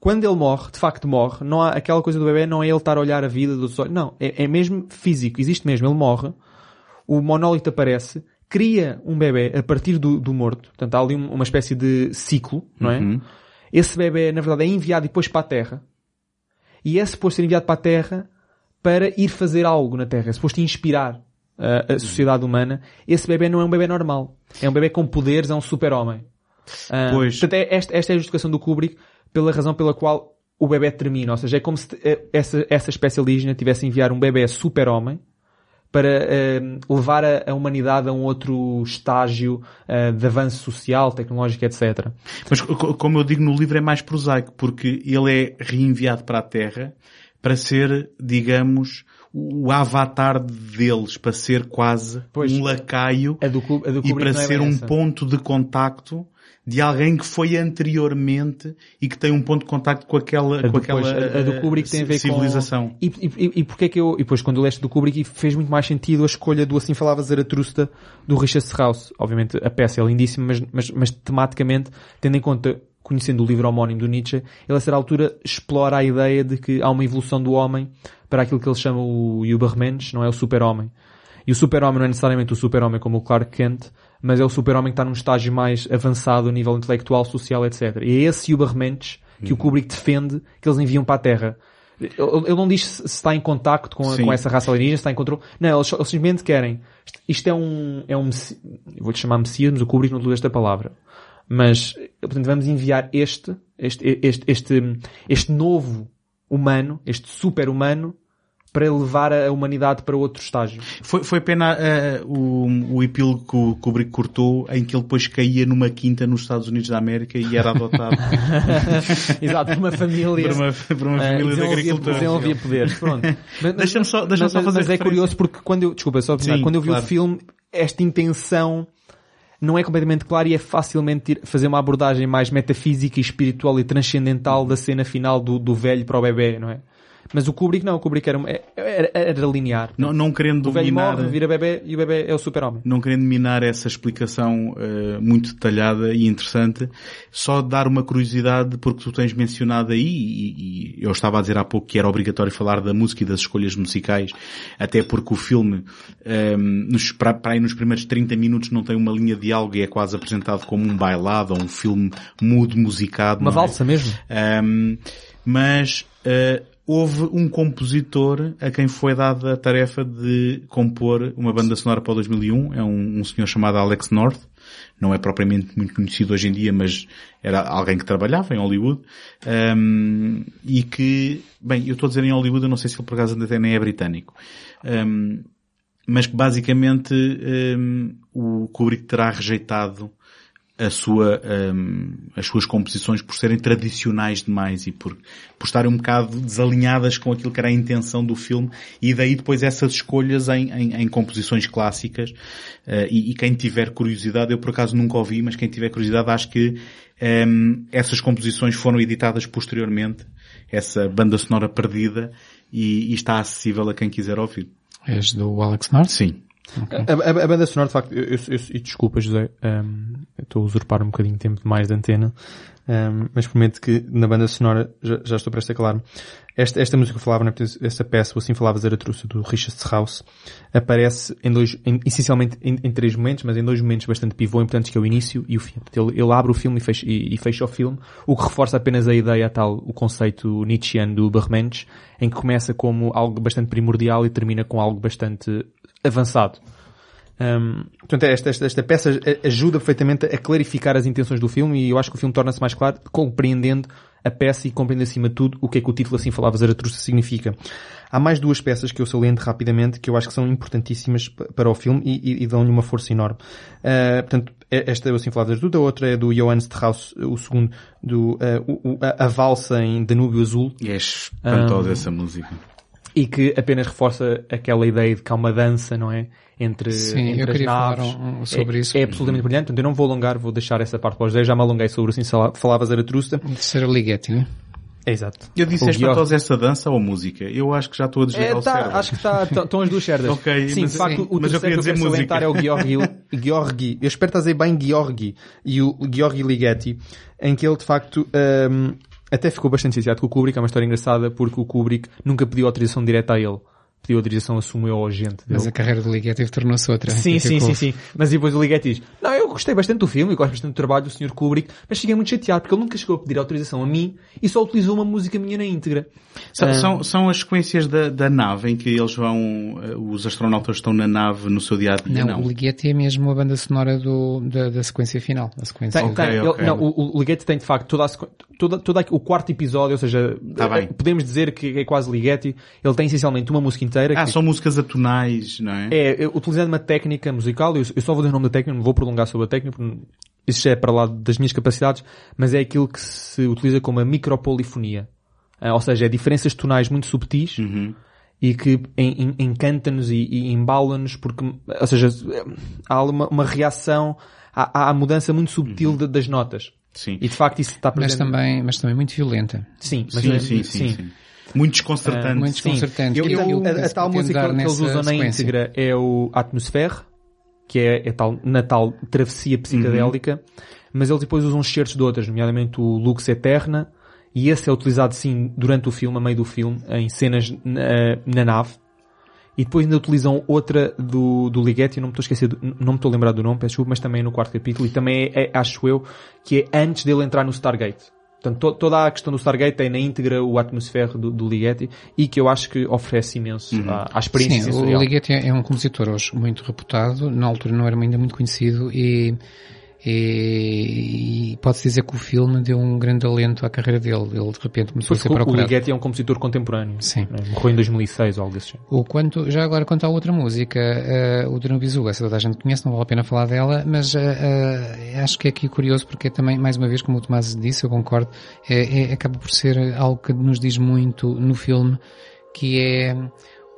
quando ele morre, de facto morre, não há aquela coisa do bebê, não é ele estar a olhar a vida dos olhos. Não. É, é mesmo físico. Existe mesmo. Ele morre. O monólito aparece. Cria um bebê a partir do, do morto. Portanto, há ali um- uma espécie de ciclo, não é? Uhum. Esse bebê, na verdade, é enviado depois para a Terra. E é suposto ser enviado para a Terra para ir fazer algo na Terra. É suposto inspirar uh, a sociedade humana. Esse bebê não é um bebê normal. É um bebê com poderes, é um super-homem. Ah, Pois. Portanto, é- esta, esta é a justificação do Kubrick pela razão pela qual o bebê termina. Ou seja, é como se eh, essa, essa espécie alienígena tivesse a enviar um bebê super-homem para eh, levar a, a humanidade a um outro estágio eh, de avanço social, tecnológico, etc. Mas co- como eu digo no livro é mais prosaico, porque ele é reenviado para a Terra para ser, digamos, o avatar deles, para ser quase Pois. um lacaio A do, a do e para é ser um ponto de contacto de alguém que foi anteriormente e que tem um ponto de contacto com aquela, A com aquela a, a do Kubrick tem a ver civilização. com... E, e, e porque é que eu... E depois quando leste do Kubrick fez muito mais sentido a escolha do Assim Falava Zaratrusta do Richard Strauss. Obviamente a peça é lindíssima, mas, mas, mas tematicamente, tendo em conta, conhecendo o livro homónimo do Nietzsche, ele a certa altura explora a ideia de que há uma evolução do homem para aquilo que ele chama o Übermensch, não é o super-homem. E o super-homem não é necessariamente o super-homem como o Clark Kent, mas é o super-homem que está num estágio mais avançado a nível intelectual, social, etc. E é esse Übermensch que o Kubrick defende que eles enviam para a Terra. Ele, não diz se está em contacto com, com essa raça alienígena, se está em controle. Não, eles, eles simplesmente querem. Isto, é um, é um, vou-te chamar Messias, mas o Kubrick não usa esta palavra. Mas, portanto, vamos enviar este, este, este, este, este novo humano, este super-humano, para levar a humanidade para outro estágio. Foi, foi pena eh, o, o epílogo que o Kubrick cortou em que ele depois caía numa quinta nos Estados Unidos da América e era adotado Exato, por uma família. por uma, por uma Eh, família de desenvolvia, agricultores. desenvolvia poderes, pronto. Deixa-me só- deixa-me mas- só fazer Mas é curioso porque quando eu, desculpa, só Sim, quando eu vi claro. o filme, esta intenção não é completamente clara e é facilmente fazer uma abordagem mais metafísica e espiritual e transcendental da cena final do, do velho para o bebê, não é? Mas o Kubrick não, o Kubrick era, era, era linear. Não, não querendo o velho dominar, morre, vira bebê e o bebê é o super-homem. não querendo minar essa explicação eh, muito detalhada e interessante, só dar uma curiosidade porque tu tens mencionado aí, e, e eu estava a dizer há pouco que era obrigatório falar da música e das escolhas musicais, até porque o filme, eh, nos, para, para aí nos primeiros 30 minutos não tem uma linha de diálogo e é quase apresentado como um bailado ou um filme mudo musicado. Uma é? valsa mesmo. Um, mas uh, houve um compositor a quem foi dada a tarefa de compor uma banda sonora para o 2001. É um, um senhor chamado Alex North. Não é propriamente muito conhecido hoje em dia, mas era alguém que trabalhava em Hollywood. Um, e que, bem, eu estou a dizer em Hollywood, eu não sei se ele por acaso até nem é britânico. Um, mas que basicamente um, o Kubrick terá rejeitado a sua, hum, as suas composições por serem tradicionais demais e por, por estarem um bocado desalinhadas com aquilo que era a intenção do filme e daí depois essas escolhas em, em, em composições clássicas Eh, e, e quem tiver curiosidade, eu por acaso nunca ouvi, mas quem tiver curiosidade acho que hum, essas composições foram editadas posteriormente, essa banda sonora perdida e, e está acessível a quem quiser ouvir. És do Alex North? Sim. A, a- a banda sonora, de facto, eu, eu, eu- e desculpa, José, eu estou a usurpar um bocadinho de tempo demais de antena, ehm, mas prometo que na banda sonora já, já estou prestes a calar-me. Esta, esta música que falava, né, essa peça, o Assim Falava Zaratrusta, do Richard Strauss, aparece em dois, em- essencialmente em, em três momentos, mas em dois momentos bastante pivô importantes, que é o início e o fim. Ele, ele abre o filme e fecha, e, e fecha o filme, o que reforça apenas a ideia, a tal, o conceito Nietzscheano do Bermensch, em que começa como algo bastante primordial e termina com algo bastante avançado. Um, portanto, esta, esta, esta peça ajuda perfeitamente a clarificar as intenções do filme e eu acho que o filme torna-se mais claro compreendendo a peça e compreendendo acima de tudo o que é que o título assim falava Zaratrusta significa. Há mais duas peças que eu saliento rapidamente que eu acho que são importantíssimas pa- para o filme e, e- e dão-lhe uma força enorme. Uh, portanto, é- esta é o assim falava Zaratrusta, a outra é do Johannes Strauss, o segundo, do, uh, o- a, a valsa em Danúbio Azul, E é espantosa essa música. E que apenas reforça aquela ideia de que há uma dança, não é? Entre, Sim, entre eu as queria falar naves. um- um sobre é, isso. É absolutamente brilhante, portanto eu não vou alongar, vou deixar essa parte para os 10, já me alonguei sobre assim sala- falava Zaratrusta. Terceira Ligeti, né? É exato. Eu disse O é espantosa essa dança ou música? Eu acho que já estou a desligar É, o tá, cérebro. acho que está, estão as duas certas. Ok, Sim, mas- de facto, sim, o mas eu terceiro queria que dizer eu quero música. salientar é o Georgi, Georgi, eu espero dizer bem Georgi, e o Georgi Ligeti, em que ele de facto, hum, até ficou bastante chateado com o Kubrick, é uma história engraçada, porque o Kubrick nunca pediu autorização direta a ele. Pediu autorização, assumiu ao agente dele. Mas a carreira do Ligeti tornou-se outra. Sim, sim, sim, sim. Mas depois o Ligeti diz, não, eu gostei bastante do filme, eu gosto bastante do trabalho do Sr. Kubrick, mas fiquei muito chateado porque ele nunca chegou a pedir autorização a mim e só utilizou uma música minha na íntegra. São, Ah, são, são as sequências da, da nave em que eles vão, eh, os astronautas estão na nave no seu dia a dia, Não, não. o Ligeti é mesmo a banda sonora do, da, da sequência final. A sequência Tem, Ok, tem. ok. Ele- não, o, o Ligeti tem de facto toda a, toda, toda a- o quarto episódio, ou seja, Tá bem. podemos dizer que é quase Ligeti. Ele tem essencialmente uma música inteira. Ah, que são músicas atonais, não é? é, utilizando uma técnica musical, eu, eu só vou dar o nome da técnica, não vou prolongar sobre a técnica, porque isso já é para lá das minhas capacidades, mas é aquilo que se utiliza como a micropolifonia. Ah, ou seja, é diferenças tonais muito subtis Uhum. e que en- en- encanta-nos e, e embala-nos porque, ou seja, há uma, uma reação à, à mudança muito subtil de- das notas. Sim. E de facto isso está mas presente. também, mas também muito violenta. Sim, mas Sim, é- sim, sim, sim. Muito desconcertante. muito Sim. desconcertante. Eu, eu- a, a tal música que eles usam na íntegra é o Atmosfere, que é, é tal, na tal travessia psicadélica, Uhum. mas eles depois usam excertos de outras, nomeadamente o Lux Eterna, e esse é utilizado sim durante o filme, a meio do filme, em cenas na, na nave. E depois ainda utilizam outra do, do Ligeti, não me estou a esquecer, não me estou a lembrar do nome, peço desculpa, mas também é no quarto capítulo, e também é, é, acho eu, que é antes dele entrar no Stargate. Portanto, to- toda a questão do Stargate tem na íntegra o atmosfera do, do Ligeti e que eu acho que oferece imenso à, à experiência Sim, o sensorial. Ligeti é é um compositor hoje muito reputado, na altura não era ainda muito conhecido e, e, e pode-se dizer que o filme deu um grande alento à carreira dele. Ele de repente começou a ser Porque o- procurado. Ligeti é um compositor contemporâneo. Sim. né? Morreu em 2006 ou algo desse género. O quanto, já agora quanto à outra música, eh, o Danubizu, essa toda a gente conhece, não vale a pena falar dela, mas eh, acho que é aqui curioso porque é também, mais uma vez, como o Tomás disse, eu concordo, é, é- acaba por ser algo que nos diz muito no filme, que é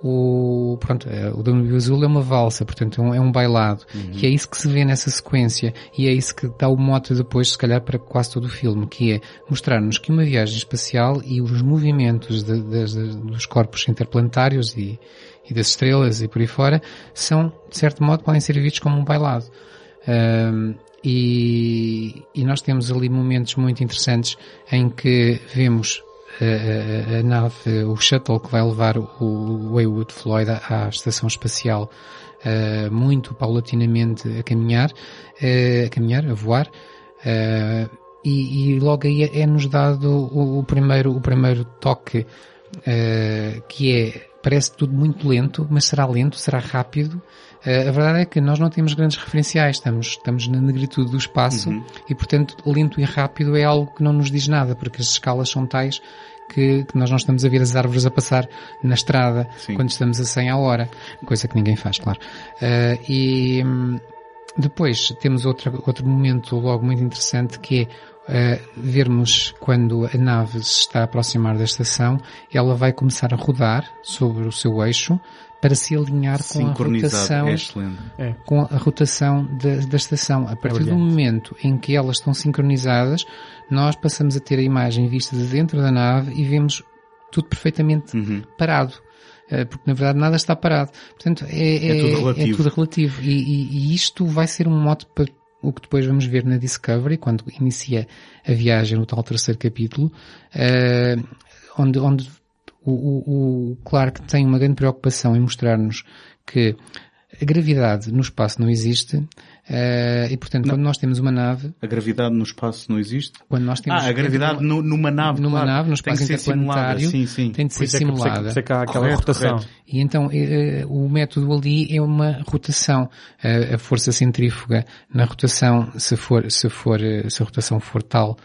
o, pronto, eh, o Danúbio Azul é uma valsa, portanto é um, é um bailado, e é isso que se vê nessa sequência, e é isso que dá o mote depois, se calhar, para quase todo o filme, que é mostrar-nos que uma viagem espacial e os movimentos de- das- dos corpos interplanetários e, e das estrelas e por aí fora, são, de certo modo, podem ser vistos como um bailado. Ahm, e, e nós temos ali momentos muito interessantes em que vemos a, a- nave, o shuttle que vai levar o Waywood Floyd à, à estação espacial ah, muito paulatinamente a caminhar, ah, a caminhar, a voar, ah, e, e logo aí é-nos dado o, o primeiro, o primeiro toque que é, parece tudo muito lento, mas será lento, será rápido. Eh, a verdade é que nós não temos grandes referenciais, estamos, estamos na negritude do espaço e, portanto, lento e rápido é algo que não nos diz nada, porque as escalas são tais que, que nós não estamos a ver as árvores a passar na estrada Sim. quando estamos a 100 a hora, coisa que ninguém faz, claro. Eh, e hum, depois temos outra, outro momento logo muito interessante que é eh, vermos quando a nave se está a aproximar da estação, ela vai começar a rodar sobre o seu eixo para se alinhar com a rotação É excelente. com a rotação da, da estação. A partir do brilhante. momento em que elas estão sincronizadas, nós passamos a ter a imagem vista de dentro da nave e vemos tudo perfeitamente Uhum. parado. Eh, Porque na verdade nada está parado. Portanto, é, É tudo relativo. é tudo relativo. E, e- e isto vai ser um mote para o que depois vamos ver na Discovery, quando inicia a viagem no tal terceiro capítulo, eh, onde, onde o, o, o Clark tem uma grande preocupação em mostrar-nos que a gravidade no espaço não existe, eh, e portanto quando nós temos uma nave, A gravidade no espaço não existe? quando nós temos Ah, a gravidade no- numa nave. numa claro. nave, no Tem espaço que ser simulada. interplanetário, Sim, sim. tem de ser isso é que- por isso é que- simulada. por isso é que há aquela Correto, rotação. correto. E então eh, o método ali é uma rotação. Eh, a força centrífuga na rotação, se for, se for, se a rotação for tal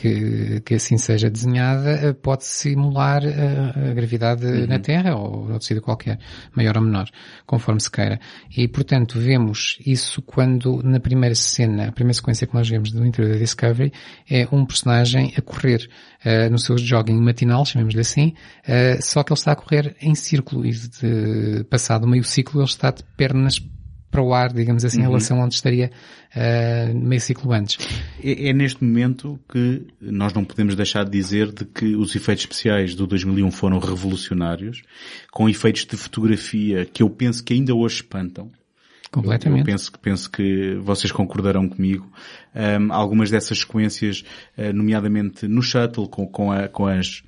que, que assim seja desenhada, eh, pode simular eh, a gravidade na Terra ou outro sítio qualquer, maior ou menor, conforme se queira. E portanto vemos isso quando na primeira cena, a primeira sequência que nós vemos do interior da Discovery é um personagem a correr eh, no seu jogging matinal, chamemos-lhe assim, eh, só que ele está a correr em círculo e de, passado meio ciclo ele está de pernas para o ar, digamos assim, em relação a onde estaria eh, meio ciclo antes. É, é neste momento que nós não podemos deixar de dizer de que os efeitos especiais do 2001 foram revolucionários, com efeitos de fotografia que eu penso que ainda hoje espantam. Completamente. Eu penso que, penso que vocês concordarão comigo. Um, algumas dessas sequências, uh, nomeadamente no shuttle, com, com, a- com as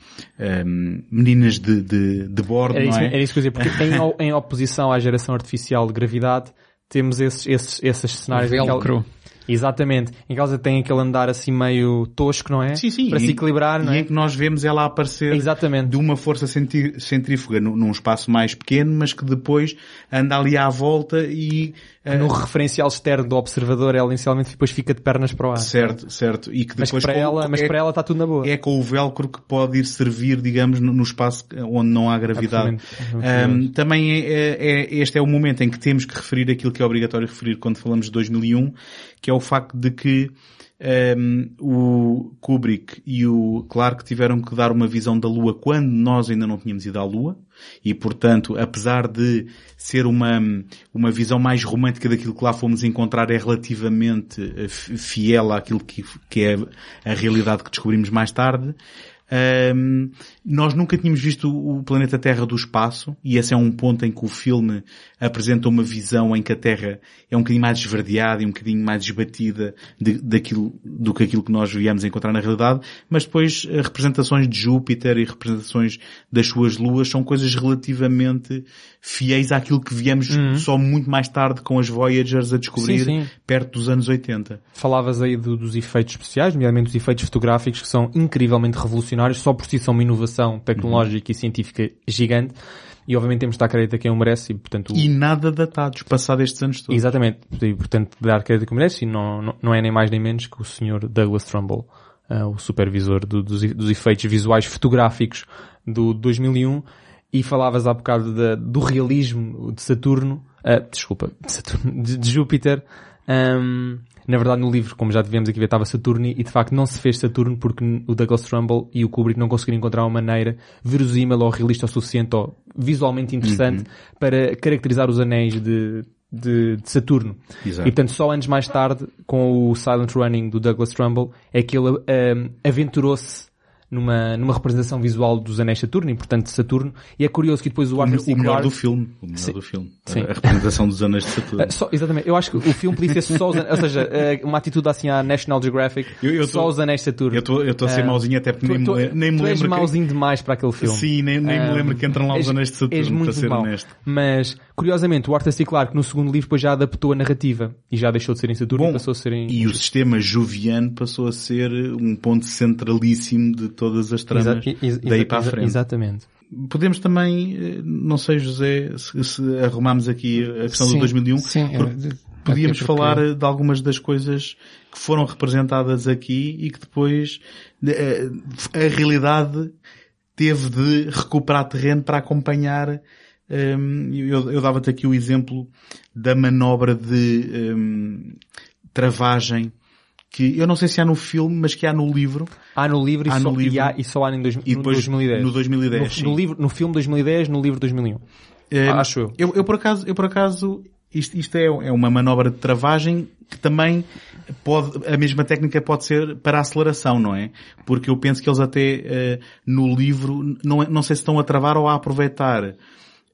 um, meninas de, de, de bordo, Era não isso, é? era isso que eu ia dizer, porque em, em oposição à geração artificial de gravidade, temos esses, esses, esses cenários. Velcro. Exatamente. Em elas têm aquele andar assim meio tosco, não é? Sim, sim. Para E- se equilibrar, não E é? em que nós vemos ela aparecer Exatamente. de uma força centrífuga num, espaço mais pequeno, mas que depois anda ali à volta e... uh, No referencial externo do observador, ela inicialmente depois fica de pernas para o ar. certo, certo. E que Mas depois para com- ela, mas é, para ela está tudo na boa. é com o velcro que pode ir servir, digamos, no, no espaço onde não há gravidade. Um, também é, é- é- este é o momento em que temos que referir aquilo que é obrigatório referir quando falamos de 2001, que é o facto de que um, o Kubrick e o Clark tiveram que dar uma visão da Lua quando nós ainda não tínhamos ido à Lua e, portanto, apesar de ser uma, uma visão mais romântica daquilo que lá fomos encontrar, é relativamente eh, fiel àquilo que, que é a realidade que descobrimos mais tarde. Um, nós nunca tínhamos visto o planeta Terra do espaço e esse é um ponto em que o filme apresenta uma visão em que a Terra é um bocadinho mais esverdeada e um bocadinho mais esbatida de, daquilo, do que aquilo que nós viemos encontrar na realidade, mas depois eh, representações de Júpiter e representações das suas luas são coisas relativamente fiéis àquilo que viemos só muito mais tarde com as Voyagers a descobrir Sim, sim. perto dos anos 80. Falavas aí do- dos efeitos especiais, nomeadamente os efeitos fotográficos, que são incrivelmente revolucionários, só por si são uma inovação tecnológica e científica gigante. E obviamente temos de dar crédito a quem o merece e, portanto, E nada datados, passado estes anos todos. Exatamente. E, portanto, dar crédito que merece e não, não, não é nem mais nem menos que o Sr. Douglas Trumbull, ah, o supervisor do- dos, dos efeitos visuais fotográficos do 2001 e falavas há bocado da- do realismo de Saturno, ah, desculpa, de, Saturno, de, de Júpiter. Ahm, na verdade, no livro, como já devemos aqui ver, estava Saturno e de facto não se fez Saturno porque o Douglas Trumbull e o Kubrick não conseguiram encontrar uma maneira verosímil ou realista o suficiente ou visualmente interessante para caracterizar os anéis de, de, de Saturno. Exato. E portanto, só anos mais tarde, com o Silent Running do Douglas Trumbull, é que ele ahm, aventurou-se numa, numa representação visual dos anéis de Saturno, e portanto de Saturno, e é curioso que depois o Arthur C. o melhor Clarke- do filme. O melhor Sim. do filme. Sim. A representação dos anos de Saturno. Só- exatamente, eu acho que o filme podia ser só os anéis, ou seja, ah, uma atitude assim à National Geographic, Eu- eu só tô- os anéis de Saturno. Eu estou a ser Ah, mauzinho até porque Tu- nem, me, tu- le- nem me tu és lembro. que- mauzinho demais para aquele filme. Sim, nem, nem me Ah, lembro que entram lá os és- anéis de Saturno, és muito para ser mau. honesto. Mas, curiosamente, o Arthur C. Clarke no segundo livro depois já adaptou a narrativa e já deixou de ser em Saturno e Bom, passou a ser em... E o sistema joviano passou a ser um ponto centralíssimo de todas as tramas Exa- ex- daí para a frente. Exatamente. Podemos também, eh, não sei José, se, se arrumamos aqui a questão Sim, do 2001, sim, é, podíamos até porque- falar de algumas das coisas que foram representadas aqui e que depois eh, a realidade teve de recuperar terreno para acompanhar. hum, eu, eu dava-te aqui o exemplo da manobra de hum, travagem que eu não sei se há no filme, mas que há no livro. Há no livro, Há e, no só, livro. E, há, e só há em dois, E no depois 2010. no 2010, No, no livro, no filme 2010, no livro 2001. Eh, Acho eu. Eu, eu por acaso, eu por acaso, isto, isto é, é uma manobra de travagem que também pode, a mesma técnica pode ser para a aceleração, não é? Porque eu penso que eles até eh, no livro, não, é- não sei se estão a travar ou a aproveitar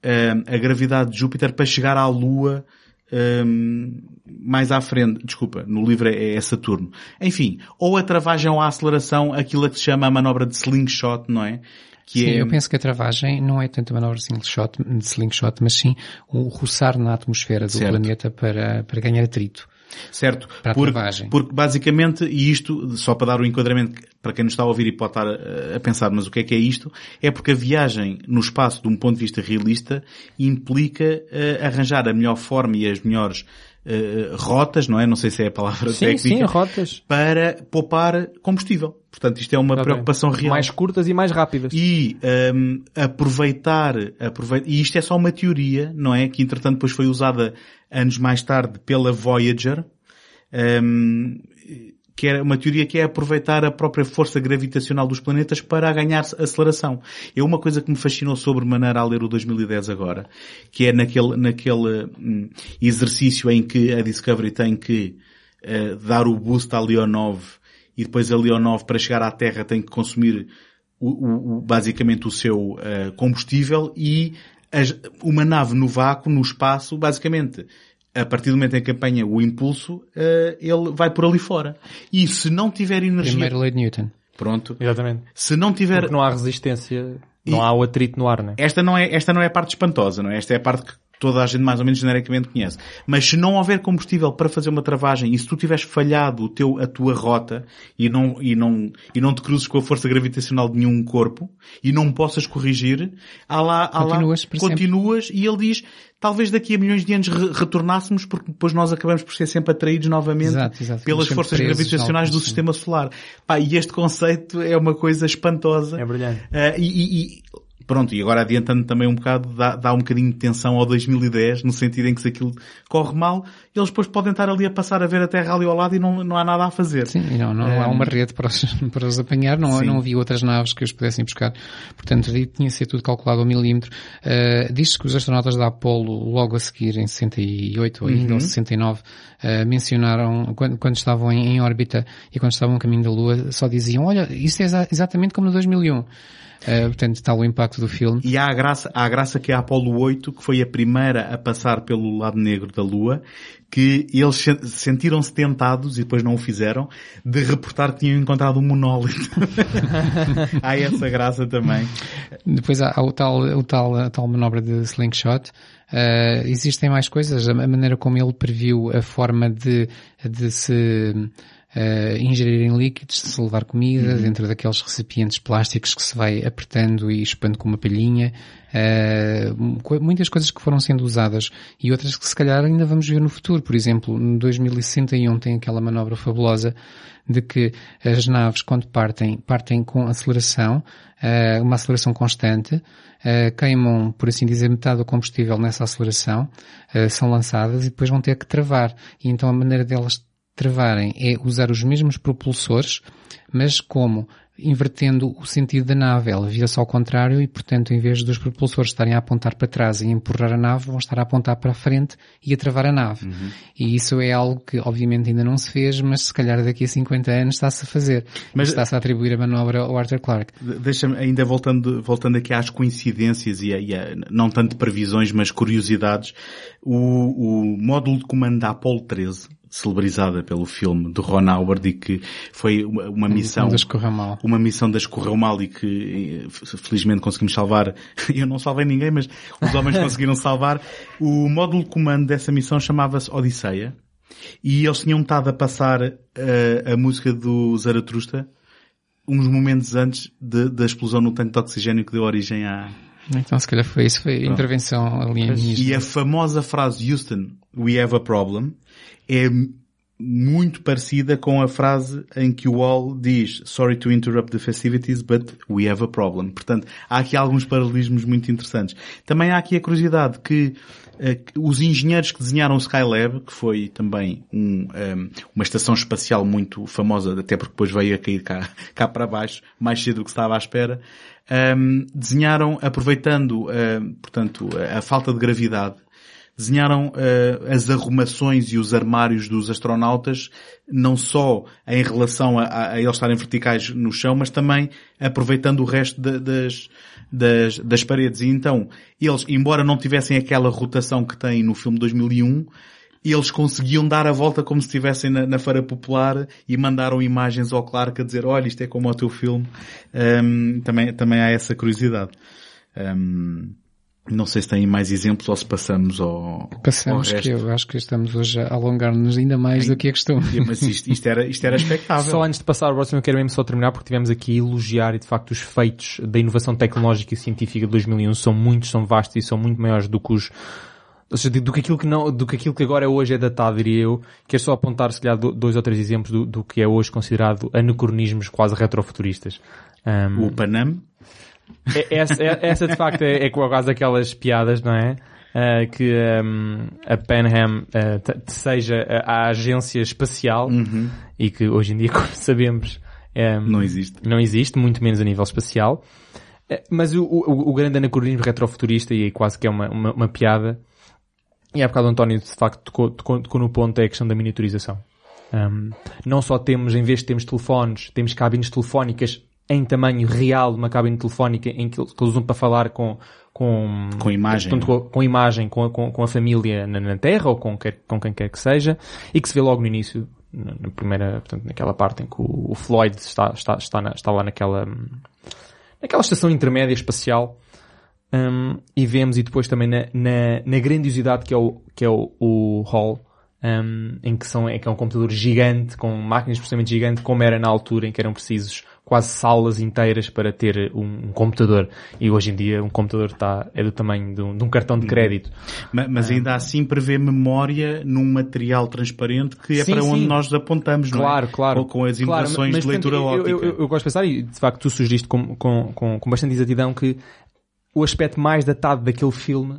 eh, a gravidade de Júpiter para chegar à Lua ehm, mais à frente. Desculpa, no livro é, é Saturno. Enfim, ou a travagem ou a aceleração, aquilo a que se chama a manobra de slingshot, não é? Que Sim, é... eu penso que a travagem não é tanto a manobra de slingshot, de slingshot mas sim o roçar na atmosfera do Certo. planeta para, para ganhar atrito. Certo. Para porque, travagem. porque basicamente, e isto, só para dar o enquadramento para quem nos está a ouvir e pode estar a, pensar, mas o que é que é isto? É porque a viagem no espaço, de um ponto de vista realista, implica eh, arranjar a melhor forma e as melhores eh, rotas, não é? Não sei se é a palavra Sim, técnica. sim, rotas. Para poupar combustível. Portanto, isto é uma Exatamente. preocupação real. Mais curtas e mais rápidas. E hum, aproveitar, aproveitar, e isto é só uma teoria, não é? Que entretanto depois foi usada anos mais tarde pela Voyager, hum, que era uma teoria que é aproveitar a própria força gravitacional dos planetas para ganhar aceleração. É uma coisa que me fascinou sobre maneira a ler o 2010 agora, que é naquele, naquele hum, exercício em que a Discovery tem que eh, dar o boost à Leonov e depois a Leonov para chegar à Terra tem que consumir o, o- basicamente o seu eh, combustível e as- uma nave no vácuo, no espaço, basicamente, a partir do momento em que apanha o impulso, eh, ele vai por ali fora. E se não tiver energia, Primeira lei de Newton. pronto, Exatamente. se não tiver, Porque não há resistência, não E- há o atrito no ar, né? esta não é, esta não é a parte espantosa, não é? Esta é a parte que toda a gente mais ou menos genericamente conhece. Mas se não houver combustível para fazer uma travagem e se tu tiveres falhado o teu, a tua rota e não, e não, e não te cruzes com a força gravitacional de nenhum corpo e não possas corrigir, há lá, há Continuas lá, sempre. continuas e ele diz, talvez daqui a milhões de anos re- retornássemos porque depois nós acabamos por ser sempre atraídos novamente Exato, exato. pelas forças presos gravitacionais do sistema solar. Pá, e este conceito é uma coisa espantosa. É brilhante. Ah, e, e- e pronto, e agora adiantando também um bocado, dá, dá um bocadinho de tensão ao 2010, no sentido em que se aquilo corre mal, eles depois podem estar ali a passar a ver a Terra ali ao lado e não, não há nada a fazer. Sim, não, não há uma rede para os, para os apanhar, não, Sim. não havia outras naves que os pudessem buscar. Portanto, ali tinha ser tudo calculado ao milímetro. Uh, Diz-se que os astronautas da Apollo, logo a seguir, em 68 ou ainda, ou 69, uh, mencionaram, quando, quando estavam em, em órbita e quando estavam no caminho da Lua, só diziam, olha, isso é exa- exatamente como no 2001. Uh, portanto, tal o impacto do filme. E há a graça, há a graça que é a Apollo 8, que foi a primeira a passar pelo lado negro da Lua, que eles se- sentiram-se tentados, e depois não o fizeram, de reportar que tinham encontrado um monólito. há essa graça também. Depois há, há o tal, o tal, a tal manobra de slingshot. Uh, existem mais coisas. A a maneira como ele previu a forma de, de se uh, ingerirem líquidos, de se levar comida dentro daqueles recipientes plásticos que se vai apertando e chupando com uma palhinha. Uh, muitas coisas que foram sendo usadas e outras que se calhar ainda vamos ver no futuro. Por exemplo, no 2061 tem aquela manobra fabulosa de que as naves, quando partem, partem com aceleração, eh, uma aceleração constante, queimam, por assim dizer, metade do combustível nessa aceleração, são lançadas e depois vão ter que travar. E então a maneira delas travarem é usar os mesmos propulsores, mas como? Invertendo o sentido da nave. Ela vira-se ao contrário e, portanto, em vez dos propulsores estarem a apontar para trás e empurrar a nave, vão estar a apontar para a frente e a travar a nave. E isso é algo que, obviamente, ainda não se fez, mas se calhar daqui a 50 anos está-se a fazer. Mas- está-se a atribuir a manobra ao Arthur Clarke. De- Deixa-me, ainda voltando, voltando aqui às coincidências e a, e a- não tanto previsões, mas curiosidades, o, o módulo de comando da Apollo 13, celebrizada pelo filme de Ron Howard e que foi uma, uma missão, uma missão das correu mal e que eh, felizmente conseguimos salvar. Eu não salvei ninguém, mas os homens conseguiram salvar. O módulo comando dessa missão chamava-se Odisseia e eles tinham estado a passar eh, a música do Zaratrusta uns momentos antes de- da explosão no tanque de oxigênio que deu origem à... Então, se calhar foi isso, foi a intervenção alienígena. E a famosa frase Houston, we have a problem, é muito parecida com a frase em que o Wall diz sorry to interrupt the festivities, but we have a problem. Portanto, há aqui alguns paralelismos muito interessantes. Também há aqui a curiosidade que que os engenheiros que desenharam o Skylab, que foi também um, ehm, uma estação espacial muito famosa, até porque depois veio a cair cá, cá para baixo, mais cedo do que estava à espera, ehm, desenharam, aproveitando, ehm, portanto, a, a falta de gravidade, desenharam eh, as arrumações e os armários dos astronautas, não só em relação a, a- a eles estarem verticais no chão, mas também aproveitando o resto da- das, das, das paredes. E então, eles, embora não tivessem aquela rotação que têm no filme 2001, eles conseguiam dar a volta como se estivessem na, na Feira Popular e mandaram imagens ao Clark a dizer, olha, isto é como o teu filme. Ahm, também, também há essa curiosidade. Ahm, não sei se têm mais exemplos ou se passamos ao, Passamos ao que resto. eu acho que estamos hoje a alongar-nos ainda mais do que é costume. Mas isto, isto era, isto era expectável. Só antes de passar ao próximo, eu quero mesmo só terminar porque tivemos aqui a elogiar e de facto os feitos da inovação tecnológica e científica de 2001 são muitos, são vastos e são muito maiores do que os ou seja, do que aquilo que não, do que aquilo que agora hoje é datado, diria eu. Quero só apontar, se calhar, do- dois ou três exemplos do, do que é hoje considerado anacronismos quase retrofuturistas. Um, O Panam, é- essa, é- essa de facto é, é quase aquelas piadas, não é? Ah, que um, a Panham ah, t- seja a, a agência espacial e que hoje em dia, como sabemos, um, não existe. não existe, muito menos a nível espacial. Mas o, o, o grande anacronismo retrofuturista, e aí quase que é uma, uma, uma piada, e há bocado o António de facto tocou, tocou, tocou no ponto, é a questão da miniaturização. Um, não só temos, em vez de termos telefones, temos cabines telefónicas em tamanho real, uma cabine telefónica em que, eles- usam para falar com, com, Com imagem, portanto, com, com imagem, com, a- com, com a família na, na Terra ou com, quer, com quem quer que seja, e que se vê logo no início, na, na primeira, portanto, naquela parte em que o, o Floyd está, está, está, na- está lá naquela, naquela estação intermédia espacial, hum, e vemos e depois também na, na, na grandiosidade que é o, que é o, o Hall, hum, em que são, é que é um computador gigante, com máquinas de processamento gigante, como era na altura em que eram precisos quase salas inteiras para ter um, um computador. E hoje em dia um computador está, é do tamanho de um, de um cartão de crédito. Ma- Mas ainda assim prevê memória num material transparente que é Sim, para onde sim. nós apontamos, não é? Claro, claro. Com, as Claro, impressões mas, de leitura portanto, óptica. eu, eu, eu gosto de pensar, e de facto tu sugeriste com, com, com, com bastante exatidão que o aspecto mais datado daquele filme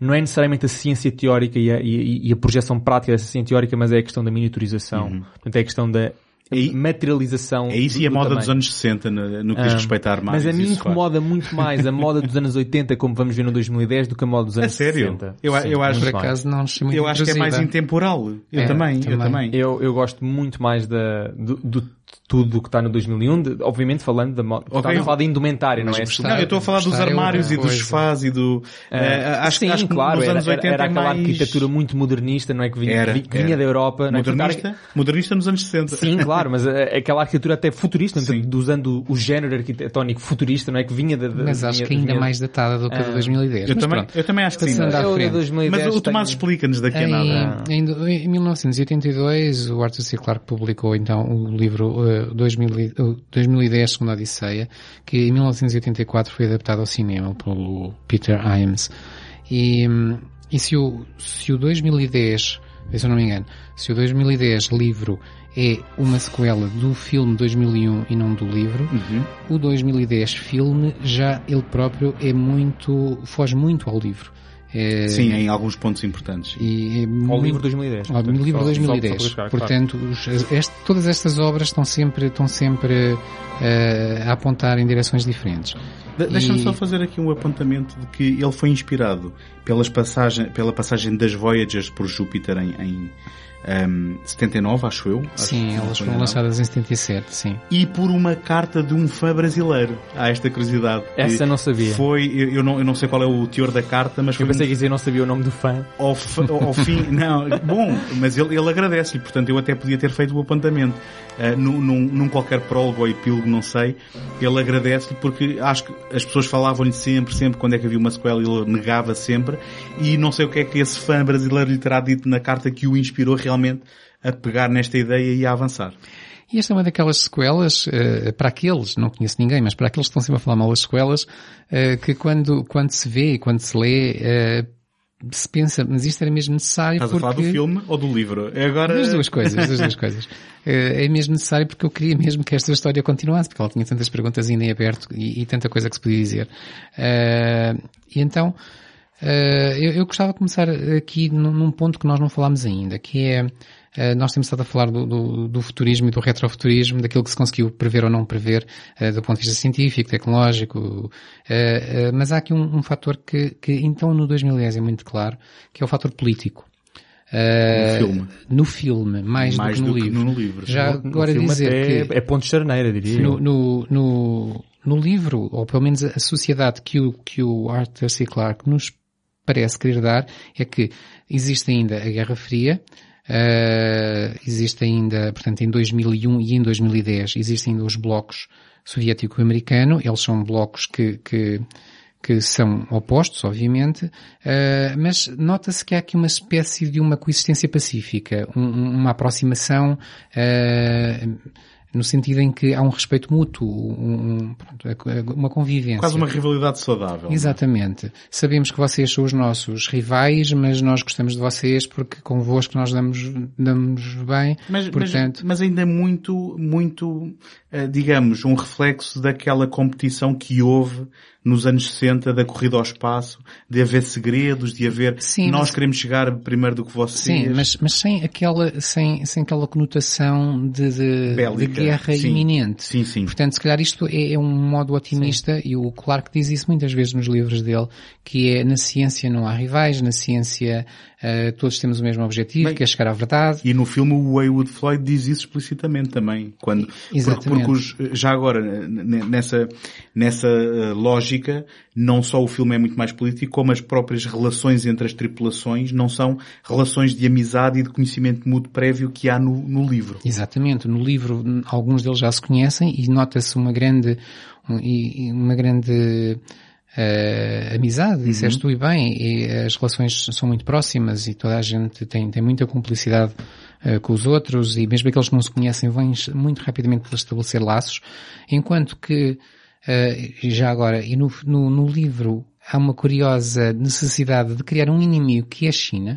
não é necessariamente a ciência teórica e a, e, e a projeção prática dessa ciência teórica, mas é a questão da miniaturização. Portanto, é a questão da É- materialização. É isso do- e a do moda tamanho. dos anos 60 no, no que diz Ah, respeito a armários. Mas a mim isso faz. incomoda muito mais a moda dos anos 80, como vamos ver no 2010, do que a moda dos anos sério? 60. Eu a- eu acho- Por acaso não Eu acho que é mais intemporal. Eu É, também, eu também. Eu, eu gosto muito mais da, do, do- tudo o que está no 2001, de- obviamente falando da moda. Ok. Estava a falar da indumentária, não é? gostar- Não, eu estou a falar dos é armários e dos sofás e do... É, eh, acho, sim, acho que claro, nos era, anos 80 era, era é aquela mais... arquitetura muito modernista, não é? Que vinha, Era, que vinha era. da Europa, não é? Modernista, modernista nos anos 60. Sim, claro, mas eh, aquela arquitetura até futurista, portanto, usando o género arquitetónico futurista, não é? Que vinha da... da- Mas acho vinha- que ainda vinha- mais datada do que a de Ah. 2010. Eu Mas também, pronto. eu também acho que sim. Passando à Eu, de frente. 2010 Mas o Tomás tenho- explica-nos daqui a nada. Em, em, em 1982, o Arthur C. Clarke publicou então o livro 2000, e- eh, 2010, Segunda Odisseia, que em 1984 foi adaptado ao cinema pelo Peter Imes. E, e se, o, se o 2010, se eu não me engano, se o 2010 livro é uma sequela do filme 2001 e não do livro, Uhum. o 2010 filme já ele próprio é muito, foge muito ao livro. É, Sim, em alguns pontos importantes. e é Ao muito- livro 2010. ao portanto, livro só- só- só 2010. para buscar, claro. Portanto, os- este- todas estas obras estão sempre, estão sempre eh, a apontar em direções diferentes. De- Deixa-me só fazer aqui um apontamento de que ele foi inspirado pelas passagem, pela passagem das Voyagers por Júpiter em, em ehm, 79, acho eu. Acho sim, elas foram lançadas em 77, sim. E por uma carta de um fã brasileiro. Há esta curiosidade. Essa não sabia. Foi, eu, eu não, eu não sei qual é o teor da carta, mas foi Eu pensei um- que dizer não sabia o nome do fã. ao, f- ao fim, não, bom, mas ele, ele agradece-lhe, portanto eu até podia ter feito o apontamento. Uh, num, num, num qualquer prólogo ou epílogo, não sei, ele agradece-lhe porque acho que as pessoas falavam-lhe sempre, sempre quando é que havia uma sequela ele negava sempre e não sei o que é que esse fã brasileiro lhe terá dito na carta que o inspirou realmente a pegar nesta ideia e a avançar. E esta é uma daquelas sequelas, eh, para aqueles, não conheço ninguém, mas para aqueles que estão sempre a falar mal das sequelas, eh, que quando, quando se vê e quando se lê, eh, se pensa, mas isto era mesmo necessário Estás porque... a falar do filme ou do livro? É agora... Das duas coisas, das duas coisas. É mesmo necessário porque eu queria mesmo que esta história continuasse, porque ela tinha tantas perguntas ainda em aberto e, e tanta coisa que se podia dizer. Eh, e então, eu, eu gostava de começar aqui num, ponto que nós não falámos ainda, que é, eh, nós temos estado a falar do, do, do futurismo e do retrofuturismo, daquilo que se conseguiu prever ou não prever, eh, do ponto de vista científico, tecnológico, eh, eh, mas há aqui um, um fator que, que então no 2010 é muito claro, que é o fator político. Eh, No filme. no filme, mais, Mais do que no do que livro. no livro. Já No agora filme dizer que É ponto de charneira, diria no, no, no, no livro, ou pelo menos a sociedade que o, que o Arthur C. Clarke nos parece querer dar, é que existe ainda a Guerra Fria, eh, existe ainda, portanto, em 2001 e em 2010, existem ainda os blocos soviético-americano, eles são blocos que, que, que são opostos, obviamente, eh, mas nota-se que há aqui uma espécie de uma coexistência pacífica, um- um- uma aproximação, eh, no sentido em que há um respeito mútuo, um- pronto, uma convivência. Quase uma rivalidade saudável. Exatamente. Sabemos que vocês são os nossos rivais, mas nós gostamos de vocês porque convosco nós damos, damos bem. Mas, mas- Portanto, mas ainda muito, muito, digamos, um reflexo daquela competição que houve nos anos 60 da corrida ao espaço, de haver segredos, de haver Sim, nós mas- queremos chegar primeiro do que vocês. Sim, mas, mas sem aquela, sem, sem aquela conotação de, de, de Bélica. guerra Sim. iminente. Sim, sim. Portanto, se calhar isto é, é um modo otimista e o Clarke diz isso muitas vezes nos livros dele, que é na ciência não há rivais, na ciência eh, todos temos o mesmo objetivo, Bem, que é chegar à verdade. E no filme o Waywood Floyd diz isso explicitamente também. Quando, porque, Exatamente. porque os, já agora, nessa, nessa eh, lógica, não só o filme é muito mais político, como as próprias relações entre as tripulações não são relações de amizade e de conhecimento mútuo prévio que há no, no livro. Exatamente. No livro, alguns deles já se conhecem e nota-se uma grande, uma grande eh, amizade, disseste tu e bem, e as relações são muito próximas e toda a gente tem, tem muita cumplicidade eh, com os outros e mesmo aqueles que não se conhecem vêm muito rapidamente estabelecer laços, enquanto que e já agora, e no, no, no livro há uma curiosa necessidade de criar um inimigo que é a China.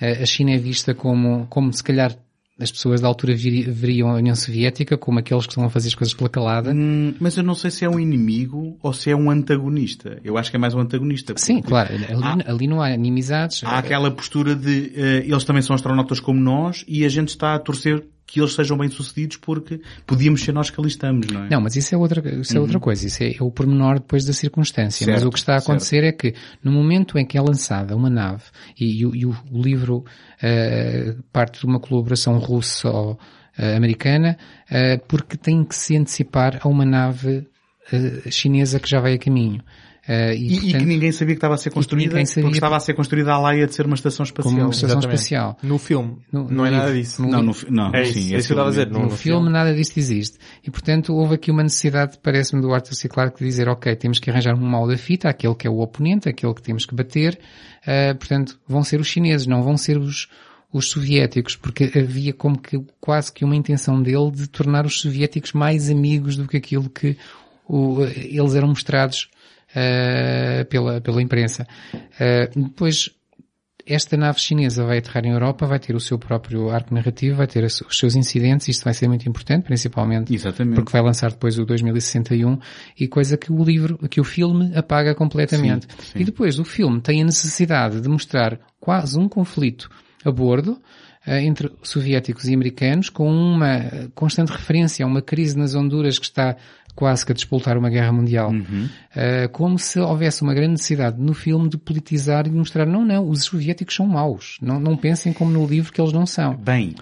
A China é vista como, como se calhar as pessoas da altura viri- veriam a União Soviética como aqueles que estão a fazer as coisas pela calada. Hum, mas eu não sei se é um inimigo ou se é um antagonista. Eu acho que é mais um antagonista. Sim, claro, ali, ali não há inimizades. Há aquela postura de eh, eles também são astronautas como nós e a gente está a torcer que eles sejam bem-sucedidos porque podíamos ser nós que ali estamos, não é? Não, mas isso é outra, isso é outra coisa. Isso é, é o pormenor depois da circunstância. mas Certo, o que está a acontecer é que no momento em que é lançada uma nave e, e o- e o, o livro eh, parte de uma colaboração russo-americana eh, porque tem que se antecipar a uma nave eh, chinesa que já vai a caminho. Eh, E, e portanto, que ninguém sabia que estava a ser construída porque estava a ser construída a Laia de ser uma estação espacial. como uma estação Exatamente. espacial. No filme. No- não no é nada disso. No Não, no, não, É isso, sim, é isso que eu estava a dizer. filme- No, No filme nada disto existe. E portanto houve aqui uma necessidade, parece-me, do Arthur C. Clarke de dizer, ok, temos que arranjar um mal da fita, aquele que é o oponente, aquele que temos que bater, ah, portanto vão ser os chineses, não vão ser os, os soviéticos, porque havia como que quase que uma intenção dele de tornar os soviéticos mais amigos do que aquilo que o- eles eram mostrados ah, pela, pela imprensa. Ah, depois esta nave chinesa vai aterrar em Europa, vai ter o seu próprio arco narrativo, vai ter os seus incidentes, isto vai ser muito importante, principalmente Exatamente. porque vai lançar depois o 2061 e coisa que o livro, que o filme apaga completamente. Sim, sim. E depois o filme tem a necessidade de mostrar quase um conflito a bordo eh, entre soviéticos e americanos com uma eh, constante referência a uma crise nas Honduras que está quase que a despoltar uma guerra mundial. Uhum. Eh, como se houvesse uma grande necessidade no filme de politizar e de mostrar, não, não, os soviéticos são maus. Não, não pensem como no livro que eles não são. Bem,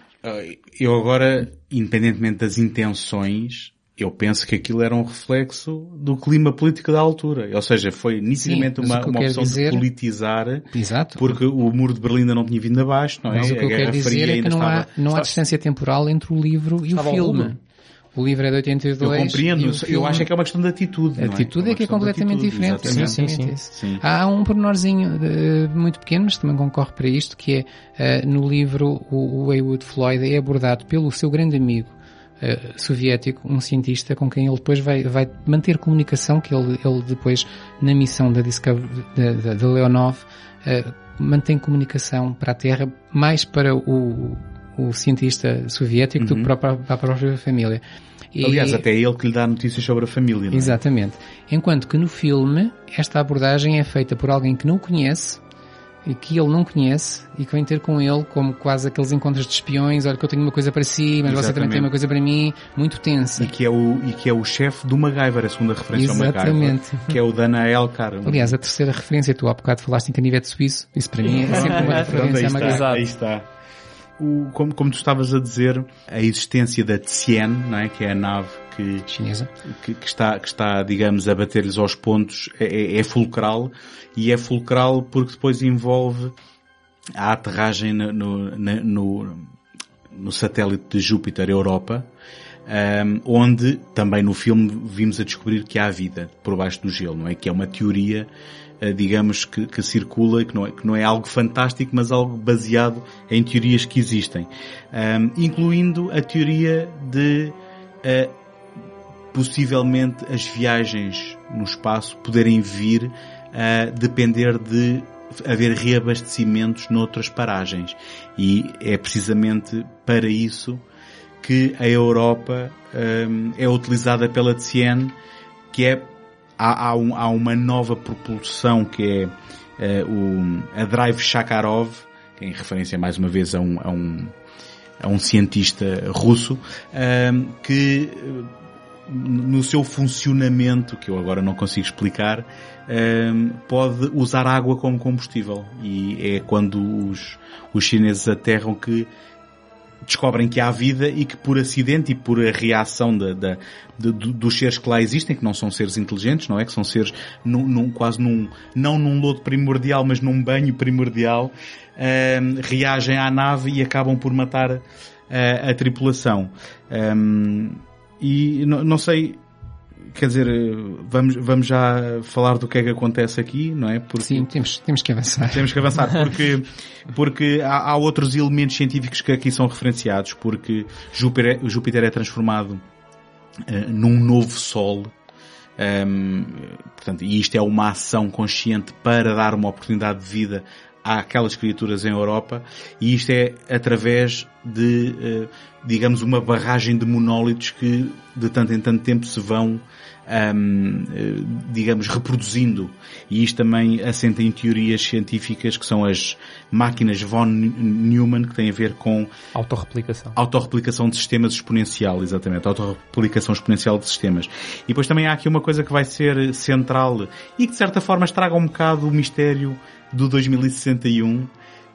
eu agora, independentemente das intenções, eu penso que aquilo era um reflexo do clima político da altura. Ou seja, foi nitidamente o uma, uma opção dizer- de politizar, Exato. porque o muro de Berlim ainda não tinha vindo abaixo, não é? Mas o que a eu quero dizer é que não há, estava... não há distância temporal entre o livro e o Estava ao filme. O livro é de Eu 82. compreendo, e o eu filme- acho é que é uma questão de atitude. A não atitude é, uma que é completamente diferente. exatamente. Sim, sim, sim. Há um pormenorzinho eh, muito pequeno, mas também concorre para isto, que é, eh, no livro, o, o Heywood Floyd é abordado pelo seu grande amigo eh, soviético, um cientista com quem ele depois vai, vai manter comunicação, que ele, ele depois, na missão da Discovery, da, da, da Leonov, eh, mantém comunicação para a Terra, mais para o, o cientista soviético do que para, para a própria família. E- Aliás, até é ele que lhe dá notícias sobre a família, não é? Exatamente. Enquanto que no filme, esta abordagem é feita por alguém que não o conhece, e que ele não conhece, e que vem ter com ele como quase aqueles encontros de espiões, olha que eu tenho uma coisa para si, mas você também Exatamente. tem uma coisa para mim, muito tensa. E que é o, e que é o chefe do MacGyver, a segunda referência ao MacGyver. Exatamente. Que é o Dana Elkar. Aliás, a terceira referência, tu há bocado falaste em canivete suíço, isso para mim é sempre uma Pronto, aí referência a MacGyver. aí está. O, como, como tu estavas a dizer, a existência da Tien, não é? que é a nave que, Chinesa. que, que está, que está, digamos, a bater-lhes aos pontos, é, é- é fulcral. E é fulcral porque depois envolve a aterragem no, no, no, no satélite de Júpiter, Europa, ahm, onde também no filme vimos a descobrir que há vida por baixo do gelo, não é? Que é uma teoria, digamos, que, que circula que não, é, que não é algo fantástico, mas algo baseado em teorias que existem. Ahm, incluindo a teoria de eh, possivelmente as viagens no espaço poderem vir a depender de haver reabastecimentos noutras paragens. E é precisamente para isso que a Europa hum, é utilizada pela TCN, que é há, há, um- há uma nova propulsão que é eh, o, a Drive Shakarov, que é em referência mais uma vez a um, a um, a um cientista russo, hum, que eh, no seu funcionamento, que eu agora não consigo explicar, hum, pode usar água como combustível. E é quando os, os chineses aterram que descobrem que há vida e que por acidente e por reação da, de- do- dos seres que lá existem, que não são seres inteligentes, não é? Que são seres num, num- quase num, não num lodo primordial, mas num banho primordial, hum, reagem à nave e acabam por matar a, a tripulação. Hum, e não, não sei, quer dizer, vamos, vamos já falar do que é que acontece aqui, não é? Porque Sim, temos, temos que avançar. temos que avançar porque, porque há, há outros elementos científicos que aqui são referenciados, porque Júpiter, é- Júpiter é transformado eh, num novo Sol. Ehm, portanto, e isto é uma ação consciente para dar uma oportunidade de vida àquelas criaturas em Europa e isto é através de, eh, digamos, uma barragem de monólitos que de tanto em tanto tempo se vão um, eh, digamos, reproduzindo. E isto também assenta em teorias científicas que são as máquinas von Neumann, que têm a ver com autorreplicação. Autorreplicação de sistemas exponencial, exatamente. Autorreplicação exponencial de sistemas. E depois também há aqui uma coisa que vai ser central e que de certa forma estraga um bocado o mistério do 2061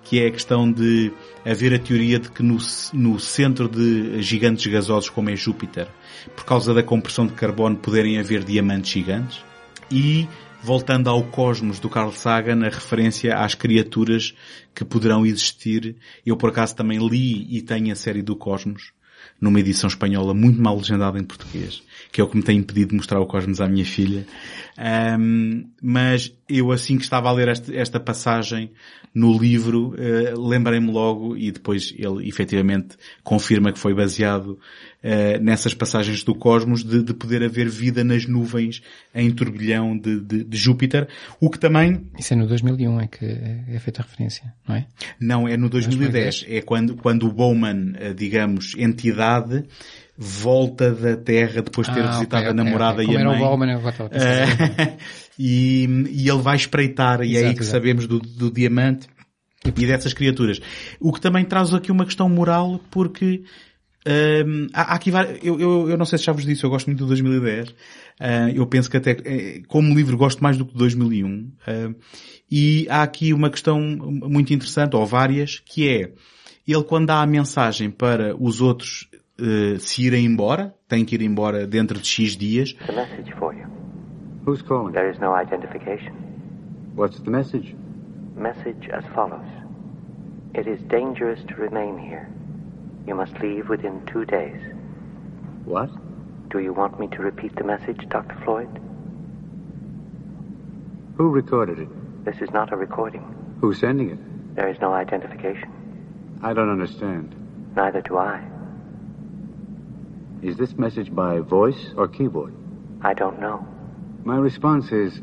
que é a questão de haver a teoria de que no, no centro de gigantes gasosos como é Júpiter, por causa da compressão de carbono, poderem haver diamantes gigantes. E, voltando ao cosmos do Carl Sagan, a referência às criaturas que poderão existir. Eu, por acaso, também li e tenho a série do Cosmos, numa edição espanhola muito mal legendada em português, que é o que me tem impedido de mostrar o Cosmos à minha filha. Um, mas eu assim que estava a ler esta, esta passagem no livro, uh, lembrei-me logo e depois ele efetivamente confirma que foi baseado uh, nessas passagens do cosmos de, de, poder haver vida nas nuvens em turbilhão de, de, de, Júpiter, o que também... Isso é no 2001 é que é feita a referência, não é? Não, é no 2010. 2010. É quando, quando o Bowman, uh, digamos, entidade, volta da Terra depois de ter ah, visitado okay, a namorada okay, okay. e Como a mãe. Era o eu e, e ele vai espreitar, e é aí que exato. sabemos do, do diamante e, dessas criaturas. O que também traz aqui uma questão moral, porque um, há, há aqui eu, eu, eu não sei se já vos disse, eu gosto muito do 2010. Uh, hum, eu penso que até, eh, como livro, gosto mais do que do 2001. Uh, e há aqui uma questão muito interessante, ou várias, que é, ele quando dá a mensagem para os outros uh, se irem embora, têm que ir embora dentro de X dias. The message for you. Who's calling? There is no identification. What's the message? Message as follows. It is dangerous to remain here. You must leave within two days. What? Do you want me to repeat the message, Dr. Floyd? Who recorded it? This is not a recording. Who's sending it? There is no identification. I don't understand. Neither do I. Is this message by voice or keyboard? I don't know. My response is,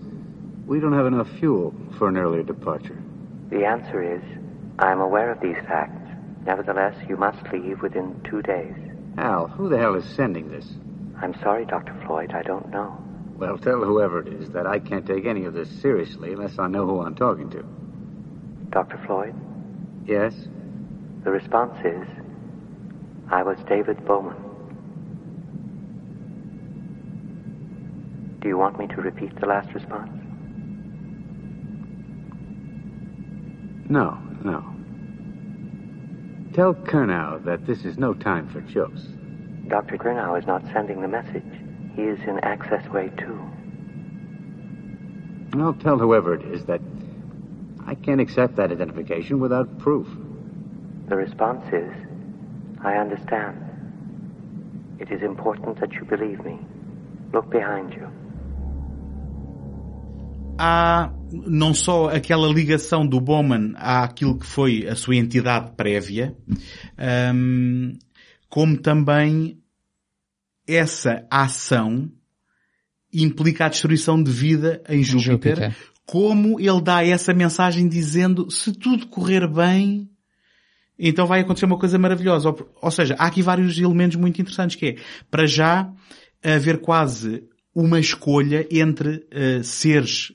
we don't have enough fuel for an earlier departure. The answer is, I am aware of these facts. Nevertheless, you must leave within two days. Al, who the hell is sending this? I'm sorry, Dr. Floyd, I don't know. Well, tell whoever it is that I can't take any of this seriously unless I know who I'm talking to. Dr. Floyd? Yes? The response is, I was David Bowman. Do you want me to repeat the last response? No, no. Tell Kernow that this is no time for jokes. Dr. Kernow is not sending the message. He is in Access Way 2. I'll tell whoever it is that I can't accept that identification without proof. The response is, I understand. It is important that you believe me. Look behind you. Há não só aquela ligação do Bowman àquilo que foi a sua entidade prévia, um, como também essa ação implica a destruição de vida em Júpiter, Júpiter, como ele dá essa mensagem dizendo se tudo correr bem, então vai acontecer uma coisa maravilhosa. Ou, ou seja, há aqui vários elementos muito interessantes que é, para já, haver quase uma escolha entre uh, seres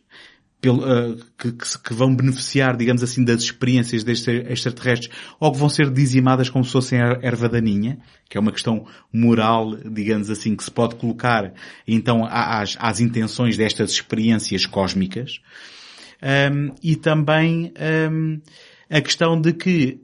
pelo, uh, que, que, vão beneficiar, digamos assim, das experiências destes extraterrestres, ou que vão ser dizimadas como se fossem erva daninha, que é uma questão moral, digamos assim, que se pode colocar, então, às, às intenções destas experiências cósmicas. Um, e também um, a questão de que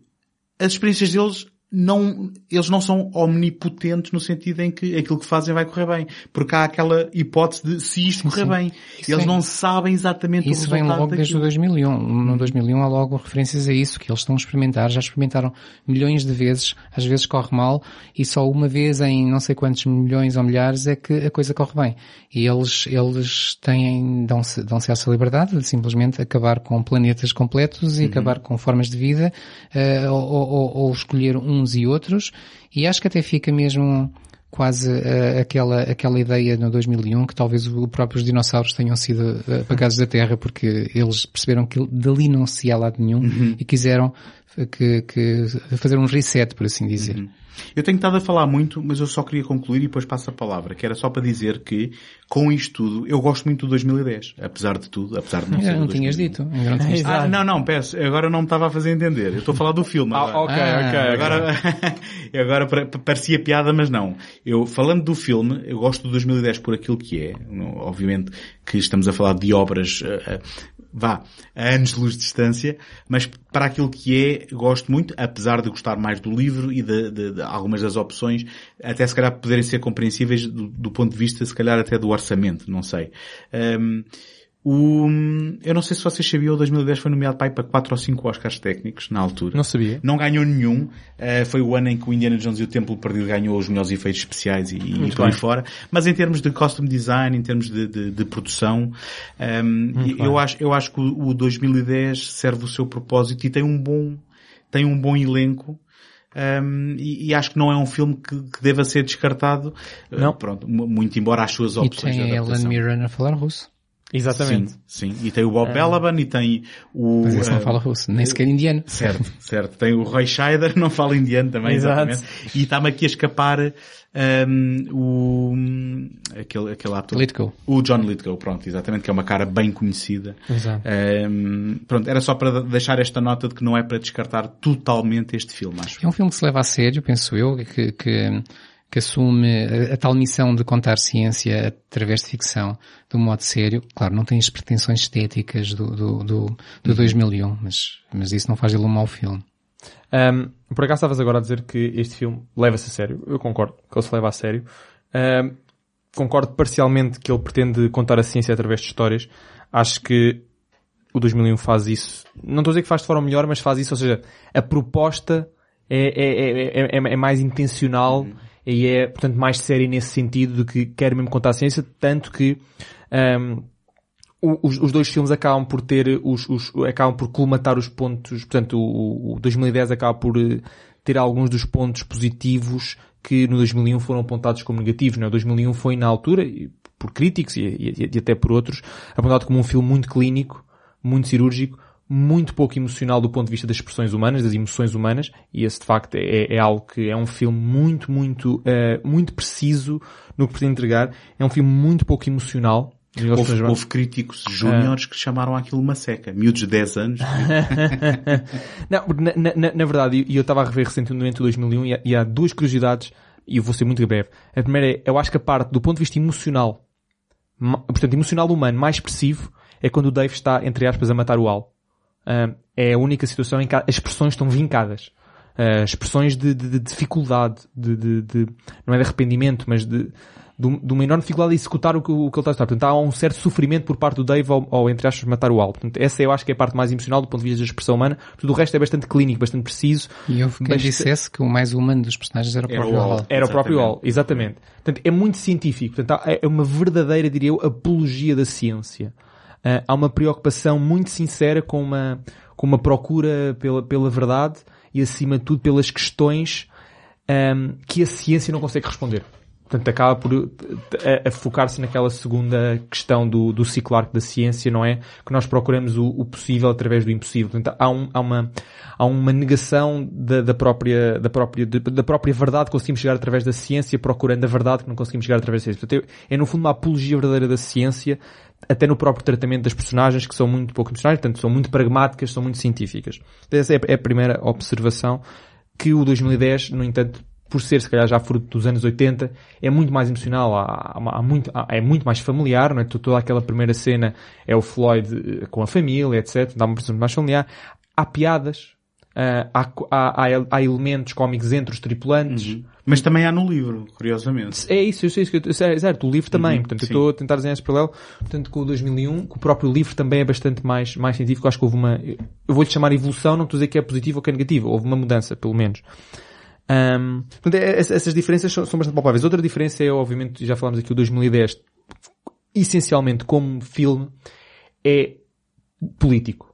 as experiências deles não, eles não são omnipotentes no sentido em que aquilo que fazem vai correr bem. Porque há aquela hipótese de se isto sim, correr sim. bem. Isso eles vem, não sabem exatamente isso o resultado Isso vem logo daquilo. desde o 2001. No 2001 há logo referências a isso, que eles estão a experimentar. Já experimentaram milhões de vezes, às vezes corre mal, e só uma vez em não sei quantos milhões ou milhares é que a coisa corre bem. E eles, eles têm, dão-se, dão-se essa liberdade de simplesmente acabar com planetas completos e uhum. acabar com formas de vida, uh, ou, ou, ou escolher um uns e outros, e acho que até fica mesmo quase uh, aquela, aquela ideia no 2001 que talvez os próprios dinossauros tenham sido uh, apagados da Terra porque eles perceberam que dali não se ia lado nenhum Uhum. e quiseram que, que fazer um reset, por assim dizer. Uhum. Eu tenho estado a falar muito, mas eu só queria concluir e depois passo a palavra, que era só para dizer que, com isto tudo, eu gosto muito do 2010, apesar de tudo, apesar de não ser Ainda não tinhas 2001. dito. Ainda não tinhas dito. Ah, não, não, peço. Agora não me estava a fazer entender. Eu estou a falar do filme. Ah, agora. ok, Ah, ok. Agora, agora pa- pa- parecia piada, mas não. Eu, falando do filme, eu gosto do 2010 por aquilo que é. Obviamente que estamos a falar de obras, eh, eh, vá, a anos de luz de distância, mas para aquilo que é, gosto muito, apesar de gostar mais do livro e de, de- de algumas das opções, até se calhar poderem ser compreensíveis do, do ponto de vista, se calhar até do orçamento, não sei. Ahm, o, eu não sei se vocês sabiam, o 2010 foi nomeado para, aí para 4 ou 5 Oscars técnicos, na altura. Não sabia. Não ganhou nenhum. Uh, foi o ano em que o Indiana Jones e o Templo Perdido ganhou os melhores efeitos especiais e, e por aí fora. Mas em termos de costume design, em termos de, de, de produção, um, e- eu, acho, eu acho que o, o 2010 serve o seu propósito e tem um bom, tem um bom elenco. Um, e, e acho que não é um filme que, que deva ser descartado. Uh, Não. pronto, mu- muito embora as suas E opções tem de a Ellen adaptação. Mirren a falar russo. Exatamente. Sim, sim. E tem o Bob Belaban e tem o... Mas esse não uh, fala russo, nem sequer indiano. Certo, certo. Tem o Roy Scheider, não fala indiano também, Exato. exatamente. E está-me aqui a escapar um, o, aquele, aquele ator. Lithgow. O John Lithgow, pronto, exatamente, que é uma cara bem conhecida. Exato. Um, pronto, era só para deixar esta nota de que não é para descartar totalmente este filme, acho. É um filme que se leva a sério, penso eu, que, que, que assume a, a tal missão de contar ciência através de ficção de um modo sério. Claro, não tem as pretensões estéticas do, do, do, do 2001, mas, mas isso não faz dele um mau filme. Um, por acaso estavas agora a dizer que este filme leva-se a sério. Eu concordo que ele se leva a sério. Um, concordo parcialmente que ele pretende contar a ciência através de histórias. Acho que o 2001 faz isso. Não estou a dizer que faz de forma melhor, mas faz isso. Ou seja, a proposta é, é, é, é, é mais intencional e é, portanto, mais séria nesse sentido de que quer mesmo contar a ciência, tanto que um, os, os dois filmes acabam por ter os, os- acabam por colmatar os pontos, portanto o, o 2010 acaba por eh, ter alguns dos pontos positivos que no 2001 foram apontados como negativos, não é? O 2001 foi na altura, por críticos e, e- e até por outros, apontado como um filme muito clínico, muito cirúrgico, muito pouco emocional do ponto de vista das expressões humanas, das emoções humanas, e esse de facto é, é algo que é um filme muito, muito, eh, muito preciso no que pretende entregar. É um filme muito pouco emocional. Houve, houve críticos júniores que chamaram aquilo uma seca. Miúdos de 10 anos. Não, na, na- na- verdade, e eu estava a rever recentemente o 2001 e há, e há duas curiosidades, e eu vou ser muito breve. A primeira é, eu acho que a parte do ponto de vista emocional, portanto, emocional humano mais expressivo, é quando o Dave está, entre aspas, a matar o Al. Ah, é a única situação em que as expressões estão vincadas. Ah, expressões de, de- de dificuldade, de, de- de- não é de arrependimento, mas de, de, um- de uma enorme dificuldade de executar o que, o que ele está a estar. Portanto, há um certo sofrimento por parte do Dave ao, ao, entre aspas, matar o Al. Portanto, essa eu acho que é a parte mais emocional do ponto de vista da expressão humana. Tudo o resto é bastante clínico, bastante preciso. E houve quem Basta- dissesse que o mais humano dos personagens era o próprio Al. Era o próprio Exatamente. Hall, exatamente. Portanto, é muito científico. Portanto, há- é uma verdadeira, diria eu, apologia da ciência. Ah, há uma preocupação muito sincera com uma, com uma procura pela, pela verdade e, acima de tudo, pelas questões ahm, que a ciência não consegue responder. Portanto, acaba por a, a focar-se naquela segunda questão do, do ciclo arco da ciência, não é? Que nós procuramos o, o possível através do impossível. Portanto, há, um- há uma, há uma negação da, da própria, da própria, da própria verdade que conseguimos chegar através da ciência, procurando a verdade que não conseguimos chegar através da ciência. Portanto, é, no fundo uma apologia verdadeira da ciência, até no próprio tratamento das personagens, que são muito pouco emocionais, portanto, são muito pragmáticas, são muito científicas. Essa é a- é a primeira observação que o 2010, no entanto, por ser se calhar já fruto dos anos 80, é muito mais emocional, há, há- há muito, há- é muito mais familiar, não é? Toda aquela primeira cena é o Floyd eh, com a família, etc. Dá uma impressão mais familiar. Há piadas, ah, há, há, há, elementos cómicos entre os tripulantes. Mas também há no livro, curiosamente. É isso, eu sei isso que eu, é, certo, o livro também, portanto eu sim. estou a tentar desenhar esse paralelo, portanto com o 2001, que o próprio livro também é bastante mais, mais científico, acho que houve uma, eu vou-lhe chamar evolução, não estou a dizer que é positivo ou que é negativo, houve uma mudança, pelo menos. Ahm, portanto, é- ess- essas diferenças são, são bastante palpáveis. Outra diferença é, obviamente, já falámos aqui o 2010, essencialmente como filme, é político.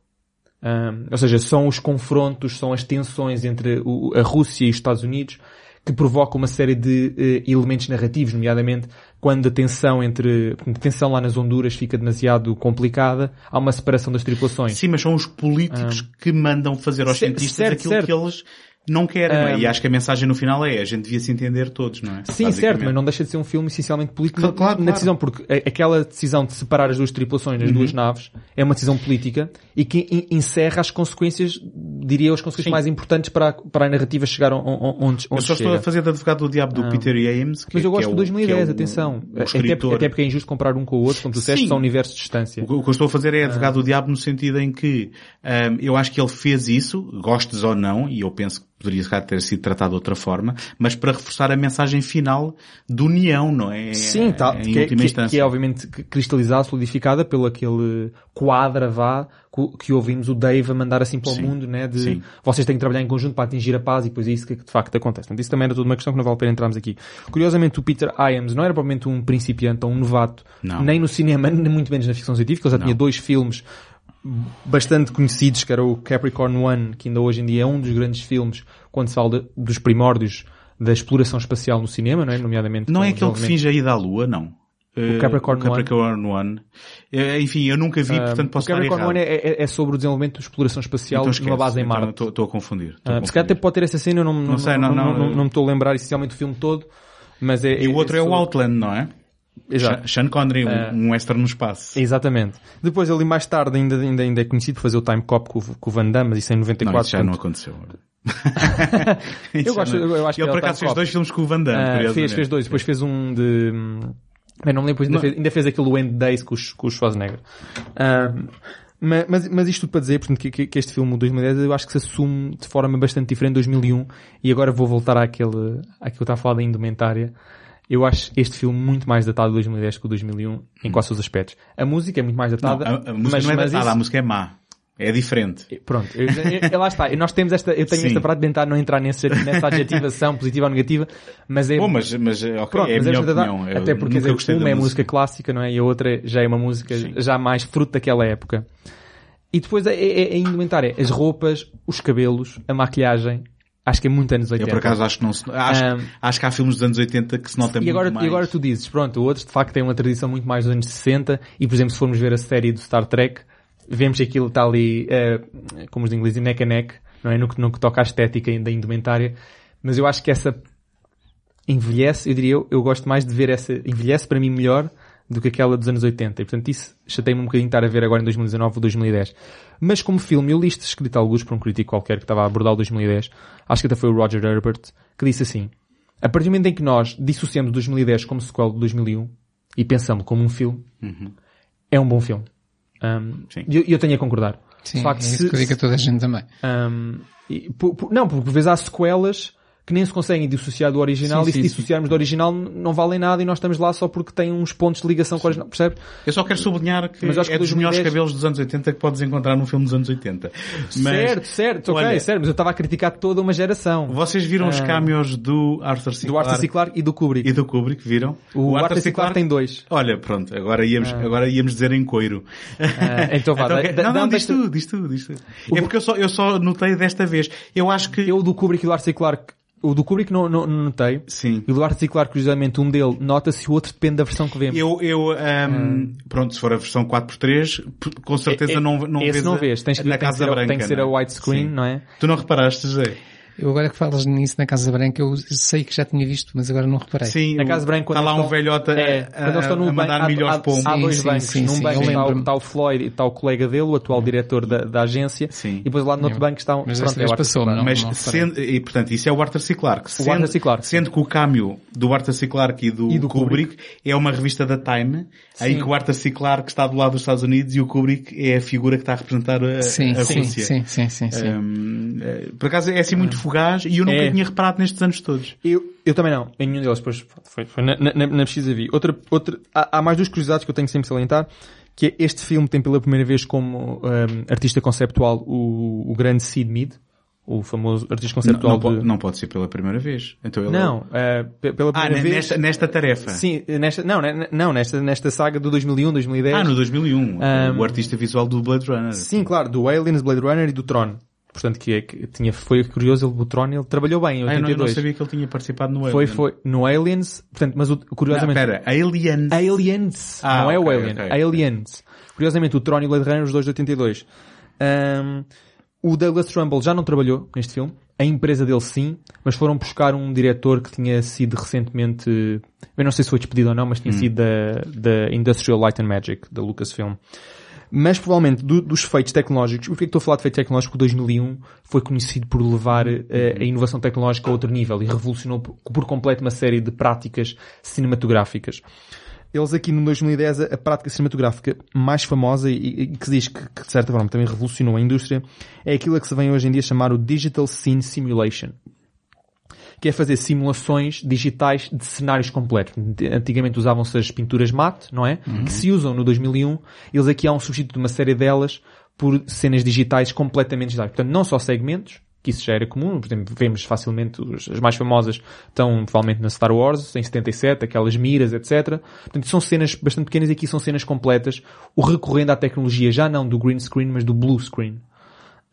Ahm, ou seja, são os confrontos, são as tensões entre o- a Rússia e os Estados Unidos que provoca uma série de eh, elementos narrativos, nomeadamente quando a tensão entre, a tensão lá nas Honduras fica demasiado complicada, há uma separação das tripulações. Sim, mas são os políticos que mandam fazer aos cientistas certo, aquilo certo. que eles não querem, não é? E acho que a mensagem no final é, a gente devia se entender todos, não é? Sim, certo, mas não deixa de ser um filme essencialmente político Claro, na, claro, na claro. decisão, porque aquela decisão de separar as duas tripulações nas Uhum. duas naves é uma decisão política e que en- encerra as consequências, diria, as consequências Sim. mais importantes para a, para a narrativa chegar on- on- onde, Eu onde só chega. estou a fazer de advogado do diabo do Ah. Peter James, que, Mas eu que gosto é de o, 2010, que é o- atenção. o até, escritor. até porque é injusto comparar um com o outro, como tu disseste, são universos de distância. O que o que eu estou a fazer é Ah. advogado do diabo no sentido em que ahm, eu acho que ele fez isso, gostes ou não, e eu penso que poderia se ter sido tratado de outra forma, mas para reforçar a mensagem final de união, não é? Sim, tá, em que, é- última que- instância. que é obviamente cristalizada, solidificada pelo aquele quadra vá que ouvimos o Dave a mandar assim para o Sim. mundo, né? De Sim. vocês têm que trabalhar em conjunto para atingir a paz e depois é isso que de facto acontece. Portanto, isso também era tudo uma questão que não vale a pena entrarmos aqui. Curiosamente, o Peter Iams não era provavelmente um principiante ou um novato, Não. nem no cinema, nem muito menos na ficção científica. Ele já Não. tinha dois filmes bastante conhecidos, que era o Capricorn One, que ainda hoje em dia é um dos grandes filmes quando se fala de- dos primórdios da exploração espacial no cinema, não é? Nomeadamente Não é aquele que finge a ida à Lua, não. Eh, Capricorn o Capricorn One. Eh, Enfim, eu nunca vi, portanto posso o estar Capricorn errado. One é, é- é sobre o desenvolvimento de exploração espacial Então esquece. numa base em Então Marte. Estou a confundir. Ah, se calhar até pode ter essa cena, eu não, não, Não sei, não, não, não, não, não me estou a lembrar essencialmente o filme todo, mas é... E o outro é o Outland, não é? Exato. Sean Connery, um, Ah. um western no espaço. Exatamente. Depois ali mais tarde ainda, ainda, ainda é conhecido por fazer o Time Cop com, o- com o Van Damme, mas isso é em 94. Não, isso já não portanto, aconteceu. Eu gosto- não- eu acho que Ele é por acaso fez dois filmes com o Van Damme, curiosamente. fez, fez dois. Depois fez um de... Bem, não me lembro, ainda, Não. fez, ainda fez aquele End Days com, os, com o Schwarzenegger. Ma- mas, mas isto tudo para dizer, portanto, que, que- este filme, o 2010, eu acho que se assume de forma bastante diferente em 2001. E agora vou voltar àquele, àquilo que eu estava a falar da indumentária. Eu acho este filme muito mais datado de 2010 que o 2001, em quase todos os aspectos. A música é muito mais Não, datada. a, a música mas, não é datada, isso- a música é má. É diferente. Pronto, eu, eu- eu- lá está. Nós temos esta, eu tenho Sim. esta de tentar não entrar nesse, nessa adjetivação positiva ou negativa, mas é, Bom, mas, mas ok, Pronto, é a mas minha opinião. Até porque dizer, uma é música clássica, não é? E a outra já é uma música Sim. já mais fruto daquela época. E depois é, é, é indumentária. As roupas, os cabelos, a maquilhagem. Acho que é muito anos 80. Eu por acaso acho que não se, acho, Um, acho que há filmes dos anos 80 que se nota e muito agora, mais. e agora tu dizes, pronto, outros de facto têm uma tradição muito mais dos anos 60 e, por exemplo, se formos ver a série do Star Trek, vemos que aquilo está ali, eh, como os ingleses, neck a neck, não é? No que, no que toca à estética da indumentária. Mas eu acho que essa envelhece, eu diria, eu, eu gosto mais de ver essa, envelhece para mim melhor do que aquela dos anos 80. E portanto isso chatei-me um bocadinho estar a ver agora em 2019 ou 2010. Mas como filme, eu li isto escrito a alguns por um crítico qualquer que estava a abordar o 2010. Acho que até foi o Roger Herbert, que disse assim, a partir do momento em que nós dissociamos 2010 como sequel de 2001 e pensamos como um filme, é um bom filme. Um, Sim. e eu, eu tenho a concordar. Sim, De facto, é isso se- que eu digo a toda a gente também. um, e por- por- não, porque por vezes há sequelas que nem se conseguem dissociar do original Sim, e se sim, dissociarmos do original não valem nada e nós estamos lá só porque tem uns pontos de ligação com o original, percebe? Eu só quero sublinhar que Mas acho que é dos 2010 melhores cabelos dos anos 80 que podes encontrar num filme dos anos 80. Mas, certo, certo, ok, olha, certo, mas eu estava a criticar toda uma geração. Vocês viram os Ah. cameos do Arthur C. Do Arthur C. Clarke e do Kubrick. e do Kubrick, viram? O, Arthur C. Clarke tem dois. Olha, pronto, agora íamos, agora íamos dizer em coiro. Ah, então vá, Então, dá- não, não, diz tu, diz tu, diz tu. É porque eu só, eu só notei desta vez. Eu acho que... Eu o do Kubrick e do Arthur C. Clarke, o do Kubrick não, não, não notei. Sim. E o do Arthur C. Clarke, curiosamente, um dele nota-se e o outro depende da versão que vemos. Eu, eu ahm, pronto, se for a versão 4x3, p- com certeza É- é- não, não Esse vês não vês, tens que, na tem que Casa ser, Branca. tem que ser a é? widescreen, não é? Tu não reparaste, José? Eu agora que falas nisso na Casa Branca, eu sei que já tinha visto, mas agora não reparei. Sim, Na o- Casa Branca, quando está lá um estão- velhote a, É, a, no a banco, mandar há, pombos. há Sim, dois sim, bancos. sim, Num sim, banco está, o- está o Floyd e está o colega dele, o atual diretor da, da agência. Sim. E depois lá no outro banco está um... Mas pronto, é o Clarke. não? Mas, reparei. sendo, e portanto, isso é o Arthur C. Clarke. Sendo, Arthur C. Clarke. Sendo que o câmbio do Arthur C. Clarke e do, E do Kubrick, é uma revista da Time, em que o Arthur C. Clarke está do lado dos Estados Unidos e o Kubrick é a figura que está a representar a, Sim, a sim, Rússia. sim, sim, sim, sim. Hum, eh, por acaso é assim muito fugaz e eu nunca É. tinha reparado nestes anos todos. Eu, eu também não, em nenhum deles, depois foi, foi na, na, na pesquisa vi. Outra, outra, há, há mais duas curiosidades que eu tenho sempre de salientar, que é este filme tem pela primeira vez como hum, artista conceptual o, o grande Sid Mead, o famoso artista Não, conceptual não, de... pode, não pode ser pela primeira vez. Então ele Não, eh, pe- pela Ah, primeira ne- vez... nesta, nesta tarefa. Sim, nesta, não, não, nesta, nesta saga do 2001, 2010. Ah, no 2001. Um, o artista visual do Blade Runner. Sim, claro, do Aliens, Blade Runner e do Tron. Portanto, que, é, que tinha, foi curioso, ele, o Tron, ele trabalhou bem em Ah, eu não, eu não 82. sabia que ele tinha participado no foi, Alien. foi, no Aliens, portanto, mas o, Não, curiosamente... espera, Aliens. Aliens, Ah, não é o Alien, ok, ok. Aliens. Curiosamente, o Tron e o Blade Runner, os dois de 82. Ahm, o Douglas Trumbull já não trabalhou neste filme, a empresa dele sim, mas foram buscar um diretor que tinha sido recentemente, eu não sei se foi despedido ou não, mas Hum. tinha sido da, da Industrial Light and Magic, da Lucasfilm. Mas provavelmente do- dos feitos tecnológicos, por que é que estou a falar de feitos tecnológicos? Porque 2001 foi conhecido por levar eh, a inovação tecnológica a outro nível e revolucionou por, por completo uma série de práticas cinematográficas. Eles aqui no 2010, a, prática cinematográfica mais famosa e, que diz que, que, de certa forma também revolucionou a indústria é aquilo que se vem hoje em dia chamar o Digital Scene Simulation que é fazer simulações digitais de cenários completos. Antigamente usavam-se as pinturas mate, não é? Que se usam no 2001. Eles aqui há um substituto de uma série delas por cenas digitais completamente digitais. Portanto, não só segmentos, que isso já era comum, por exemplo, vemos facilmente os- as mais famosas estão provavelmente na Star Wars, em 77, aquelas miras, etc. Portanto, são cenas bastante pequenas e aqui são cenas completas, o recorrendo à tecnologia já não do green screen, mas do blue screen.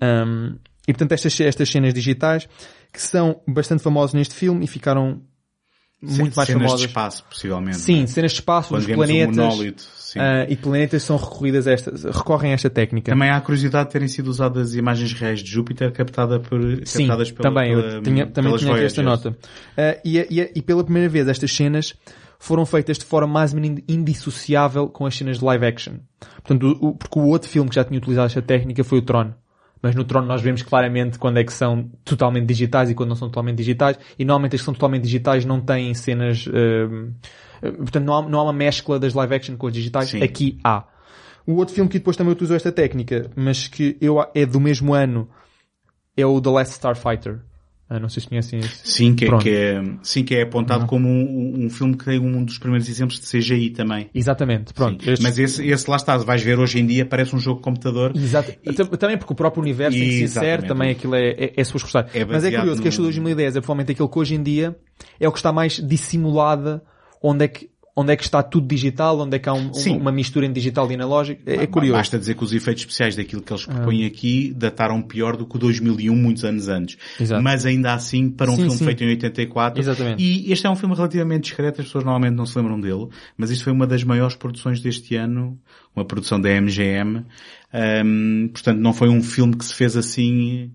Um, e portanto estas, estas cenas digitais que são bastante famosas neste filme e ficaram muito mais Cenas famosas. de espaço, possivelmente. Sim, cenas de espaço, Quando dos planetas. monólito. Sim. ah, e planetas são recorridas a esta, recorrem a esta técnica. Também há a curiosidade de terem sido usadas imagens reais de Júpiter captada por, Sim, captadas pela, também, eu pela- tinha, também tinha aqui esta nota. Ah, e, e- e pela primeira vez estas cenas foram feitas de forma mais ou menos indissociável com as cenas de live action. Portanto, o- porque o outro filme que já tinha utilizado esta técnica foi o Tron. Mas no Tron nós vemos claramente quando é que são totalmente digitais e quando não são totalmente digitais. E normalmente as que são totalmente digitais não têm cenas... ah, portanto, não há, não há uma mescla das live action com as digitais. Sim. Aqui há. O outro filme que depois também utilizou esta técnica, mas que eu, é do mesmo ano, é o The Last Starfighter. Ah, não sei se conhecem esse. Sim, que é, Pronto. que é, sim, que é apontado como um, um filme que tem um dos primeiros exemplos de CGI também. Exatamente, pronto. Sim. Estes- Mas esse, esse lá está, vais ver hoje em dia, parece um jogo de computador. Exato. Tam- Também porque o próprio universo em que se Exatamente. também aquilo é, é, é suas gostar. É Mas é curioso que este de no- 2010 é provavelmente aquele que hoje em dia é o que está mais dissimulada, onde é que, onde é que está tudo digital, onde é que há um- uma, mistura entre digital e analógico. É, é Ba- curioso. Ah. Basta dizer que os efeitos especiais daquilo que eles propõem aqui dataram pior do que o 2001 muitos anos antes. Exato. Mas ainda assim, para um Sim, filme sim. feito em 84. Exatamente. E este é um filme relativamente discreto, as pessoas normalmente não se lembram dele, mas isto foi uma das maiores produções deste ano, uma produção da MGM. Ahm, portanto, não foi um filme que se fez assim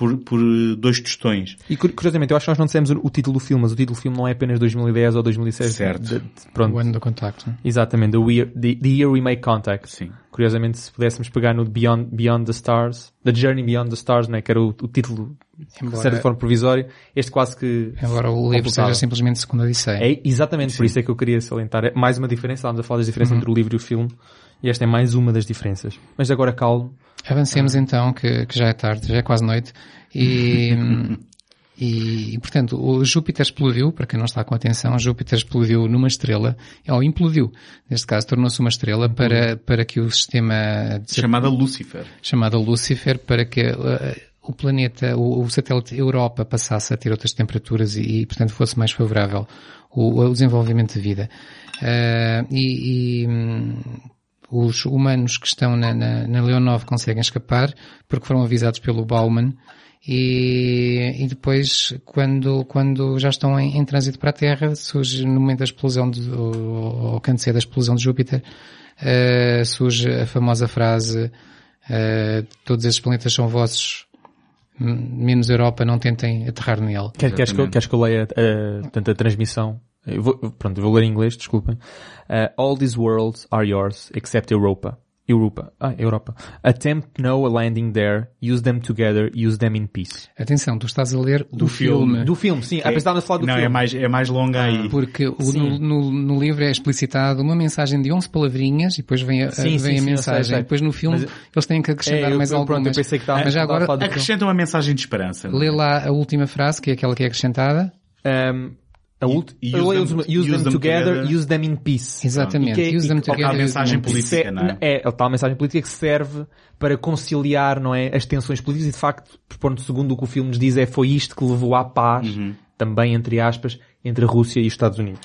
por, por dois tostões. E cur- curiosamente, eu acho que nós não dissemos o, o título do filme, mas o título do filme não é apenas 2010 ou 2006. Certo. De- de- pronto. O ano do contacto. Exatamente, the year, the, the year we make contact. Sim. Curiosamente, se pudéssemos pegar no Beyond, Beyond the Stars, The Journey Beyond the Stars, né, que era o, o título Embora- de forma provisória, este quase que... Embora o livro seja simplesmente segunda Odisseia. É exatamente por isso é que eu queria salientar. É mais uma diferença, estávamos a falar das diferenças entre o livro e o filme, e esta é mais uma das diferenças. Mas agora calmo. Avancemos então, que, que já é tarde, já é quase noite. E, e, e, portanto, o Júpiter explodiu, para quem não está com atenção, Júpiter explodiu numa estrela, ou implodiu, neste caso tornou-se uma estrela para, para que o sistema de Chamada Lucifer. chamada Lúcifer para que uh, o planeta, o, o satélite Europa passasse a ter outras temperaturas e, e, portanto, fosse mais favorável o, o desenvolvimento de vida. Uh, e, e, hum, os humanos que estão na, na, na Leonov conseguem escapar porque foram avisados pelo Bauman e, e depois quando, quando já estão em, em trânsito para a Terra surge no momento da explosão de, ou, ou canto da explosão de Júpiter uh, surge a famosa frase uh, todos esses planetas são vossos menos Europa, não tentem aterrar nele. Quer, queres, que, eu- queres que eu leia a, portanto, a transmissão? Eu vou, pronto, eu vou ler em inglês, desculpem. Uh, all these worlds are yours, except Europa. Europa. Ah, Europa. Attempt no a landing there, use them together, use them in peace. Atenção, tu estás a ler do, filme. Do filme, sim. Ah, pensava a falar do não, filme. é mais, é mais longa aí. Porque o- Sim. no, no, no livro é explicitado uma mensagem de 11 palavrinhas e depois vem a, Sim, vem sim, a sim, mensagem. sei, sei. Depois no filme Mas- eles têm que acrescentar É, eu- mais eu- algumas. pronto, eu pensei que estava- Mas já agora falar do filme. Acrescenta uma mensagem de esperança. não é? lê lá a última frase, que é aquela que é acrescentada. Um, a ult- eu use leio them- use, them, together, use them in peace. Exatamente. E que é- Use them que- together, a use mensagem them política, Se- não é? É, a tal mensagem política que serve para conciliar, não é, as tensões políticas e de facto, pronto, segundo o que o filme nos diz, é foi isto que levou à paz, Uhum. também entre aspas, entre a Rússia e os Estados Unidos.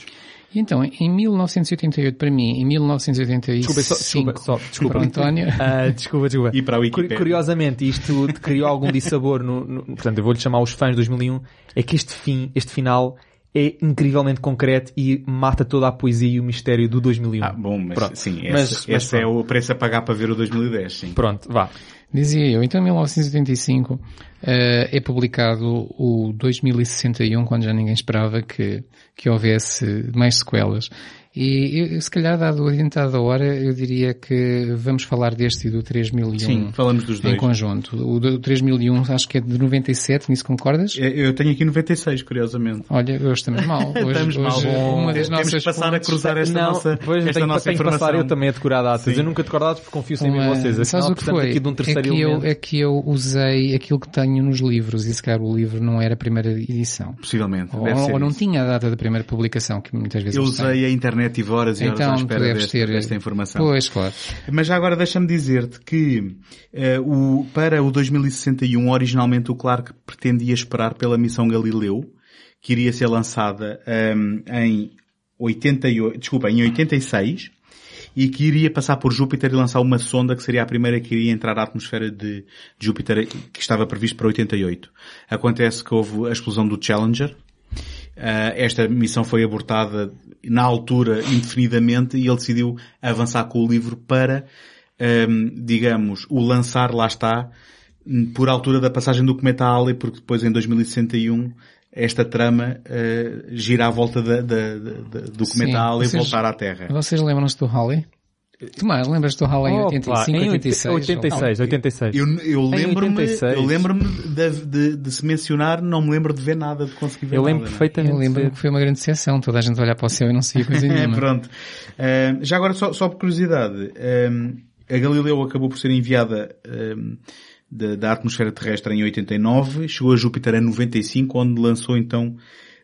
E então, em 1988 para mim, em 1985 Desculpa, só, desculpa, só, desculpa. para o António, Ah, desculpa, desculpa. E para a Wikipédia. Curi- Curiosamente, isto criou algum dissabor no, no- portanto, eu vou-lhe chamar os fãs de 2001, é que este fim, este final, é incrivelmente concreto e mata toda a poesia e o mistério do 2001. Ah, bom, mas Pronto. sim, esse, Mas- esse mas é pronto. o preço a pagar para ver o 2010, sim. Pronto, vá. dizia eu, então em 1985 eh, é publicado o 2061, quando já ninguém esperava que, que houvesse mais sequelas. E eu, se calhar, dado o adiantado da hora, eu diria que vamos falar deste e do 3001 Sim, falamos dos em dois. conjunto. O do 3001 acho que é de 97, nisso concordas? Eu eu tenho aqui 96, curiosamente. Olha, hoje estamos mal. Hoje, Estamos mal. hoje uma das Temos nossas que passar a cruzar esta não, nossa, pois, esta tenho, nossa tenho que passar informação. eu também a decorar datas. Sim. Eu nunca decoro datas porque confio sempre em Uma- vocês. Sabes Afinal, o que portanto, foi? aqui de um é, terceiro que eu, é que eu usei aquilo que tenho nos livros e se calhar o livro não era a primeira edição. Possivelmente. Ou, ou não isso. tinha a data da primeira publicação, que muitas vezes Eu usei a internet, tive horas e horas à Então, tu espera deste- ter... desta informação. Pois, claro. Mas já agora deixa-me dizer-te que eh, o, para o 2061, originalmente o Clark pretendia esperar pela missão Galileu, que iria ser lançada ehm, em 88, desculpa, em 86, e que iria passar por Júpiter e lançar uma sonda que seria a primeira que iria entrar à atmosfera de, de Júpiter, que estava previsto para 88. Acontece que houve a explosão do Challenger, Uh, esta missão foi abortada na altura indefinidamente e ele decidiu avançar com o livro para, um, digamos, o lançar, lá está, por altura da passagem do cometa Halley, porque depois em 2061 esta trama uh, gira à volta da, da- da- do cometa Sim, Halley e vocês- voltar à Terra. Vocês lembram-se do Halley? Tomás, lembras-te do Halley em Opa, 85, em 86? 86, 86. Eu, eu Em lembro-me, 86. eu lembro-me de, de- de se mencionar, não me lembro de ver nada, de conseguir ver Eu lembro nada, perfeitamente. Eu lembro que foi uma grande decepção, toda a gente olhar para o céu e não sabia coisa É, nenhuma. pronto. Ahm, já agora, só, só por curiosidade, ahm, a Galileu acabou por ser enviada ahm, da, da atmosfera terrestre em 89, chegou a Júpiter em 95, onde lançou então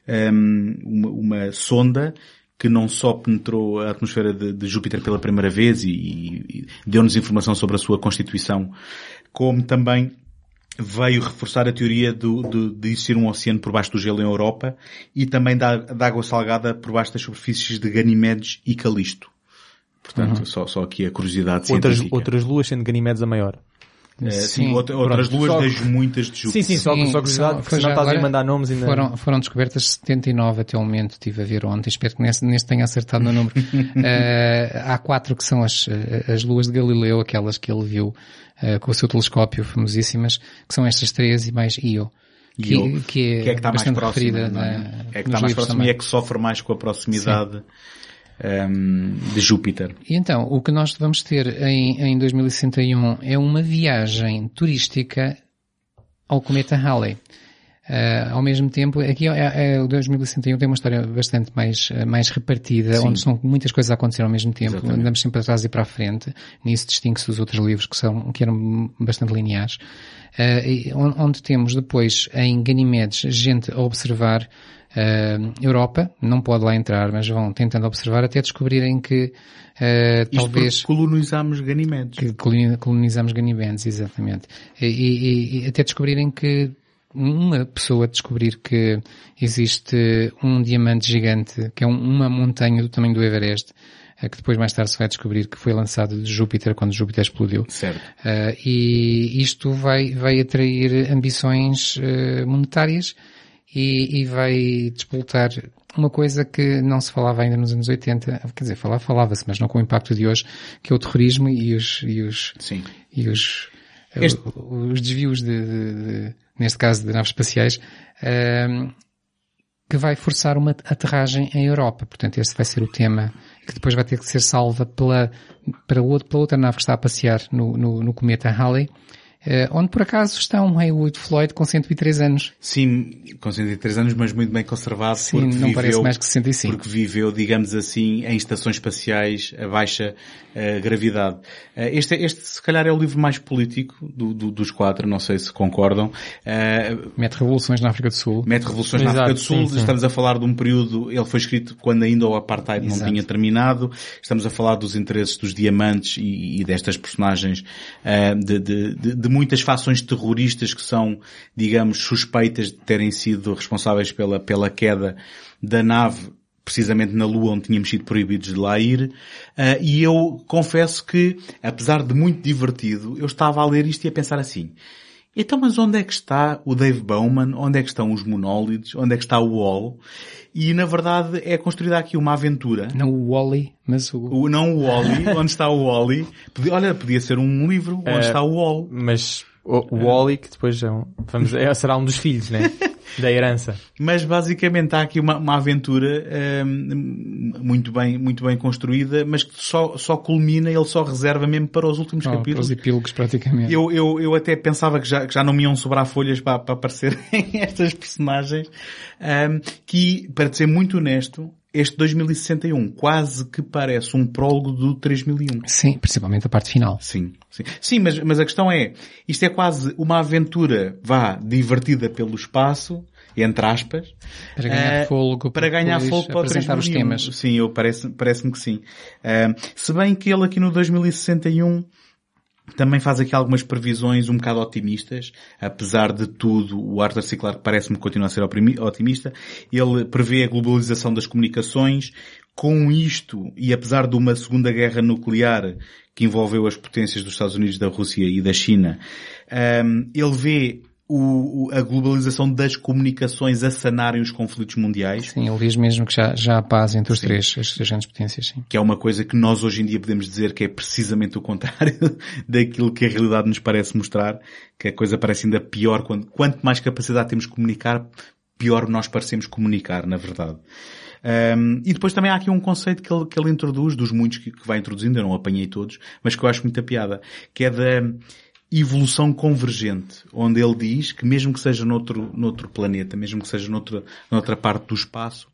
ahm, uma, uma sonda que não só penetrou a atmosfera de, de Júpiter pela primeira vez e, e deu-nos informação sobre a sua constituição, como também veio reforçar a teoria do, do- de existir um oceano por baixo do gelo em Europa e também da, da água salgada por baixo das superfícies de Ganimedes e Calisto. Portanto, só, só aqui a curiosidade Outras, científica. outras luas sendo Ganymedes a maior. Eh, sim, Sim, outra- outras pronto. luas Só- das muitas de Júpiter. Sim, sim, só, Sim, só curiosidade, só- porque já estás a mandar nomes ainda. Foram, foram descobertas 79 até o momento, estive a ver ontem, espero que neste, neste tenha acertado no número. Eh, há quatro que são as, eh, as luas de Galileu, aquelas que ele viu eh, com o seu telescópio, famosíssimas, que são estas três e mais Io. Que, Io, que é, que é que está mais próxima, não é? É que está mais também. e é que sofre mais com a proximidade ehm, de Júpiter. E então, o que nós vamos ter em, em 2061 é uma viagem turística ao cometa Halley. Ah, ao mesmo tempo, aqui é, é, o 2061 tem uma história bastante mais, eh, mais repartida, Sim. onde são muitas coisas a acontecer ao mesmo tempo. Exatamente. Andamos sempre atrás e para a frente. Nisso distingue-se dos outros livros que são, que eram bastante lineares. Ah, e on- onde temos depois em Ganymedes gente a observar ah, Europa, não pode lá entrar, mas vão tentando observar até descobrirem que ah, Isto talvez porque colonizámos Ganimedes. que coloni- colonizamos Ganymedes, exatamente. E, e- e até descobrirem que uma pessoa descobrir que existe um diamante gigante, que é um- uma montanha do tamanho do Everest, eh, que depois mais tarde se vai descobrir que foi lançado de Júpiter quando Júpiter explodiu. Certo. Uh, e isto vai, vai atrair ambições uh, monetárias e, e vai despoltar uma coisa que não se falava ainda nos anos 80, quer dizer, falava, falava-se, mas não com o impacto de hoje, que é o terrorismo e os, e os, Sim. e os, uh, Este- os desvios de, de- de- neste caso de naves espaciais, um, que vai forçar uma aterragem em Europa. Portanto, esse vai ser o tema que depois vai ter que ser salva pela, para outro, pela outra nave que está a passear no, no, no cometa Halley, eh, onde por acaso está um Haywood Floyd com 103 anos. Sim, com 103 anos, mas muito bem conservado. Sim, porque não viveu, parece mais que 65. Porque viveu, digamos assim, em estações espaciais a baixa eh, gravidade. Eh, este, este, se calhar, é o livro mais político do- do- dos quatro, não sei se concordam. Eh, Mete revoluções na África do Sul. mete revoluções na Exato, África do Sul. sim, sim. Estamos a falar de um período, ele foi escrito quando ainda o apartheid não Exato. tinha terminado. Estamos a falar dos interesses dos diamantes e, e destas personagens, eh, de, de- de- de muitas fações terroristas que são, digamos, suspeitas de terem sido responsáveis pela, pela queda da nave precisamente na Lua onde tínhamos sido proibidos de lá ir, uh, e eu confesso que, apesar de muito divertido, eu estava a ler isto e a pensar assim, então mas onde é que está o Dave Bowman? Onde é que estão os monólides? Onde é que está o Wall? E na verdade é construída aqui uma aventura. Não o Wally, mas o... o não o Wally. onde está o Wally? Olha, podia ser um livro. Onde É. está o Wall? Mas o, o Wally, que depois é um, vamos, é, será um dos filhos, né? Da herança. Mas basicamente há aqui uma, uma aventura hum, muito bem, muito bem construída, mas que só, só culmina, ele só reserva mesmo para os últimos Oh, para capítulos. os epílogos praticamente. Eu, eu, eu até pensava que já, que já não me iam sobrar folhas para, para aparecerem estas personagens, hum, que, para ser muito honesto, este 2061 quase que parece um prólogo do 3001. Sim, principalmente a parte final. Sim, sim. Sim, mas, mas a questão é, isto é quase uma aventura, vá, divertida pelo espaço, entre aspas. Para ganhar eh, fôlego, Para ganhar fogo para apresentar os 3001. temas. Sim, eu parece, parece-me que sim. Eh, se bem que ele aqui no 2061 também faz aqui algumas previsões um bocado otimistas, apesar de tudo, o Arthur C. Clarke parece-me continuar a ser otimista. Ele prevê a globalização das comunicações. Com isto, e apesar de uma segunda guerra nuclear que envolveu as potências dos Estados Unidos, da Rússia e da China, hum, ele vê o- a globalização das comunicações a sanarem os conflitos mundiais Sim, ele diz mesmo que já, já há paz entre os três, as, as grandes potências, sim. que é uma coisa que nós hoje em dia podemos dizer que é precisamente o contrário daquilo que a realidade nos parece mostrar, que a coisa parece ainda pior quando, quanto mais capacidade temos de comunicar, pior nós parecemos comunicar, na verdade. Um, e depois também há aqui um conceito que ele, que ele introduz, dos muitos que, que vai introduzindo, eu não apanhei todos, mas que eu acho muita piada, que é da evolução convergente, onde ele diz que mesmo que seja noutro, noutro planeta, mesmo que seja noutra, noutra parte do espaço,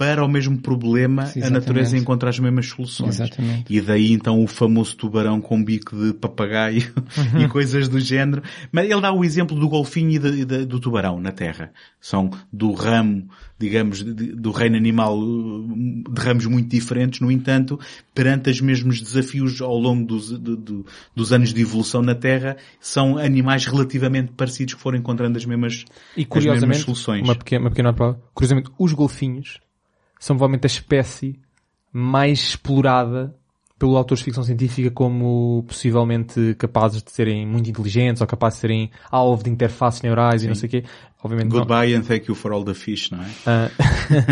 para o mesmo problema, Sim, a natureza encontra as mesmas soluções. Exatamente. E daí então o famoso tubarão com bico de papagaio e coisas do género. Mas ele dá o exemplo do golfinho e de- de- do tubarão na Terra. São do ramo, digamos, de- do reino animal de ramos muito diferentes, no entanto, perante os mesmos desafios ao longo dos, dos anos de evolução na Terra, são animais relativamente parecidos que foram encontrando as mesmas, E as mesmas curiosamente, soluções. uma pequena, uma pequena prova, curiosamente, os golfinhos são provavelmente a espécie mais explorada pelo autores de ficção científica como possivelmente capazes de serem muito inteligentes ou capazes de serem alvo de interfaces neurais e não sei o quê. Obviamente não- Goodbye and thank you for all the fish, não é? Ah,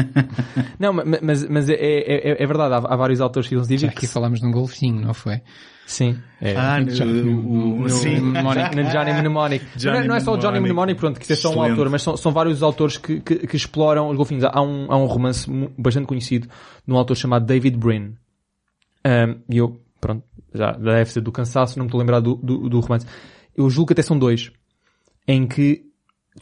não, ma- ma- mas, mas é, é, é- é verdade, há, há vários autores de ficção Já científica aqui que... falámos de um golfinho, não foi? Sim. É. Ah, Já- o, o, no- sim. no- Mnemonic, Johnny Mnemonic. Johnny não, é- não é só o Johnny Mnemonic. Pronto, que isso é só um autor, mas são, são vários autores que, que, que exploram os golfinhos. Há um, há um romance bastante conhecido de um autor chamado David Brin. Um, e eu, pronto, já, deve ser do cansaço, não me estou a lembrar do, do, do romance. Eu julgo que até são dois. Em que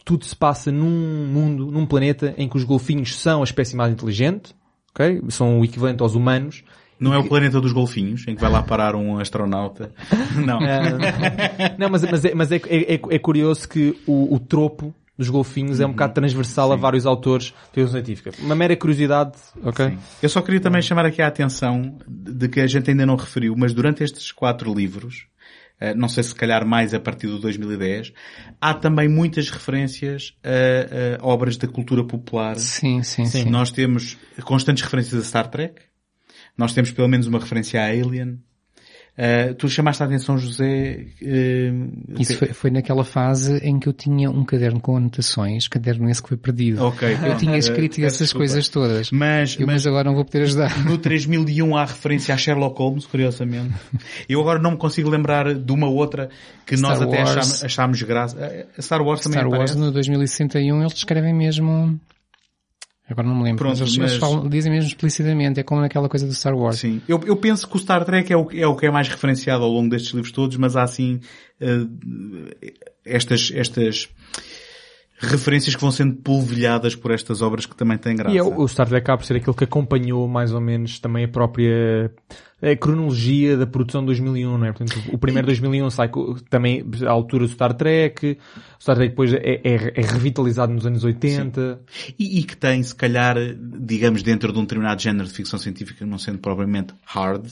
tudo se passa num mundo, num planeta em que os golfinhos são a espécie mais inteligente, ok? São o equivalente aos humanos. Não é o planeta dos golfinhos, em que vai lá parar um astronauta. Não. Não, mas, mas, é, mas é, é- é curioso que o, o tropo dos golfinhos é um bocado transversal a vários autores de ficção científica. Uma mera curiosidade, ok? Sim. Eu só queria também chamar aqui a atenção de que a gente ainda não referiu, mas durante estes quatro livros, eh, não sei se calhar mais a partir do 2010, há também muitas referências a, a obras da cultura popular. Sim, sim, sim. Nós temos constantes referências a Star Trek, nós temos pelo menos uma referência a Alien. Eh, tu chamaste a atenção, José, eh, Isso foi, foi naquela fase em que eu tinha um caderno com anotações, caderno esse que foi perdido. Ok. Eu tinha escrito Eh, essas desculpa. coisas todas. Mas, Eu, mas mas agora não vou poder ajudar. No 3001 há referência a Sherlock Holmes, curiosamente. Eu agora não me consigo lembrar de uma outra que Star nós até Wars. achámos, achámos graça. Star Wars também Star Wars aparece. no 2061 eles descrevem mesmo... Agora não me lembro, Pronto, mas eles mas- falam- dizem mesmo explicitamente, é como naquela coisa do Star Wars. Sim. Eu, eu penso que o Star Trek é o, é o que é mais referenciado ao longo destes livros todos, mas há assim eh, estas, estas referências que vão sendo polvilhadas por estas obras que também têm graça. E é, o Star Trek acaba por ser aquele que acompanhou mais ou menos também a própria a cronologia da produção de 2001, não é? Portanto, o primeiro 2001 sai também à altura do Star Trek, o Star Trek depois é, é- é revitalizado nos anos 80. E, e que tem, se calhar, digamos, dentro de um determinado género de ficção científica, não sendo propriamente hard,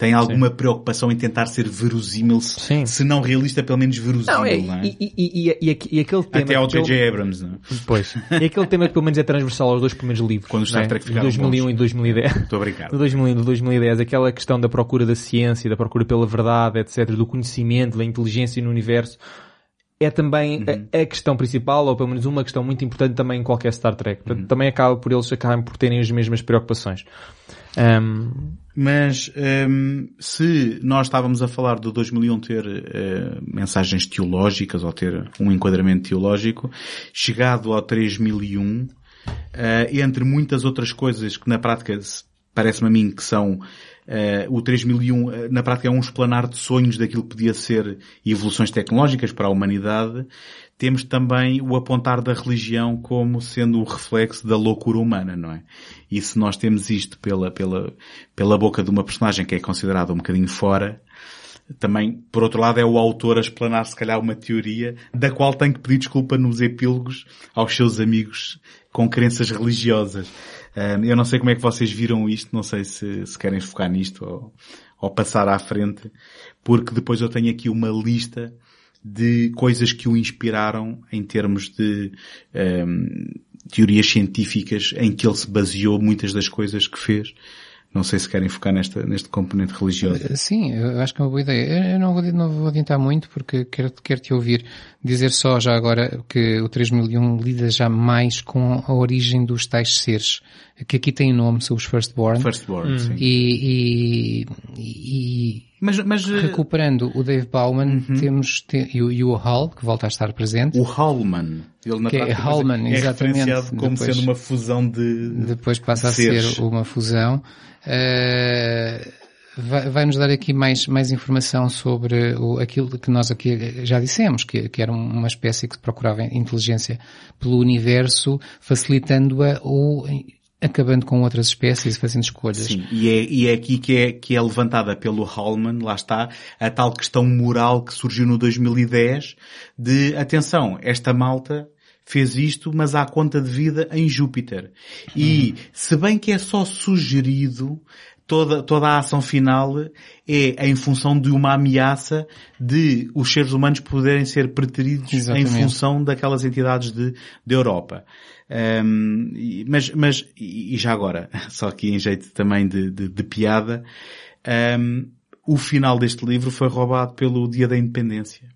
tem alguma preocupação em tentar ser verosímil, se, Sim. se não realista, pelo menos verosímil, Não, é, não é? e, e, e, e, aquele tema... Até ao J.J. Abrams, não é? Pois. E aquele tema que pelo menos é transversal aos dois primeiros livros. Quando Star né? Trek De ficaram 2001 bons. e 2010. Estou a brincar. Do 2000 e do 2010, aquela questão da procura da ciência, da procura pela verdade, etc., do conhecimento, da inteligência no universo, é também a, a questão principal, ou pelo menos uma questão muito importante também em qualquer Star Trek. Portanto, também acaba por eles acabarem por terem as mesmas preocupações. Ahm, Mas hum, se nós estávamos a falar do 2001 ter eh, mensagens teológicas ou ter um enquadramento teológico, chegado ao 3001, eh, entre muitas outras coisas que na prática parece-me a mim que são eh, o 3001 eh, na prática é um esplanar de sonhos daquilo que podia ser evoluções tecnológicas para a humanidade, temos também o apontar da religião como sendo o reflexo da loucura humana, não é? E se nós temos isto pela, pela, pela boca de uma personagem que é considerada um bocadinho fora, também, por outro lado, é o autor a explanar se calhar uma teoria da qual tem que pedir desculpa nos epílogos aos seus amigos com crenças religiosas. Eu não sei como é que vocês viram isto, não sei se, se querem focar nisto ou, ou passar à frente, porque depois eu tenho aqui uma lista de coisas que o inspiraram em termos de ahm, teorias científicas em que ele se baseou muitas das coisas que fez. Não sei se querem focar nesta, neste componente religioso. Sim, eu acho que é uma boa ideia. Eu não vou, não vou adiantar muito porque quero, quero te ouvir dizer só já agora que o 3001 lida já mais com a origem dos tais seres, que aqui tem o nome, são os Firstborn. Firstborn, sim. E, e, e Mas, mas eh, recuperando o Dave Bauman, temos te, e, o, e o Hall, que volta a estar presente. o Hallman, ele na Que é Hallman, é exatamente. referenciado como Depois- sendo uma fusão de depois passa a seres. ser uma fusão. Eh, vai, vai nos dar aqui mais, mais informação sobre o, aquilo que nós aqui já dissemos, que, que era uma espécie que procurava inteligência pelo universo, facilitando-a ou acabando com outras espécies e fazendo escolhas. Sim, e é, e é aqui que é, que é levantada pelo Hallman, lá está, a tal questão moral que surgiu no 2010 de, atenção, esta malta fez isto, mas há conta de vida em Júpiter. E, se bem que é só sugerido, toda, toda a ação final é em função de uma ameaça de os seres humanos poderem ser preteridos Exatamente. em função daquelas entidades de, de Europa. Um, mas, mas, e e já agora, só aqui em jeito também de, de, de piada, um, o final deste livro foi roubado pelo Dia da Independência.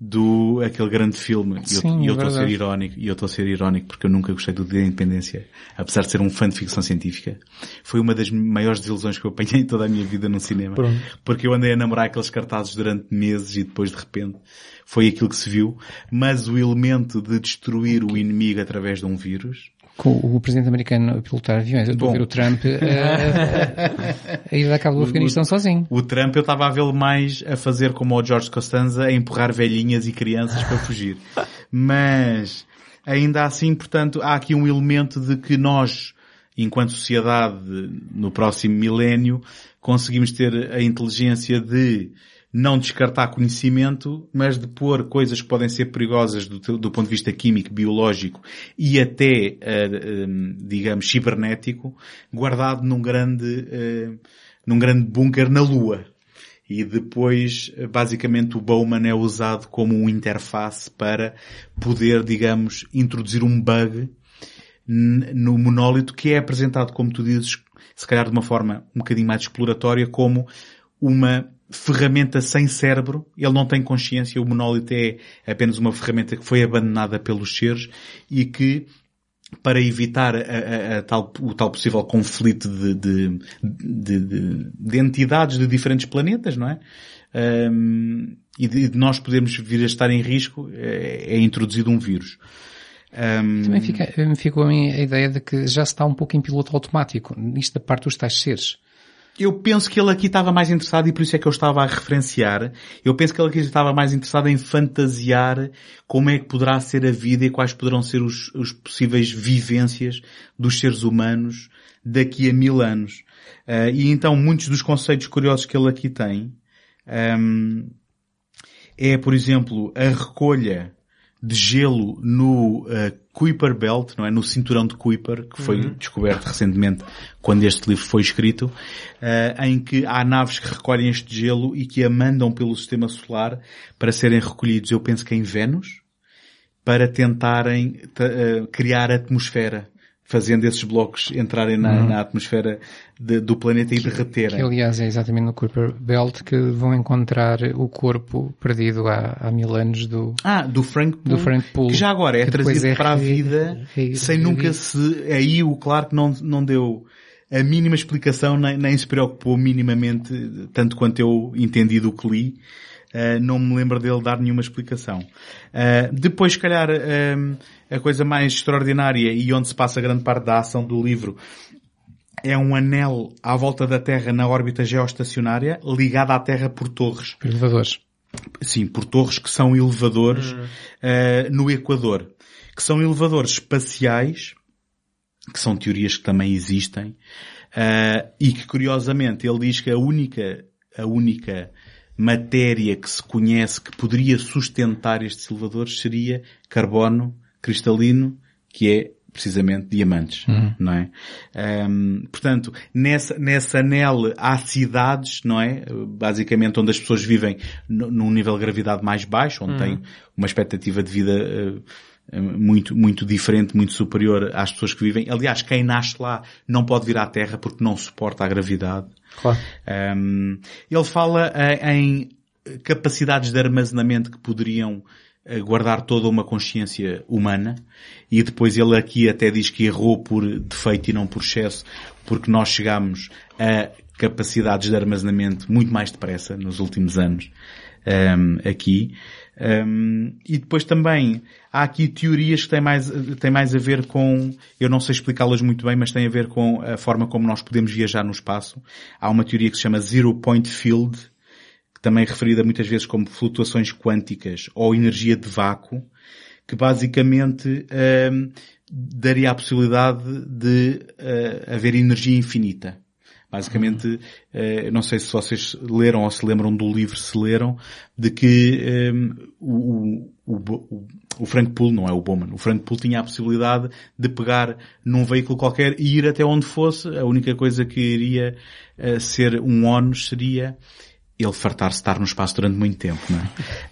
Do, aquele grande filme. E Sim, E eu é estou a ser irónico, e eu estou a ser irónico porque eu nunca gostei do Dia da Independência. Apesar de ser um fã de ficção científica. Foi uma das maiores desilusões que eu apanhei em toda a minha vida no cinema. Pronto. Porque eu andei a namorar aqueles cartazes durante meses e depois de repente foi aquilo que se viu. Mas o elemento de destruir o inimigo através de um vírus, Com o presidente americano a pilotar aviões. Eu estou a Bom. ver o Trump eh, a ir a cabo do Afeganistão sozinho. O Trump eu estava a vê-lo mais a fazer como o George Costanza, a empurrar velhinhas e crianças para fugir. Mas, ainda assim, portanto, há aqui um elemento de que nós, enquanto sociedade, no próximo milénio, conseguimos ter a inteligência de não descartar conhecimento, mas de pôr coisas que podem ser perigosas do, do ponto de vista químico, biológico e até, eh, digamos, cibernético, guardado num grande, eh, num grande bunker na Lua. E depois, basicamente, o Bowman é usado como um interface para poder, digamos, introduzir um bug no monólito que é apresentado, como tu dizes, se calhar de uma forma um bocadinho mais exploratória, como uma ferramenta sem cérebro. Ele não tem consciência, o monólito é apenas uma ferramenta que foi abandonada pelos seres e que para evitar a- a- a tal- o tal possível conflito de, de, de, de- de entidades de diferentes planetas, não é? Ahm, e de, nós podermos vir a estar em risco, é, é introduzido um vírus. Ahm, Também fica, ficou a mim a ideia de que já se está um pouco em piloto automático, nisto da parte dos tais seres. Eu penso que ele aqui estava mais interessado e por isso é que eu estava a referenciar. Eu penso que ele aqui estava mais interessado em fantasiar como é que poderá ser a vida e quais poderão ser os, os possíveis vivências dos seres humanos daqui a mil anos. Ah, e então muitos dos conceitos curiosos que ele aqui tem ahm, é, por exemplo, a recolha de gelo no uh, Kuiper Belt, não é? No cinturão de Kuiper, que foi Uhum. descoberto recentemente quando este livro foi escrito, uh, em que há naves que recolhem este gelo e que a mandam pelo sistema solar para serem recolhidos, eu penso que em Vênus, para tentarem ta- uh, criar atmosfera, fazendo esses blocos entrarem na, na atmosfera de- do planeta e derreterem. Que aliás é exatamente no Kuiper Belt que vão encontrar o corpo perdido há, há mil anos do, Ah, do Frank Poole, Do Frank Poole, que já agora é que trazido é para a re- vida re- sem re- nunca se... Aí o Clark não, não deu a mínima explicação, nem, nem se preocupou minimamente, tanto quanto eu entendi do que li. Uh, não me lembro dele dar nenhuma explicação. Uh, depois, se calhar, um, a coisa mais extraordinária e onde se passa grande parte da ação do livro é um anel à volta da Terra na órbita geoestacionária, ligado à Terra por torres. elevadores. Sim, por torres que são elevadores eh, no Equador. Que são elevadores espaciais, que são teorias que também existem, eh, e que curiosamente ele diz que a única, a única matéria que se conhece que poderia sustentar estes elevadores seria carbono cristalino, que é precisamente diamantes, não é? Ahm, portanto, nessa, nessa anel há cidades, não é? Basicamente onde as pessoas vivem nu- num nível de gravidade mais baixo, onde têm uma expectativa de vida eh, muito, muito diferente, muito superior às pessoas que vivem. Aliás, quem nasce lá não pode vir à Terra porque não suporta a gravidade. Claro. Um, ele fala eh, em capacidades de armazenamento que poderiam eh, guardar toda uma consciência humana e depois ele aqui até diz que errou por defeito e não por excesso porque nós chegamos a capacidades de armazenamento muito mais depressa nos últimos anos um, aqui. Um, e depois também há aqui teorias que têm mais, têm mais a ver com, eu não sei explicá-las muito bem, mas têm a ver com a forma como nós podemos viajar no espaço. Há uma teoria que se chama Zero Point Field, que também é referida muitas vezes como flutuações quânticas ou energia de vácuo, que basicamente um, daria a possibilidade de uh, haver energia infinita. Basicamente, eh, não sei se vocês leram ou se lembram do livro, se leram, de que um, o, o, o, o Frank Poole, não é o Bowman, o Frank Poole tinha a possibilidade de pegar num veículo qualquer e ir até onde fosse. A única coisa que iria uh, ser um ónus seria ele fartar-se estar no espaço durante muito tempo, não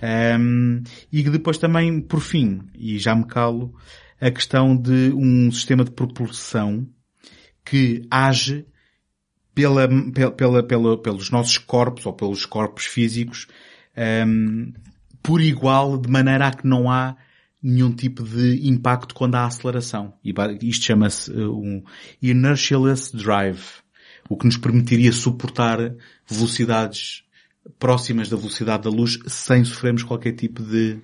é? um, e que depois também, por fim, e já me calo, a questão de um sistema de propulsão que age pela, pela, pela, pelos nossos corpos ou pelos corpos físicos um, por igual, de maneira a que não há nenhum tipo de impacto quando há aceleração. E isto chama-se um inertialess drive, o que nos permitiria suportar velocidades próximas da velocidade da luz sem sofrermos qualquer tipo de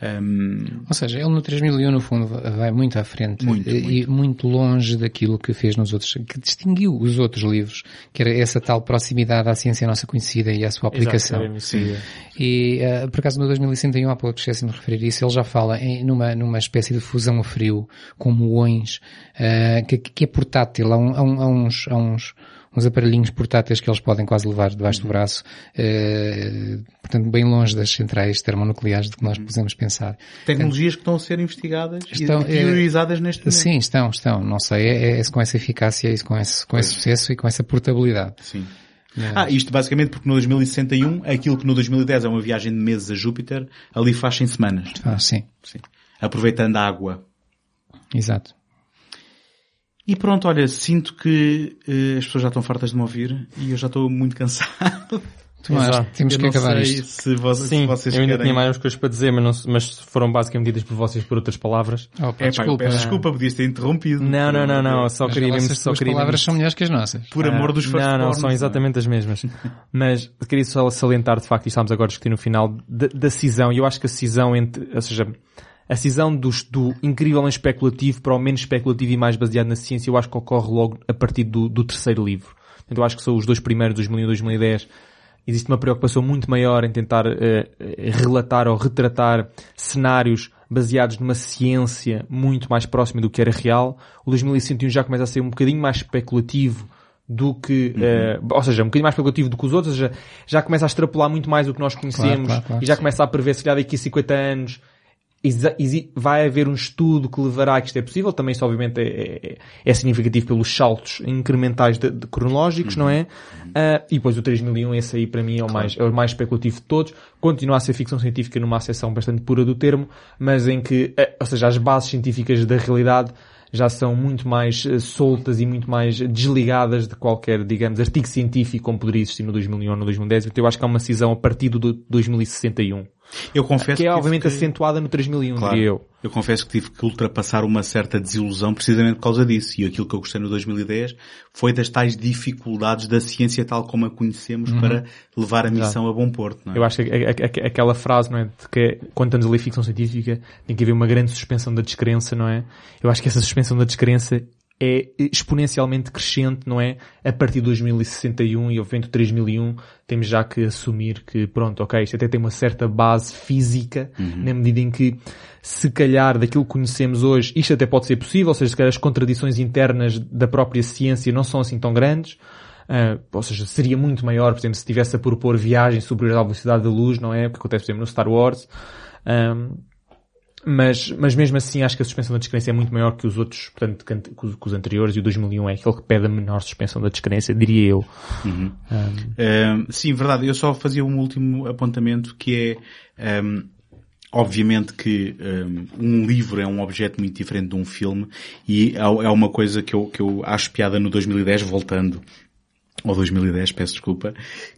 um... Ou seja, ele no 3001 no fundo vai muito à frente muito, e muito. muito longe daquilo que fez nos outros, que distinguiu os outros livros, que era essa tal proximidade à ciência nossa conhecida e à sua aplicação. Exato. E uh, por acaso no 2061, há pouco esqueci-me de referir isso, ele já fala em, numa, numa espécie de fusão a frio com muões, uh, que, que, é portátil, há, um, há, um, há uns, há uns uns aparelhinhos portáteis que eles podem quase levar debaixo do braço, uh, portanto bem longe das centrais termonucleares de que nós podemos pensar. Tecnologias que estão a ser investigadas estão, e priorizadas é, neste momento. Sim, estão, estão. Não sei, é, é com essa eficácia e com esse, com esse sucesso e com essa portabilidade. Sim. É. Ah, isto basicamente porque no 2061, aquilo que no 2010 é uma viagem de meses a Júpiter, ali faz em semanas. Ah, sim. sim. Aproveitando a água. Exato. E pronto, olha, sinto que uh, as pessoas já estão fartas de me ouvir e eu já estou muito cansado. Tomás, temos eu que acabar sei isto. Se vocês, Sim, se vocês eu ainda querem... tinha mais umas coisas para dizer, mas, não, mas foram basicamente ditas por vocês por outras palavras. Oh, pá, é, desculpa. Pá, peço desculpa, podias ter interrompido. Não, não, não, não, só queria mesmo, só queria palavras são melhores que as nossas. Por amor dos Não, não, firstborns, são exatamente as mesmas. Mas queria só salientar, de facto, e estamos agora a discutir no final, da, da cisão, e eu acho que a cisão entre, ou seja, a cisão do, do incrivelmente especulativo para o menos especulativo e mais baseado na ciência, eu acho que ocorre logo a partir do, do terceiro livro. Então eu acho que são os dois primeiros, 2001 e 2010. Existe uma preocupação muito maior em tentar uh, relatar ou retratar cenários baseados numa ciência muito mais próxima do que era real. O 2101 já começa a ser um bocadinho mais especulativo do que, uhum. uh, ou seja, um bocadinho mais especulativo do que os outros, ou seja, já começa a extrapolar muito mais do que nós conhecemos claro, claro, claro, e já sim. começa a prever se calhar daqui a 50 anos vai haver um estudo que levará a que isto é possível. Também isso obviamente é, é- é significativo pelos saltos incrementais de, de cronológicos, não é? Ah, e depois o 3001, esse aí para mim é o, mais, é o mais especulativo de todos. Continua a ser ficção científica numa acessão bastante pura do termo, mas em que, ah, ou seja, as bases científicas da realidade já são muito mais eh, soltas e muito mais desligadas de qualquer, digamos, artigo científico como poderia existir no 2001 ou no 2010. Então eu acho que há uma cisão a partir do 2061. Eu confesso Que é tive obviamente que- acentuada no 3001, Claro. diria eu. Eu confesso que tive que ultrapassar uma certa desilusão precisamente por causa disso. E aquilo que eu gostei no 2010 foi das tais dificuldades da ciência tal como a conhecemos para levar a missão a bom porto. É? Eu acho que a- a- aquela frase, não é, de que quando estamos a ler ficção científica tem que haver uma grande suspensão da descrença, não é? Eu acho que essa suspensão da descrença é exponencialmente crescente, não é? A partir de 2061 e obviamente o 3001 temos já que assumir que, pronto, ok, isto até tem uma certa base física, na medida em que, se calhar, daquilo que conhecemos hoje, isto até pode ser possível, ou seja, se calhar as contradições internas da própria ciência não são assim tão grandes, Uh, ou seja, seria muito maior, por exemplo, se estivesse a propor viagens superiores à velocidade da luz, não é? O que acontece, por exemplo, no Star Wars. Um, mas, mas mesmo assim acho que a suspensão da descrença é muito maior que os outros, portanto, que, os- anteriores e o 2001 é aquele que pede a menor suspensão da descrença, diria eu. Um, sim, verdade. Eu só fazia um último apontamento que é, um, obviamente que um, um livro é um objeto muito diferente de um filme e é é uma coisa que eu, que eu acho piada no 2010, voltando ou 2010, peço desculpa,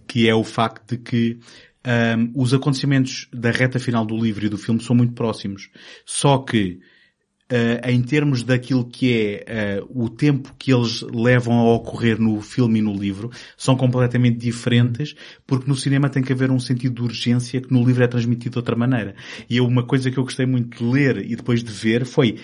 que é o facto de que um, os acontecimentos da reta final do livro e do filme são muito próximos. Só que uh, em termos daquilo que é uh, o tempo que eles levam a ocorrer no filme e no livro, são completamente diferentes, porque no cinema tem que haver um sentido de urgência que no livro é transmitido de outra maneira. E uma coisa que eu gostei muito de ler e depois de ver foi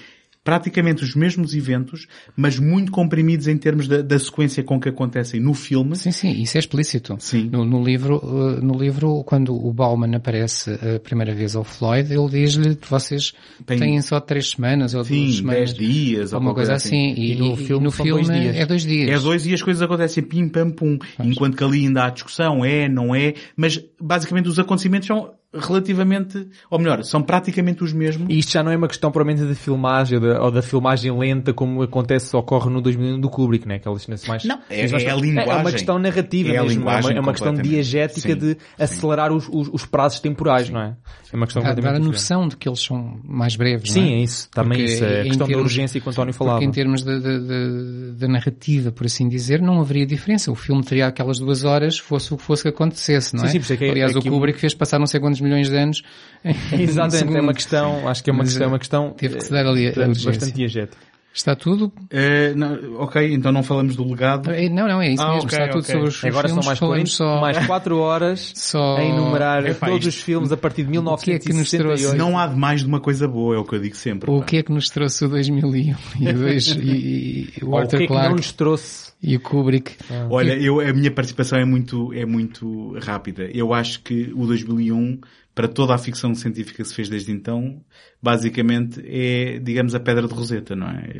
praticamente os mesmos eventos, mas muito comprimidos em termos da, da sequência com que acontecem no filme. Sim, sim, isso é explícito. Sim. No, no livro, uh, no livro, quando o Bauman aparece a primeira vez ao Floyd, ele diz-lhe que vocês Tem- têm só três semanas ou duas Sim, semanas. 10 dias ou ou uma qualquer coisa assim. E, E no e filme no são filme dois dias. é dois dias. É dois e as coisas acontecem pim pam pum. Enquanto que ali ainda há discussão, é, não é, mas basicamente os acontecimentos são relativamente, ou melhor, são praticamente os mesmos. E isto já não é uma questão propriamente de filmagem ou da, ou da filmagem lenta como acontece, ocorre no 2001 do Kubrick, né? Aquelas cenas mais... Não, é- mais- é a linguagem. É uma questão narrativa É mesmo. é uma, é uma questão diegética Sim, de sim. acelerar os, os, os prazos temporais, não é? É uma questão Dá, dá a noção de que eles são mais breves, Sim, não é isso. Também Porque isso. É a em questão da termos- urgência que o António falava. Porque em termos da, da, da- da narrativa, por assim dizer, não haveria diferença. O filme teria aquelas duas horas, fosse o que fosse que acontecesse, não Sim, é? sim, por isso é que é- Aliás, é o que o- Kubrick fez passar não sei quantos milhões de anos. em Exatamente, é uma questão, acho que é uma Mas, questão, é uma questão teve que se dar ali a eh, bastante diegética. Está tudo? Eh, não, ok, então não falamos do legado. É, Não, não, é isso Ah, mesmo. ok, Está tudo ok. sobre os Agora são filmes. mais, falamos 40, só... mais 4 horas só... a enumerar Epá, todos isto- os filmes a partir de O que é que nos 1968. trouxe? Não há de mais de uma coisa boa, é o que eu digo sempre. O pá. que é que nos trouxe o 2001 e o, dois, e, e o Ou o que é que não Clarke nos trouxe? E o Kubrick? Olha, eu, a minha participação é muito, é muito rápida. Eu acho que o 2001, para toda a ficção científica que se fez desde então, basicamente é, digamos, a pedra de Roseta, não é?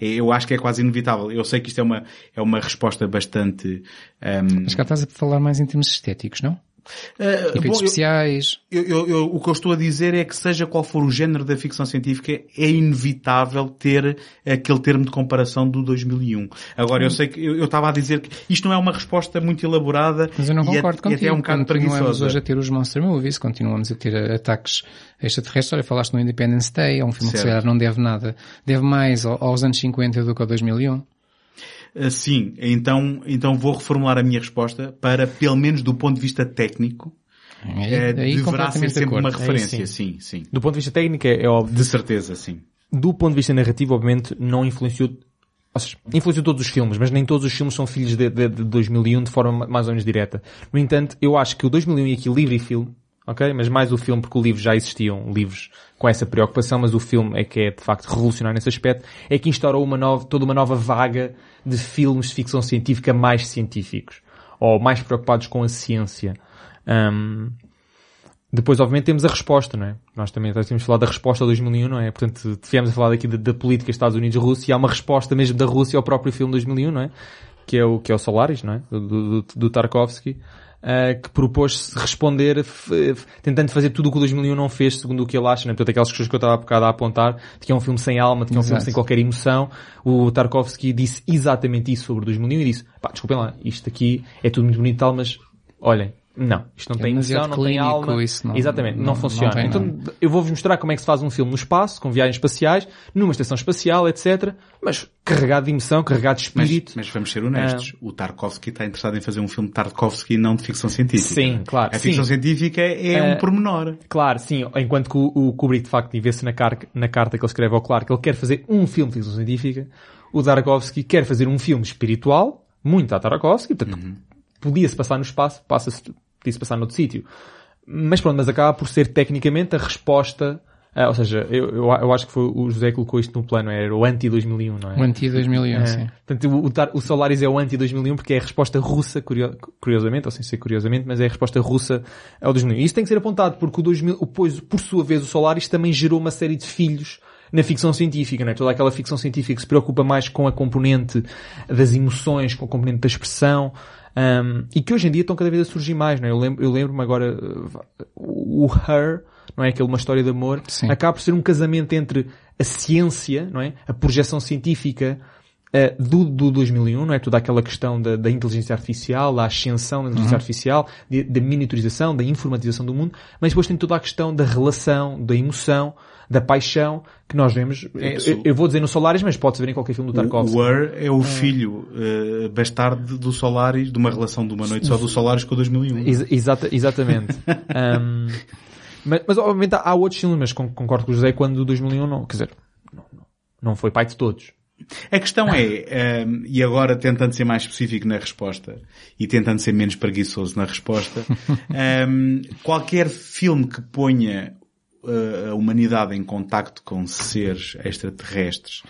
É- Eu acho que é quase inevitável. Eu sei que isto é uma, é uma resposta bastante, ehm, Mas cá estás a falar mais em termos estéticos, não? Efeitos bom, especiais. Eu, eu- eu- o que eu estou a dizer é que seja qual for o género da ficção científica, é inevitável ter aquele termo de comparação do 2001. Agora, eu sei que eu estava a dizer que isto não é uma resposta muito elaborada Mas eu não e, é- concordo e contigo. até é um bocado continuamos preguiçosa. hoje a ter os Monster Movies, continuamos a ter a- ataques extraterrestres. Olha, falaste no Independence Day, é um filme que se Certo. calhar não deve nada. Deve mais ao- aos anos 50 do que ao 2001. Sim, então, então vou reformular a minha resposta para, pelo menos do ponto de vista técnico, aí deverá ser sempre acordo. uma referência, sim. sim, sim. Do ponto de vista técnico é, é óbvio. De certeza, sim. Do ponto de vista narrativo, obviamente, não influenciou, ou seja, influenciou todos os filmes, mas nem todos os filmes são filhos de, de, de 2001 de forma mais ou menos direta. No entanto, eu acho que o 2001 e aqui livro e filme, ok? Mas mais o filme, porque o livro já existiam livros com essa preocupação, mas o filme é que é de facto revolucionário nesse aspecto, é que instaurou uma nova, toda uma nova vaga de filmes de ficção científica mais científicos, ou mais preocupados com a ciência. Ahm, depois, obviamente, temos a resposta, não é? Nós também nós temos falado da resposta ao 2001, não é? Portanto, tivemos a falar aqui da política Estados Unidos-Rússia e há uma resposta mesmo da Rússia ao próprio filme 2001, não é? que é o, que é o Solaris, não é? Do, do, do Tarkovsky, uh, que propôs responder tentando fazer tudo o que o 2001 não fez, segundo o que ele acha, né? Portanto, aquelas coisas que eu estava há bocado a apontar, de que é um filme sem alma, de que é um filme Exato. sem qualquer emoção. O Tarkovsky disse exatamente isso sobre o 2001 e disse, pá, desculpem lá, isto aqui é tudo muito bonito e tal, mas, olhem, não, isto não É tem emoção, não tem alma. isso não- Exatamente, não, não- funciona. não tem então, eu vou-vos mostrar como é que se faz um filme no espaço, com viagens espaciais, numa estação espacial, etc. Mas carregado de emoção, carregado de Mas, espírito. mas vamos ser honestos. O Tarkovsky está interessado em fazer um filme de Tarkovsky e não de ficção científica. Sim, claro, A ficção sim. científica é Eh, um pormenor. Claro, sim. Enquanto que o, o Kubrick, de facto, vê-se na, car- na carta que ele escreve ao Clark, ele quer fazer um filme de ficção científica. O Tarkovsky quer fazer um filme espiritual, muito a Tarkovsky, portanto, podia-se passar no espaço, passa-se, podia-se passar noutro sítio. Mas pronto, mas acaba por ser tecnicamente a resposta, ah, ou seja, eu, eu, eu acho que foi o José que colocou isto no plano, era o anti-2001, não é? O anti 2001, É. sim. Portanto, o, o, o Solaris é o anti-2001 porque é a resposta russa, curio- curiosamente, ou sem ser curiosamente, mas é a resposta russa ao 2001. E isso tem que ser apontado porque o 2000, o- pois, por sua vez, o Solaris também gerou uma série de filhos na ficção científica, não é? Toda aquela ficção científica que se preocupa mais com a componente das emoções, com a componente da expressão, um, e que hoje em dia estão cada vez a surgir mais, não é? Eu lembro- lembro-me agora, uh, o Her, não é? Aquele uma história de amor, Sim. acaba por ser um casamento entre a ciência, não é? A projeção científica uh, do, do 2001, não é? Toda aquela questão da, da inteligência artificial, da ascensão da inteligência artificial, de- da miniaturização, da informatização do mundo, mas depois tem toda a questão da relação, da emoção, da paixão, que nós vemos, Isso- eu, eu vou dizer no Solaris, mas pode-se ver em qualquer filme do Tarkovsky. o Ur é o filho eh, bastardo do Solaris, de uma relação de uma noite só do Solaris com o 2001. Ex- exata- exatamente. Um, mas, mas, obviamente há, há outros filmes, mas con- concordo com o José quando o 2001 não, quer dizer, não, não, foi pai de todos. A questão é, ehm, e agora tentando ser mais específico na resposta e tentando ser menos preguiçoso na resposta, ehm, qualquer filme que ponha a humanidade em contacto com seres extraterrestres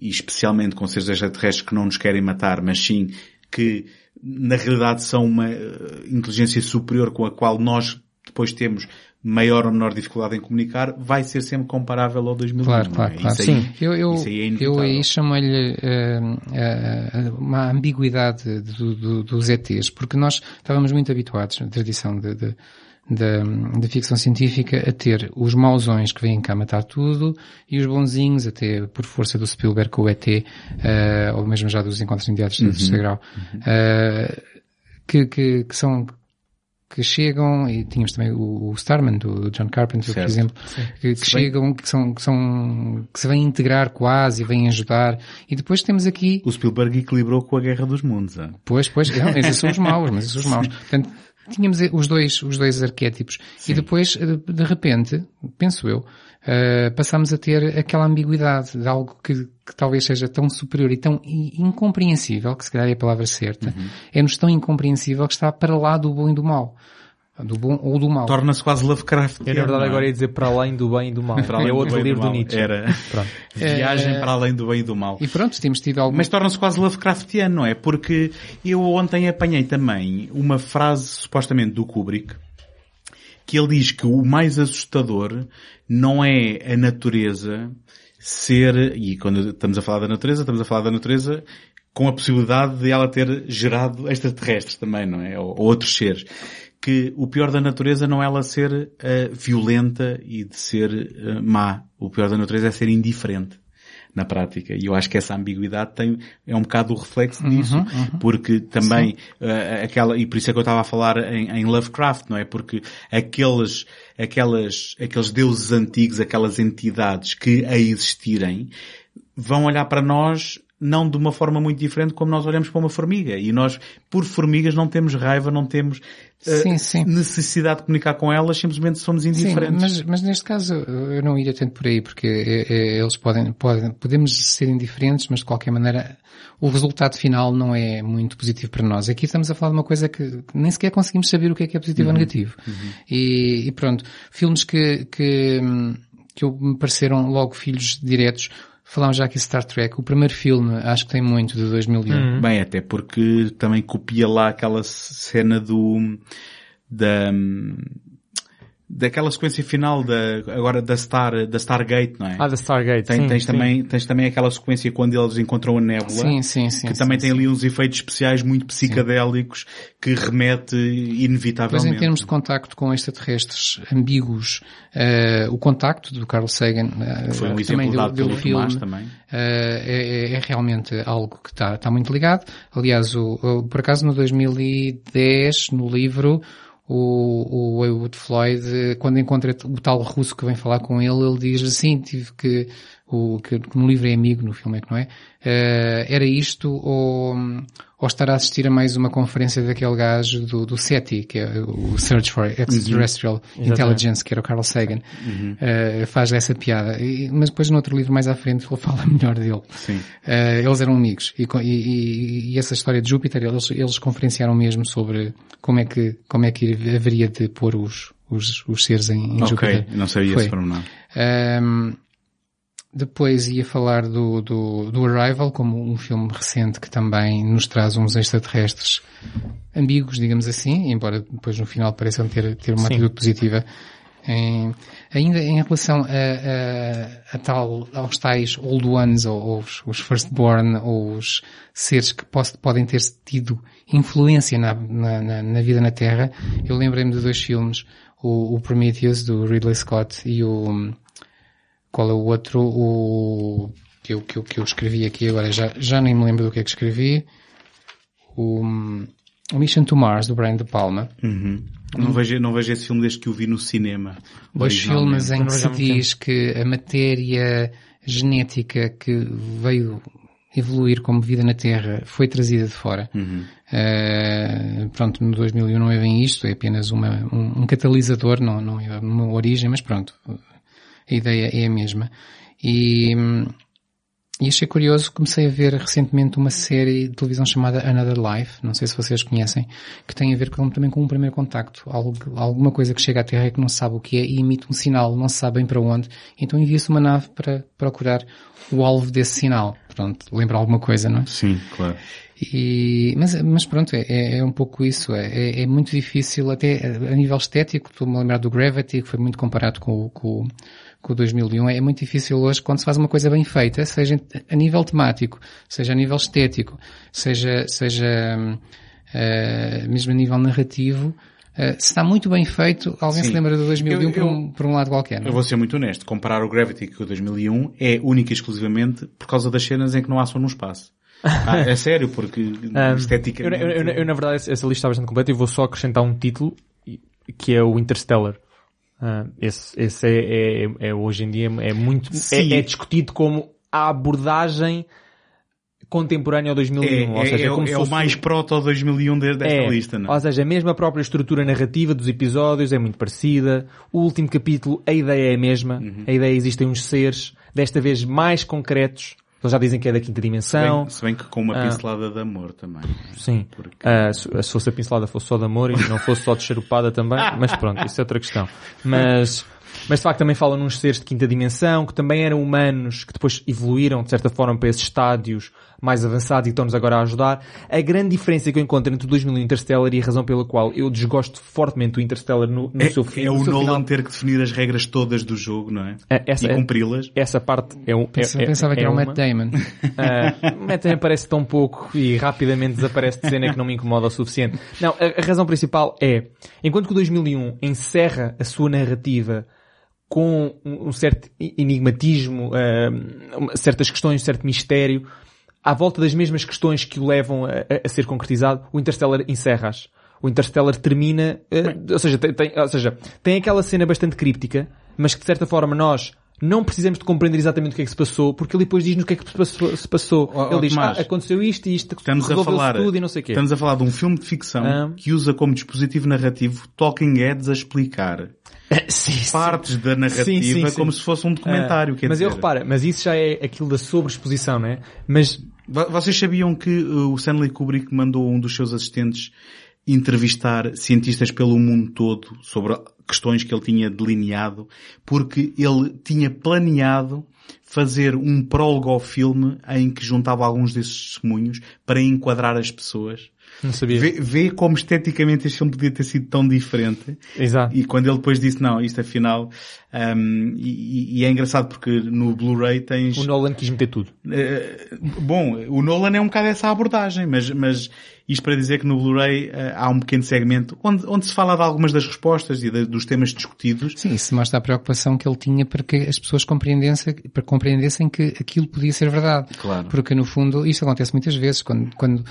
e especialmente com seres extraterrestres que não nos querem matar, mas sim que na realidade são uma eh, inteligência superior com a qual nós depois temos maior ou menor dificuldade em comunicar, vai ser sempre comparável ao 2001. Claro, claro, é? claro. Isso aí, Sim. Eu, eu, aí é eu aí chamo-lhe eh, eh, uma ambiguidade do, do, dos ETs, porque nós estávamos muito habituados, na tradição de, de, da, da ficção científica, a ter os mausões que vêm cá matar tudo e os bonzinhos, até por força do Spielberg com o ET, eh, ou mesmo já dos encontros imediatos Uhum. do terceiro grau, eh, que, que, que são que chegam, e tínhamos também o, Starman, do, John Carpenter, Certo. por exemplo, que, que chegam, que são, que são, que se vêm integrar quase e vêm ajudar. E depois temos aqui, O Spielberg equilibrou com a Guerra dos Mundos. ah. pois, pois, não, esses são os maus, mas esses são os maus. Portanto, tínhamos os dois, os dois arquétipos. E depois, eh, de repente, penso eu, eh, passamos a ter aquela ambiguidade de algo que, que talvez seja tão superior e tão incompreensível, que se calhar é a palavra certa, Uhum. é-nos tão incompreensível que está para lá do bom e do mal. Do bom ou do mal. Torna-se quase Lovecraft. Eu, na verdade, agora ia dizer para além do bem e do mal. Para além é do outro e livro do do. Nietzsche. Era. Pronto. Viagem É. para além do bem e do mal. E pronto, temos tido algum... Mas torna-se quase Lovecraftiano, não é? Porque eu ontem apanhei também uma frase supostamente do Kubrick que ele diz que o mais assustador não é a natureza ser, e quando estamos a falar da natureza, estamos a falar da natureza com a possibilidade de ela ter gerado extraterrestres também, não é? Ou, ou outros seres. Que o pior da natureza não é ela ser eh, violenta e de ser eh, má. O pior da natureza é ser indiferente na prática. E eu acho que essa ambiguidade tem, é um bocado o reflexo disso, porque também eh, aquela, e por isso é que eu estava a falar em, em Lovecraft, não é? Porque aqueles, aquelas, aqueles deuses antigos, aquelas entidades que a existirem, vão olhar para nós não de uma forma muito diferente como nós olhamos para uma formiga. E nós, por formigas, não temos raiva, não temos eh, Sim, sim. necessidade de comunicar com elas, simplesmente somos Sim, indiferentes. mas, mas neste caso eu não iria tanto por aí, porque é, é, eles podem, podem, podemos ser indiferentes, mas de qualquer maneira o resultado final não é muito positivo para nós. Aqui estamos a falar de uma coisa que nem sequer conseguimos saber o que é que é positivo ou negativo. E, e pronto, filmes que, que, que me pareceram logo filhos diretos, falámos já aqui de Star Trek, o primeiro filme acho que tem muito de 2001. Bem, até porque também copia lá aquela cena do, da, daquela sequência final da, agora da Star, da Stargate, não é? Ah, da Stargate. Tem- sim, tens, sim. também, tens também aquela sequência quando eles encontram a nébula. Sim, sim, sim. que sim, também tem ali uns efeitos especiais muito psicadélicos que remete inevitavelmente. em termos de contacto com extraterrestres ambíguos, eh, o contacto do Carl Sagan, eh, Foi um exemplo dado pelo filme, Tomás também. eh, é, é realmente algo que está está muito ligado. Aliás, o, o- por acaso no 2010, no livro, o, o Heywood Floyd, eh, quando encontra o tal russo que vem falar com ele, ele diz assim, tive que, o, que no livro é amigo, no filme é que não é, era isto ou, ou estar a assistir a mais uma conferência daquele gajo do, do SETI, que é o Search for Extraterrestrial Intelligence, que era o Carl Sagan, eh, faz essa piada. E- mas depois no outro livro mais à frente ele fala melhor dele. Eh, eles eram amigos e, e- e- essa história de Júpiter eles, eles conferenciaram mesmo sobre como é que, como é que haveria de pôr os, os, os seres em, em Ok, Júpiter. não sabia Foi. esse pormenor. Ahm, depois ia falar do, do, do Arrival, como um filme recente que também nos traz uns extraterrestres ambíguos, digamos assim, embora depois no final pareçam ter, ter uma Sim. atitude positiva. Em- ainda em relação a, a, a tal, aos tais Old Ones, ou, ou os, os Firstborn, ou os seres que poss- podem ter tido influência na, na, na- na vida na Terra, eu lembrei-me de dois filmes, o, o Prometheus, do Ridley Scott, e o, qual é o outro? O que eu, que eu, que eu escrevi aqui agora, já, já nem me lembro do que é que escrevi. O, o Mission to Mars, do Brian De Palma. Uhum. Não, vejo, não vejo esse filme desde que o vi no cinema. Dois originalmente. filmes em que se diz que a matéria genética que veio evoluir como vida na Terra foi trazida de fora. Uhum. Eh, pronto, no 2001 não é bem isto, é apenas uma, um, um catalisador, não, não é uma origem, mas pronto, a ideia é a mesma. E, hum, e achei curioso, comecei a ver recentemente uma série de televisão chamada Another Life, não sei se vocês conhecem, que tem a ver com, também com um primeiro contacto, algo, alguma coisa que chega à Terra que não sabe o que é e emite um sinal, não se sabe bem para onde, então envia-se uma nave para procurar o alvo desse sinal. Pronto, lembra alguma coisa, não é? Sim, claro. E, mas, mas pronto, é, é- é um pouco isso. É, é- é muito difícil, até a nível estético, estou-me a lembrar do Gravity, que foi muito comparado com, com, o- com o 2001. É muito difícil hoje, quando se faz uma coisa bem feita, seja a nível temático, seja a nível estético, seja, seja hum, eh, mesmo a nível narrativo, eh, se está muito bem feito, alguém Sim. se lembra do 2001 Eu- por, um, por um lado qualquer. não é? Eu vou ser muito honesto. Comparar o Gravity com o 2001 é única e exclusivamente por causa das cenas em que não há som no espaço. Ah, é sério, porque Um, eu, esteticamente... eu- eu- eu, na verdade, essa lista está bastante completa e vou só acrescentar um título, que é o Interstellar. Ah, esse esse é, é, é hoje em dia é muito, é, é discutido como a abordagem contemporânea ao 2001. é, ou seja, é, é como é se o fosse mais proto 2001 de- desta é, lista, não é? Ou seja, mesmo a própria estrutura narrativa dos episódios é muito parecida. O último capítulo, a ideia é a mesma. Uhum. A ideia existem uns seres, desta vez mais concretos. Eles já dizem que é da quinta dimensão. Bem- se bem que com uma Ah. pincelada de amor também. Sim. Porque- Ah, se, se fosse a pincelada fosse só de amor e não fosse só de charupada também, mas pronto, isso é outra questão. Mas, mas de facto também falam nos seres de quinta dimensão, que também eram humanos, que depois evoluíram de certa forma para esses estádios mais avançados e estão-nos agora a ajudar. A grande diferença que eu encontro entre o 2000 e o Interstellar e a razão pela qual eu desgosto fortemente do Interstellar no, no É, seu fim. é o Nolan final, ter que definir as regras todas do jogo, não é? É, essa e é- cumpri-las. essa parte é um, é, Pensa- é- Pensava que é era o uma. Matt Damon. Uh, Matt também aparece tão pouco e rapidamente desaparece de cena que não me incomoda o suficiente. Não, a, a razão principal é, enquanto que o 2001 encerra a sua narrativa com um, certo enigmatismo, uh, certas questões, um certo mistério, à volta das mesmas questões que o levam a, a- ser concretizado, o Interstellar encerra-as. O Interstellar termina, uh, ou, seja, tem, tem- ou seja, tem aquela cena bastante críptica, mas que de certa forma nós não precisamos de compreender exatamente o que é que se passou, porque ele depois diz-nos o que é que se passou. Se passou. Ó, ó, ele diz, Tomás, ah, aconteceu isto e isto, Estamos a falar, tudo e não sei o quê. estamos a falar de um filme de ficção Ah. que usa como dispositivo narrativo Talking Heads a explicar sim, sim. partes da narrativa Sim, como se fosse um documentário. Ah, mas eu dizer. repara, mas isso já é aquilo da sobreexposição, não é? Mas Vocês sabiam que uh, o Stanley Kubrick mandou um dos seus assistentes entrevistar cientistas pelo mundo todo sobre questões que ele tinha delineado, porque ele tinha planeado fazer um prólogo ao filme em que juntava alguns desses testemunhos para enquadrar as pessoas. Não sabia. Vê, vê como esteticamente este filme podia ter sido tão diferente. Exato. E quando ele depois disse, não, isto afinal, um, e, e é engraçado porque no Blu-ray tens... O Nolan quis meter tudo. Uh, bom, o Nolan é um bocado essa abordagem, mas, mas isto para dizer que no Blu-ray uh, há um pequeno segmento onde, onde se fala de algumas das respostas e de, dos temas discutidos. Sim, isso mostra a preocupação que ele tinha para que as pessoas compreendessem, para compreendessem que aquilo podia ser verdade. Claro. Porque no fundo, isto acontece muitas vezes, quando, quando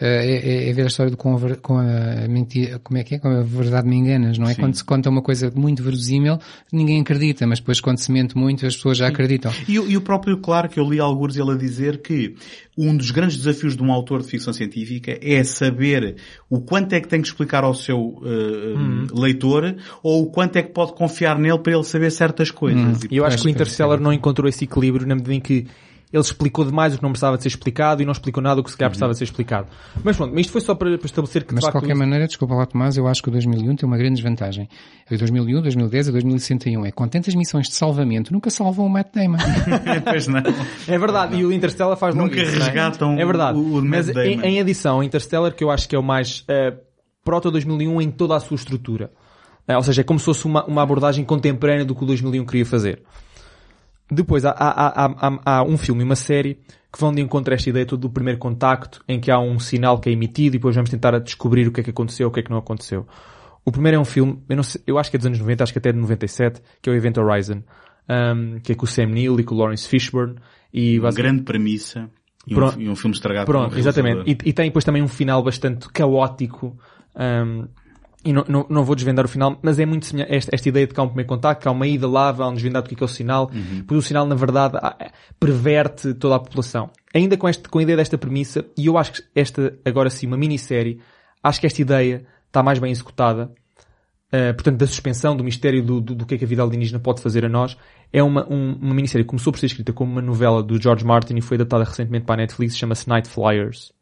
é, é, é, ver a história do com a, com a mentira, como é que é? Com a verdade me enganas, não é? Sim. Quando se conta uma coisa muito verosímil, ninguém acredita, mas depois quando se mente muito, as pessoas já acreditam. E, e o próprio Clark, eu li alguns ele a dizer que um dos grandes desafios de um autor de ficção científica é saber o quanto é que tem que explicar ao seu uh, hum. leitor ou o quanto é que pode confiar nele para ele saber certas coisas. Hum. E eu acho que o Interstellar não encontrou esse equilíbrio na medida em que ele explicou demais o que não precisava de ser explicado e não explicou nada o que se calhar precisava de ser explicado. Mas pronto, mas isto foi só para, para estabelecer que Mas de, qualquer maneira, desculpa lá Tomás, eu acho que o 2001 tem uma grande desvantagem. O 2001, 2010 e 2061 é com tantas missões de salvamento, nunca salvam o Matt Damon. pois não. É verdade, e o Interstellar faz Nunca isso, não é? resgatam É verdade. o- o Mas Matt em, Damon. em adição, o Interstellar, que eu acho que é o mais uh, proto 2001 em toda a sua estrutura. Uh, ou seja, é como se fosse uma, uma abordagem contemporânea do que o 2001 queria fazer. Depois há, há, há, há, um filme e uma série que vão de encontro a esta ideia toda do primeiro contacto, em que há um sinal que é emitido e depois vamos tentar descobrir o que é que aconteceu, o que é que não aconteceu. O primeiro é um filme, eu, não sei- eu acho que é dos anos 90, acho que até de 97, que é o Event Horizon, um, que é com o Sam Neill e com o Lawrence Fishburne. E Uma grande premissa e um, Pronto. e um filme estragado Pronto, um exatamente. E, e tem depois também um final bastante caótico. um, e não, não, não vou desvendar o final, mas é muito semelhante. Esta, esta ideia de que há um primeiro contacto, que há uma ida lá, vão desvendar do que é, que é o sinal. Pois o sinal, na verdade, perverte toda a população. Ainda com, este, com a ideia desta premissa, e eu acho que esta, agora sim, uma minissérie, acho que esta ideia está mais bem executada. Uh, portanto, da suspensão, do mistério do, do, do que é que a vida alienígena pode fazer a nós. É uma, um- uma minissérie que começou por ser escrita como uma novela do George Martin e foi adaptada recentemente para a Netflix, chama-se Night Flyers.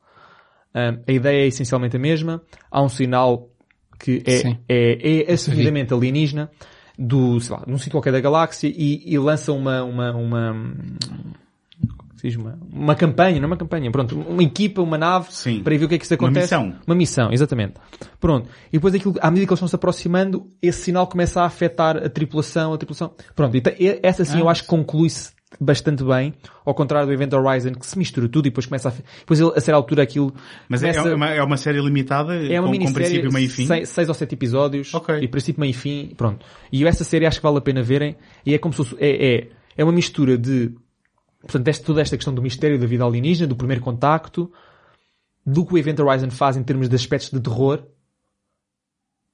Um, a ideia é essencialmente a mesma. Há um sinal que é, Sim. é, é assumidamente alienígena do, sei lá, num sítio qualquer da galáxia e, e lança uma, uma, uma, uma, uma campanha, não é uma campanha, pronto, uma equipa, uma nave Sim. para ir ver o que é que isso Uma acontece. missão. Uma missão, exatamente. Pronto. E depois aquilo, à medida que eles estão se aproximando, esse sinal começa a afetar a tripulação, a tripulação. Pronto. E e essa sim Ah, eu acho que conclui-se bastante bem, ao contrário do Event Horizon, que se mistura tudo e depois começa a, depois ele, a certa altura aquilo Mas é, começa- é uma, é uma série limitada é uma com, com princípio, meio e fim? Seis, seis ou sete episódios, Ok. e princípio, meio e fim, pronto. E essa série acho que vale a pena verem, e é como se fosse, é, é, é uma mistura de, portanto, esta, toda esta questão do mistério da vida alienígena, do primeiro contacto, do que o Event Horizon faz em termos de aspectos de terror,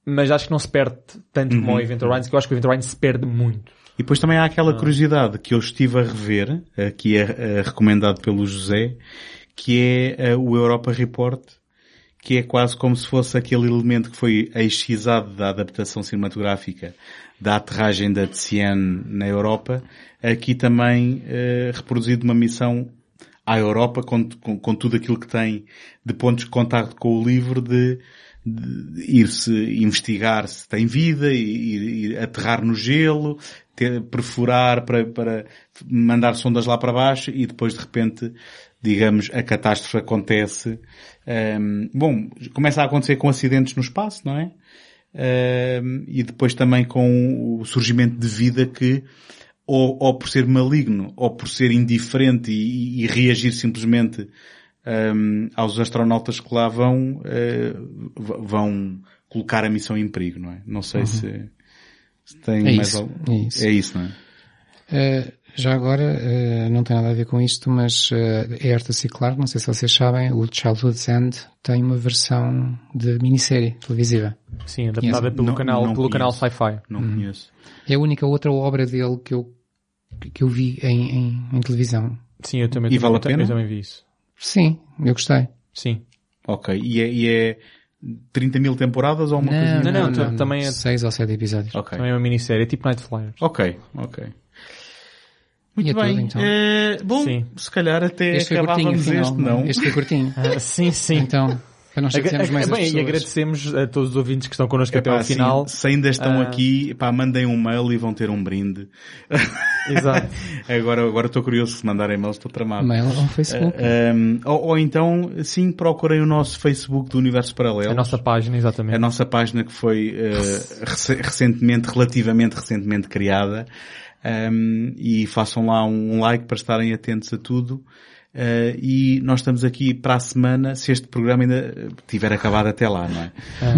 mas acho que não se perde tanto como Uhum. o Event Horizon, que eu acho que o Event Horizon se perde muito. E depois também há Ah. aquela curiosidade que eu estive a rever, eh, que é eh, recomendado pelo José, que é eh, o Europa Report, que é quase como se fosse aquele elemento que foi excisado da adaptação cinematográfica da aterragem da Tiziane na Europa, aqui também eh, reproduzido uma missão à Europa com, com, com tudo aquilo que tem de pontos de contacto com o livro de ir-se investigar se tem vida, ir, ir aterrar no gelo, ter, perfurar para, para mandar sondas lá para baixo e depois de repente, digamos, a catástrofe acontece. Ahm, bom, começa a acontecer com acidentes no espaço, não é? Ahm, e depois também com o surgimento de vida que ou, ou por ser maligno, ou por ser indiferente e, e reagir simplesmente hum, aos astronautas que lá vão, v- vão colocar a missão em perigo, não é? Não sei se, se tem É mais isso, algo. é isso. É isso, não é? Eh, já agora, eh, não tem nada a ver com isto, mas eh, é arte a ciclar, não sei se vocês sabem, o Childhood's End tem uma versão de minissérie televisiva. Sim, adaptada pelo Não- canal, não pelo canal. Sci-Fi. Não Uhum. conheço. É a única outra obra dele que eu, que eu vi em, em, em televisão. Sim, eu também, E vale a também- pena? eu também vi isso. Sim, eu gostei. Sim. Ok. E é, e é 30 mil temporadas ou uma coisa? Não, não, tu- também é- Seis ou sete episódios. Ok. Também é uma minissérie, é tipo Night Flyers. Ok, ok. E Muito é tudo, bem. então. Eh, bom, Sim. se calhar até Este curtinho, acabávamos afinal. este, não. Este foi curtinho. Ah, sim, sim. Então, Para chatearmos mais Bem, e agradecemos a todos os ouvintes que estão connosco até Epá, ao assim, final. se ainda estão Ah. aqui, pá, mandem um mail e vão ter um brinde. Exato. agora, agora estou curioso se mandarem mail, estou tramado. Mail ou Facebook. Eh, um, ou, ou então, sim, procurem o nosso Facebook do Universo Paralelo. A nossa página, exatamente. A nossa página que foi eh, rece- recentemente, relativamente recentemente criada. Um, e façam lá um like para estarem atentos a tudo. Eh, e nós estamos aqui para a semana, se este programa ainda tiver acabado até lá, não é?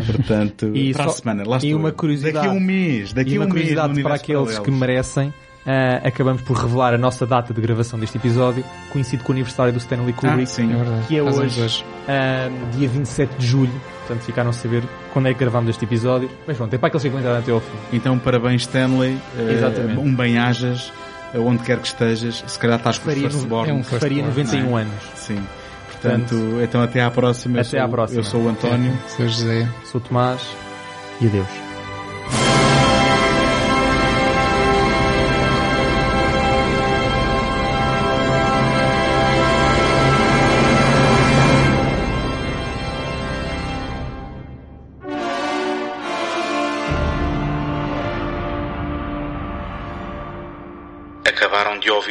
Portanto, E para só- a semana. Lá e estou uma eu. curiosidade- Daqui a um mês, daqui e a uma um mês. curiosidade no para aqueles que merecem, ah, acabamos por revelar a nossa data de gravação deste episódio, coincide com o aniversário do Stanley Kubrick, Ah, sim. É que é anos hoje, ah, dia 27 de julho. Portanto, ficaram a saber quando é que gravamos este episódio. Mas pronto, é para aqueles que aguentaram até ao fim. Então, parabéns Stanley. Eh, Exatamente. um bem-ajas, onde quer que estejas. Se calhar estás com os Faria, no- firstborn. é um first faria born, 91 não anos. Sim. Portanto, então até à próxima. Eu Até sou- à próxima. Eu sou o António. Sr. José. Sou o Tomás e adeus.